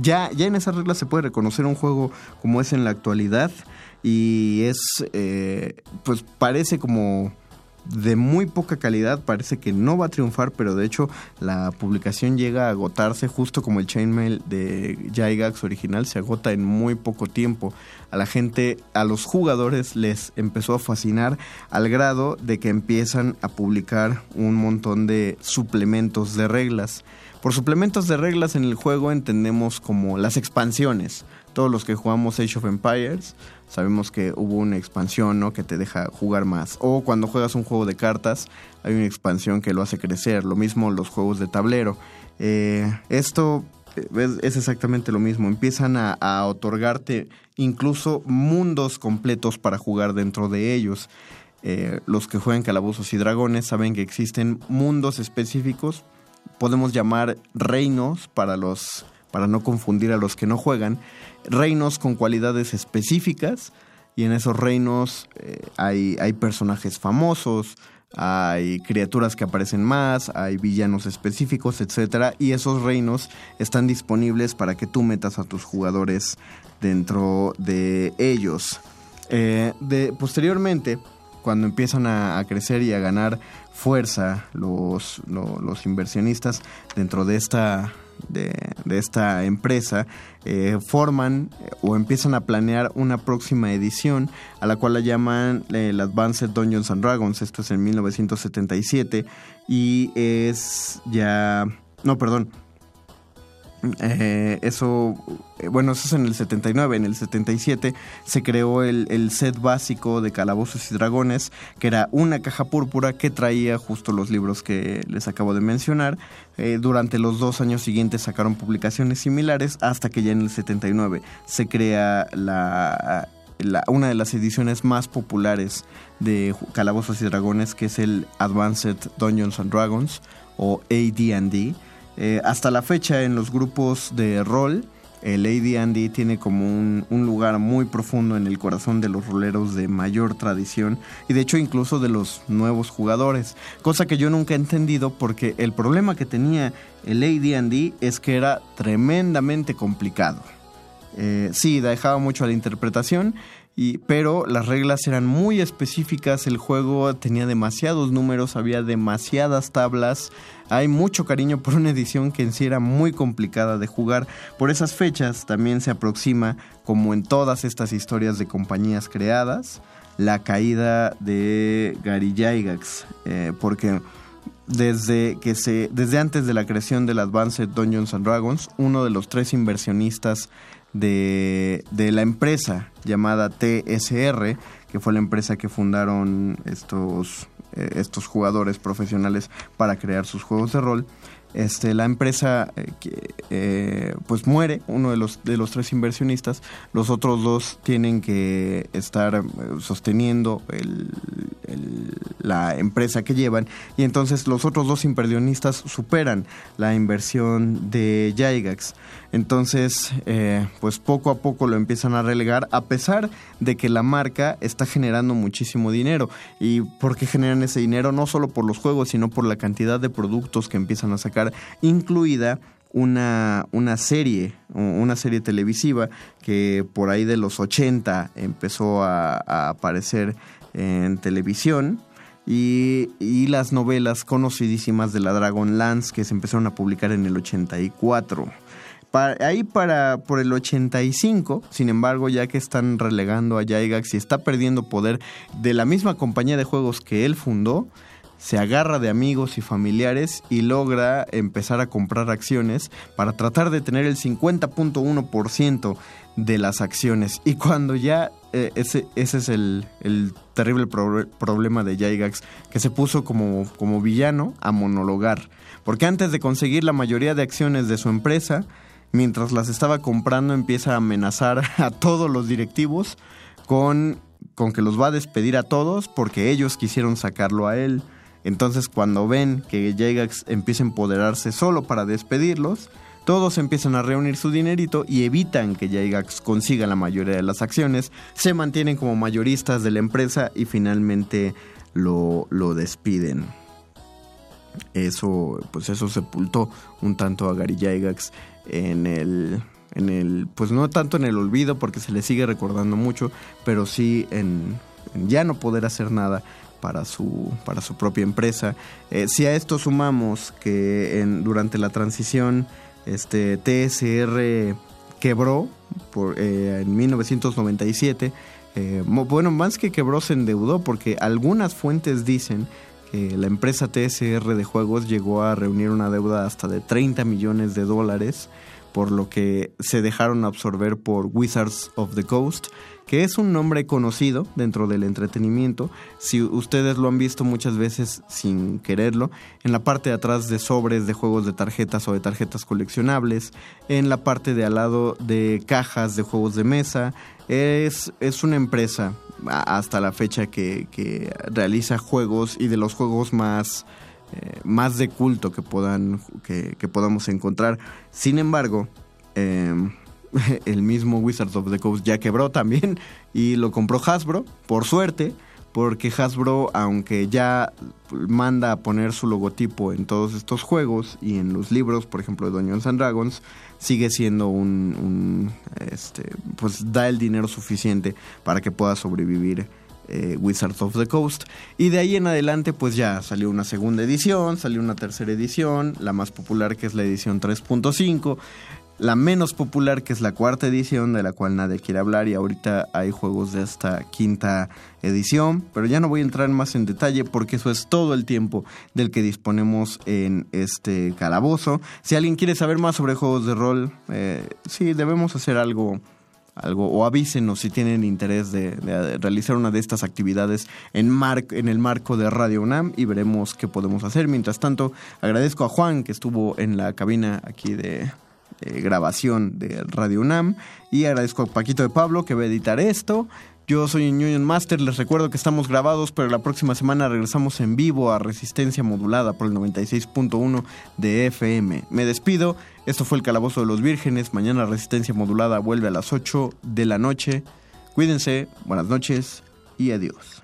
ya, ya en esas reglas se puede reconocer un juego como es en la actualidad y es, eh, pues parece como de muy poca calidad, parece que no va a triunfar, pero de hecho la publicación llega a agotarse justo como el chainmail de Gygax original, se agota en muy poco tiempo. A la gente, a los jugadores les empezó a fascinar al grado de que empiezan a publicar un montón de suplementos de reglas. Por suplementos de reglas en el juego entendemos como las expansiones. Todos los que jugamos Age of Empires sabemos que hubo una expansión ¿no? que te deja jugar más. O cuando juegas un juego de cartas, hay una expansión que lo hace crecer. Lo mismo los juegos de tablero. Eh, esto eh, es, exactamente lo mismo. Empiezan a, otorgarte incluso mundos completos para jugar dentro de ellos. Eh, los que juegan calabozos y dragones saben que existen mundos específicos. Podemos llamar reinos para los para no confundir a los que no juegan, reinos con cualidades específicas y en esos reinos eh, hay, hay personajes famosos, hay criaturas que aparecen más, hay villanos específicos, etc. Y esos reinos están disponibles para que tú metas a tus jugadores dentro de ellos. Eh, de, posteriormente, cuando empiezan a, crecer y a ganar fuerza los, los inversionistas dentro de esta de, esta empresa eh, forman eh, o empiezan a planear una próxima edición a la cual la llaman eh, el Advanced Dungeons and Dragons. Esto es en 1977 y es ya... No, perdón, eh, eso, eh, bueno, eso es en el 79. En el 77 se creó el, set básico de Calabozos y Dragones, que era una caja púrpura que traía justo los libros que les acabo de mencionar. Eh, durante los dos años siguientes sacaron publicaciones similares hasta que ya en el 79 se crea la, una de las ediciones más populares de Calabozos y Dragones, que es el Advanced Dungeons and Dragons o AD&D eh, hasta la fecha en los grupos de rol, el AD&D tiene como un, lugar muy profundo en el corazón de los roleros de mayor tradición y de hecho incluso de los nuevos jugadores, cosa que yo nunca he entendido porque el problema que tenía el AD&D es que era tremendamente complicado. Eh, sí, dejaba mucho a la interpretación pero las reglas eran muy específicas, el juego tenía demasiados números, había demasiadas tablas, hay mucho cariño por una edición que en sí era muy complicada de jugar. Por esas fechas también se aproxima, como en todas estas historias de compañías creadas, la caída de Gary Gygax, eh, porque desde que se desde antes de la creación del Advanced Dungeons and Dragons, uno de los tres inversionistas de, de la empresa llamada TSR, que fue la empresa que fundaron estos eh, estos jugadores profesionales para crear sus juegos de rol, este, la empresa eh, eh, pues muere, uno de los, de los tres inversionistas, los otros dos tienen que estar eh, sosteniendo la empresa que llevan y entonces los otros dos inversionistas superan la inversión de Gygax. Entonces, pues poco a poco lo empiezan a relegar a pesar de que la marca está generando muchísimo dinero. ¿Y por qué generan ese dinero? No solo por los juegos, sino por la cantidad de productos que empiezan a sacar incluida una, una serie, una serie televisiva que por ahí de los 80 empezó a, aparecer en televisión. Y, y, las novelas conocidísimas de la Dragon Lance que se empezaron a publicar en el 84. ahí para por el 85, sin embargo, ya que están relegando a Gygax y está perdiendo poder de la misma compañía de juegos que él fundó, se agarra de amigos y familiares y logra empezar a comprar acciones para tratar de tener el 50.1% de las acciones. Y cuando ya eh, ese, ese es el, terrible problema de Gygax, que se puso como, como villano a monologar. Porque antes de conseguir la mayoría de acciones de su empresa, mientras las estaba comprando empieza a amenazar a todos los directivos con, con que los va a despedir a todos porque ellos quisieron sacarlo a él. Entonces cuando ven que Jagax empieza a empoderarse solo para despedirlos, todos empiezan a reunir su dinerito y evitan que Jagax consiga la mayoría de las acciones, se mantienen como mayoristas de la empresa y finalmente lo, lo despiden. Eso, pues eso sepultó un tanto a Gary Gygax en el, en el, pues no tanto en el olvido porque se le sigue recordando mucho, pero sí en, en ya no poder hacer nada para su, para su propia empresa. Eh, si a esto sumamos que en, durante la transición este, TSR quebró eh, en 1997, eh, bueno, más que quebró se endeudó porque algunas fuentes dicen que la empresa TSR de juegos llegó a reunir una deuda hasta de 30 millones de dólares, por lo que se dejaron absorber por Wizards of the Coast que es un nombre conocido dentro del entretenimiento. Si ustedes lo han visto muchas veces sin quererlo, en la parte de atrás de sobres de juegos de tarjetas o de tarjetas coleccionables, en la parte de al lado de cajas de juegos de mesa, es, es una empresa hasta la fecha que, realiza juegos y de los juegos más, eh, más de culto que, puedan, que, podamos encontrar. Sin embargo, eh, el mismo Wizards of the Coast ya quebró también y lo compró Hasbro, por suerte, porque Hasbro, aunque ya manda a poner su logotipo en todos estos juegos y en los libros, por ejemplo, de Dungeons and Dragons, sigue siendo un, este, pues da el dinero suficiente para que pueda sobrevivir eh, Wizards of the Coast. Y de ahí en adelante, pues ya salió una segunda edición, salió una tercera edición, la más popular que es la edición 3.5 la menos popular, que es la cuarta edición, de la cual nadie quiere hablar, y ahorita hay juegos de esta quinta edición, pero ya no voy a entrar más en detalle porque eso es todo el tiempo del que disponemos en este calabozo. Si alguien quiere saber más sobre juegos de rol, eh, sí, debemos hacer algo algo o avísenos si tienen interés de, realizar una de estas actividades en, en el marco de Radio UNAM y veremos qué podemos hacer. Mientras tanto, agradezco a Juan que estuvo en la cabina aquí de, eh, grabación de Radio UNAM. Y agradezco a Paquito de Pablo que va a editar esto. Yo soy Union Master, les recuerdo que estamos grabados, pero la próxima semana regresamos en vivo a Resistencia Modulada por el 96.1 de FM. Me despido, esto fue el Calabozo de los Vírgenes, mañana Resistencia Modulada vuelve a las 8 de la noche. Cuídense, buenas noches y adiós.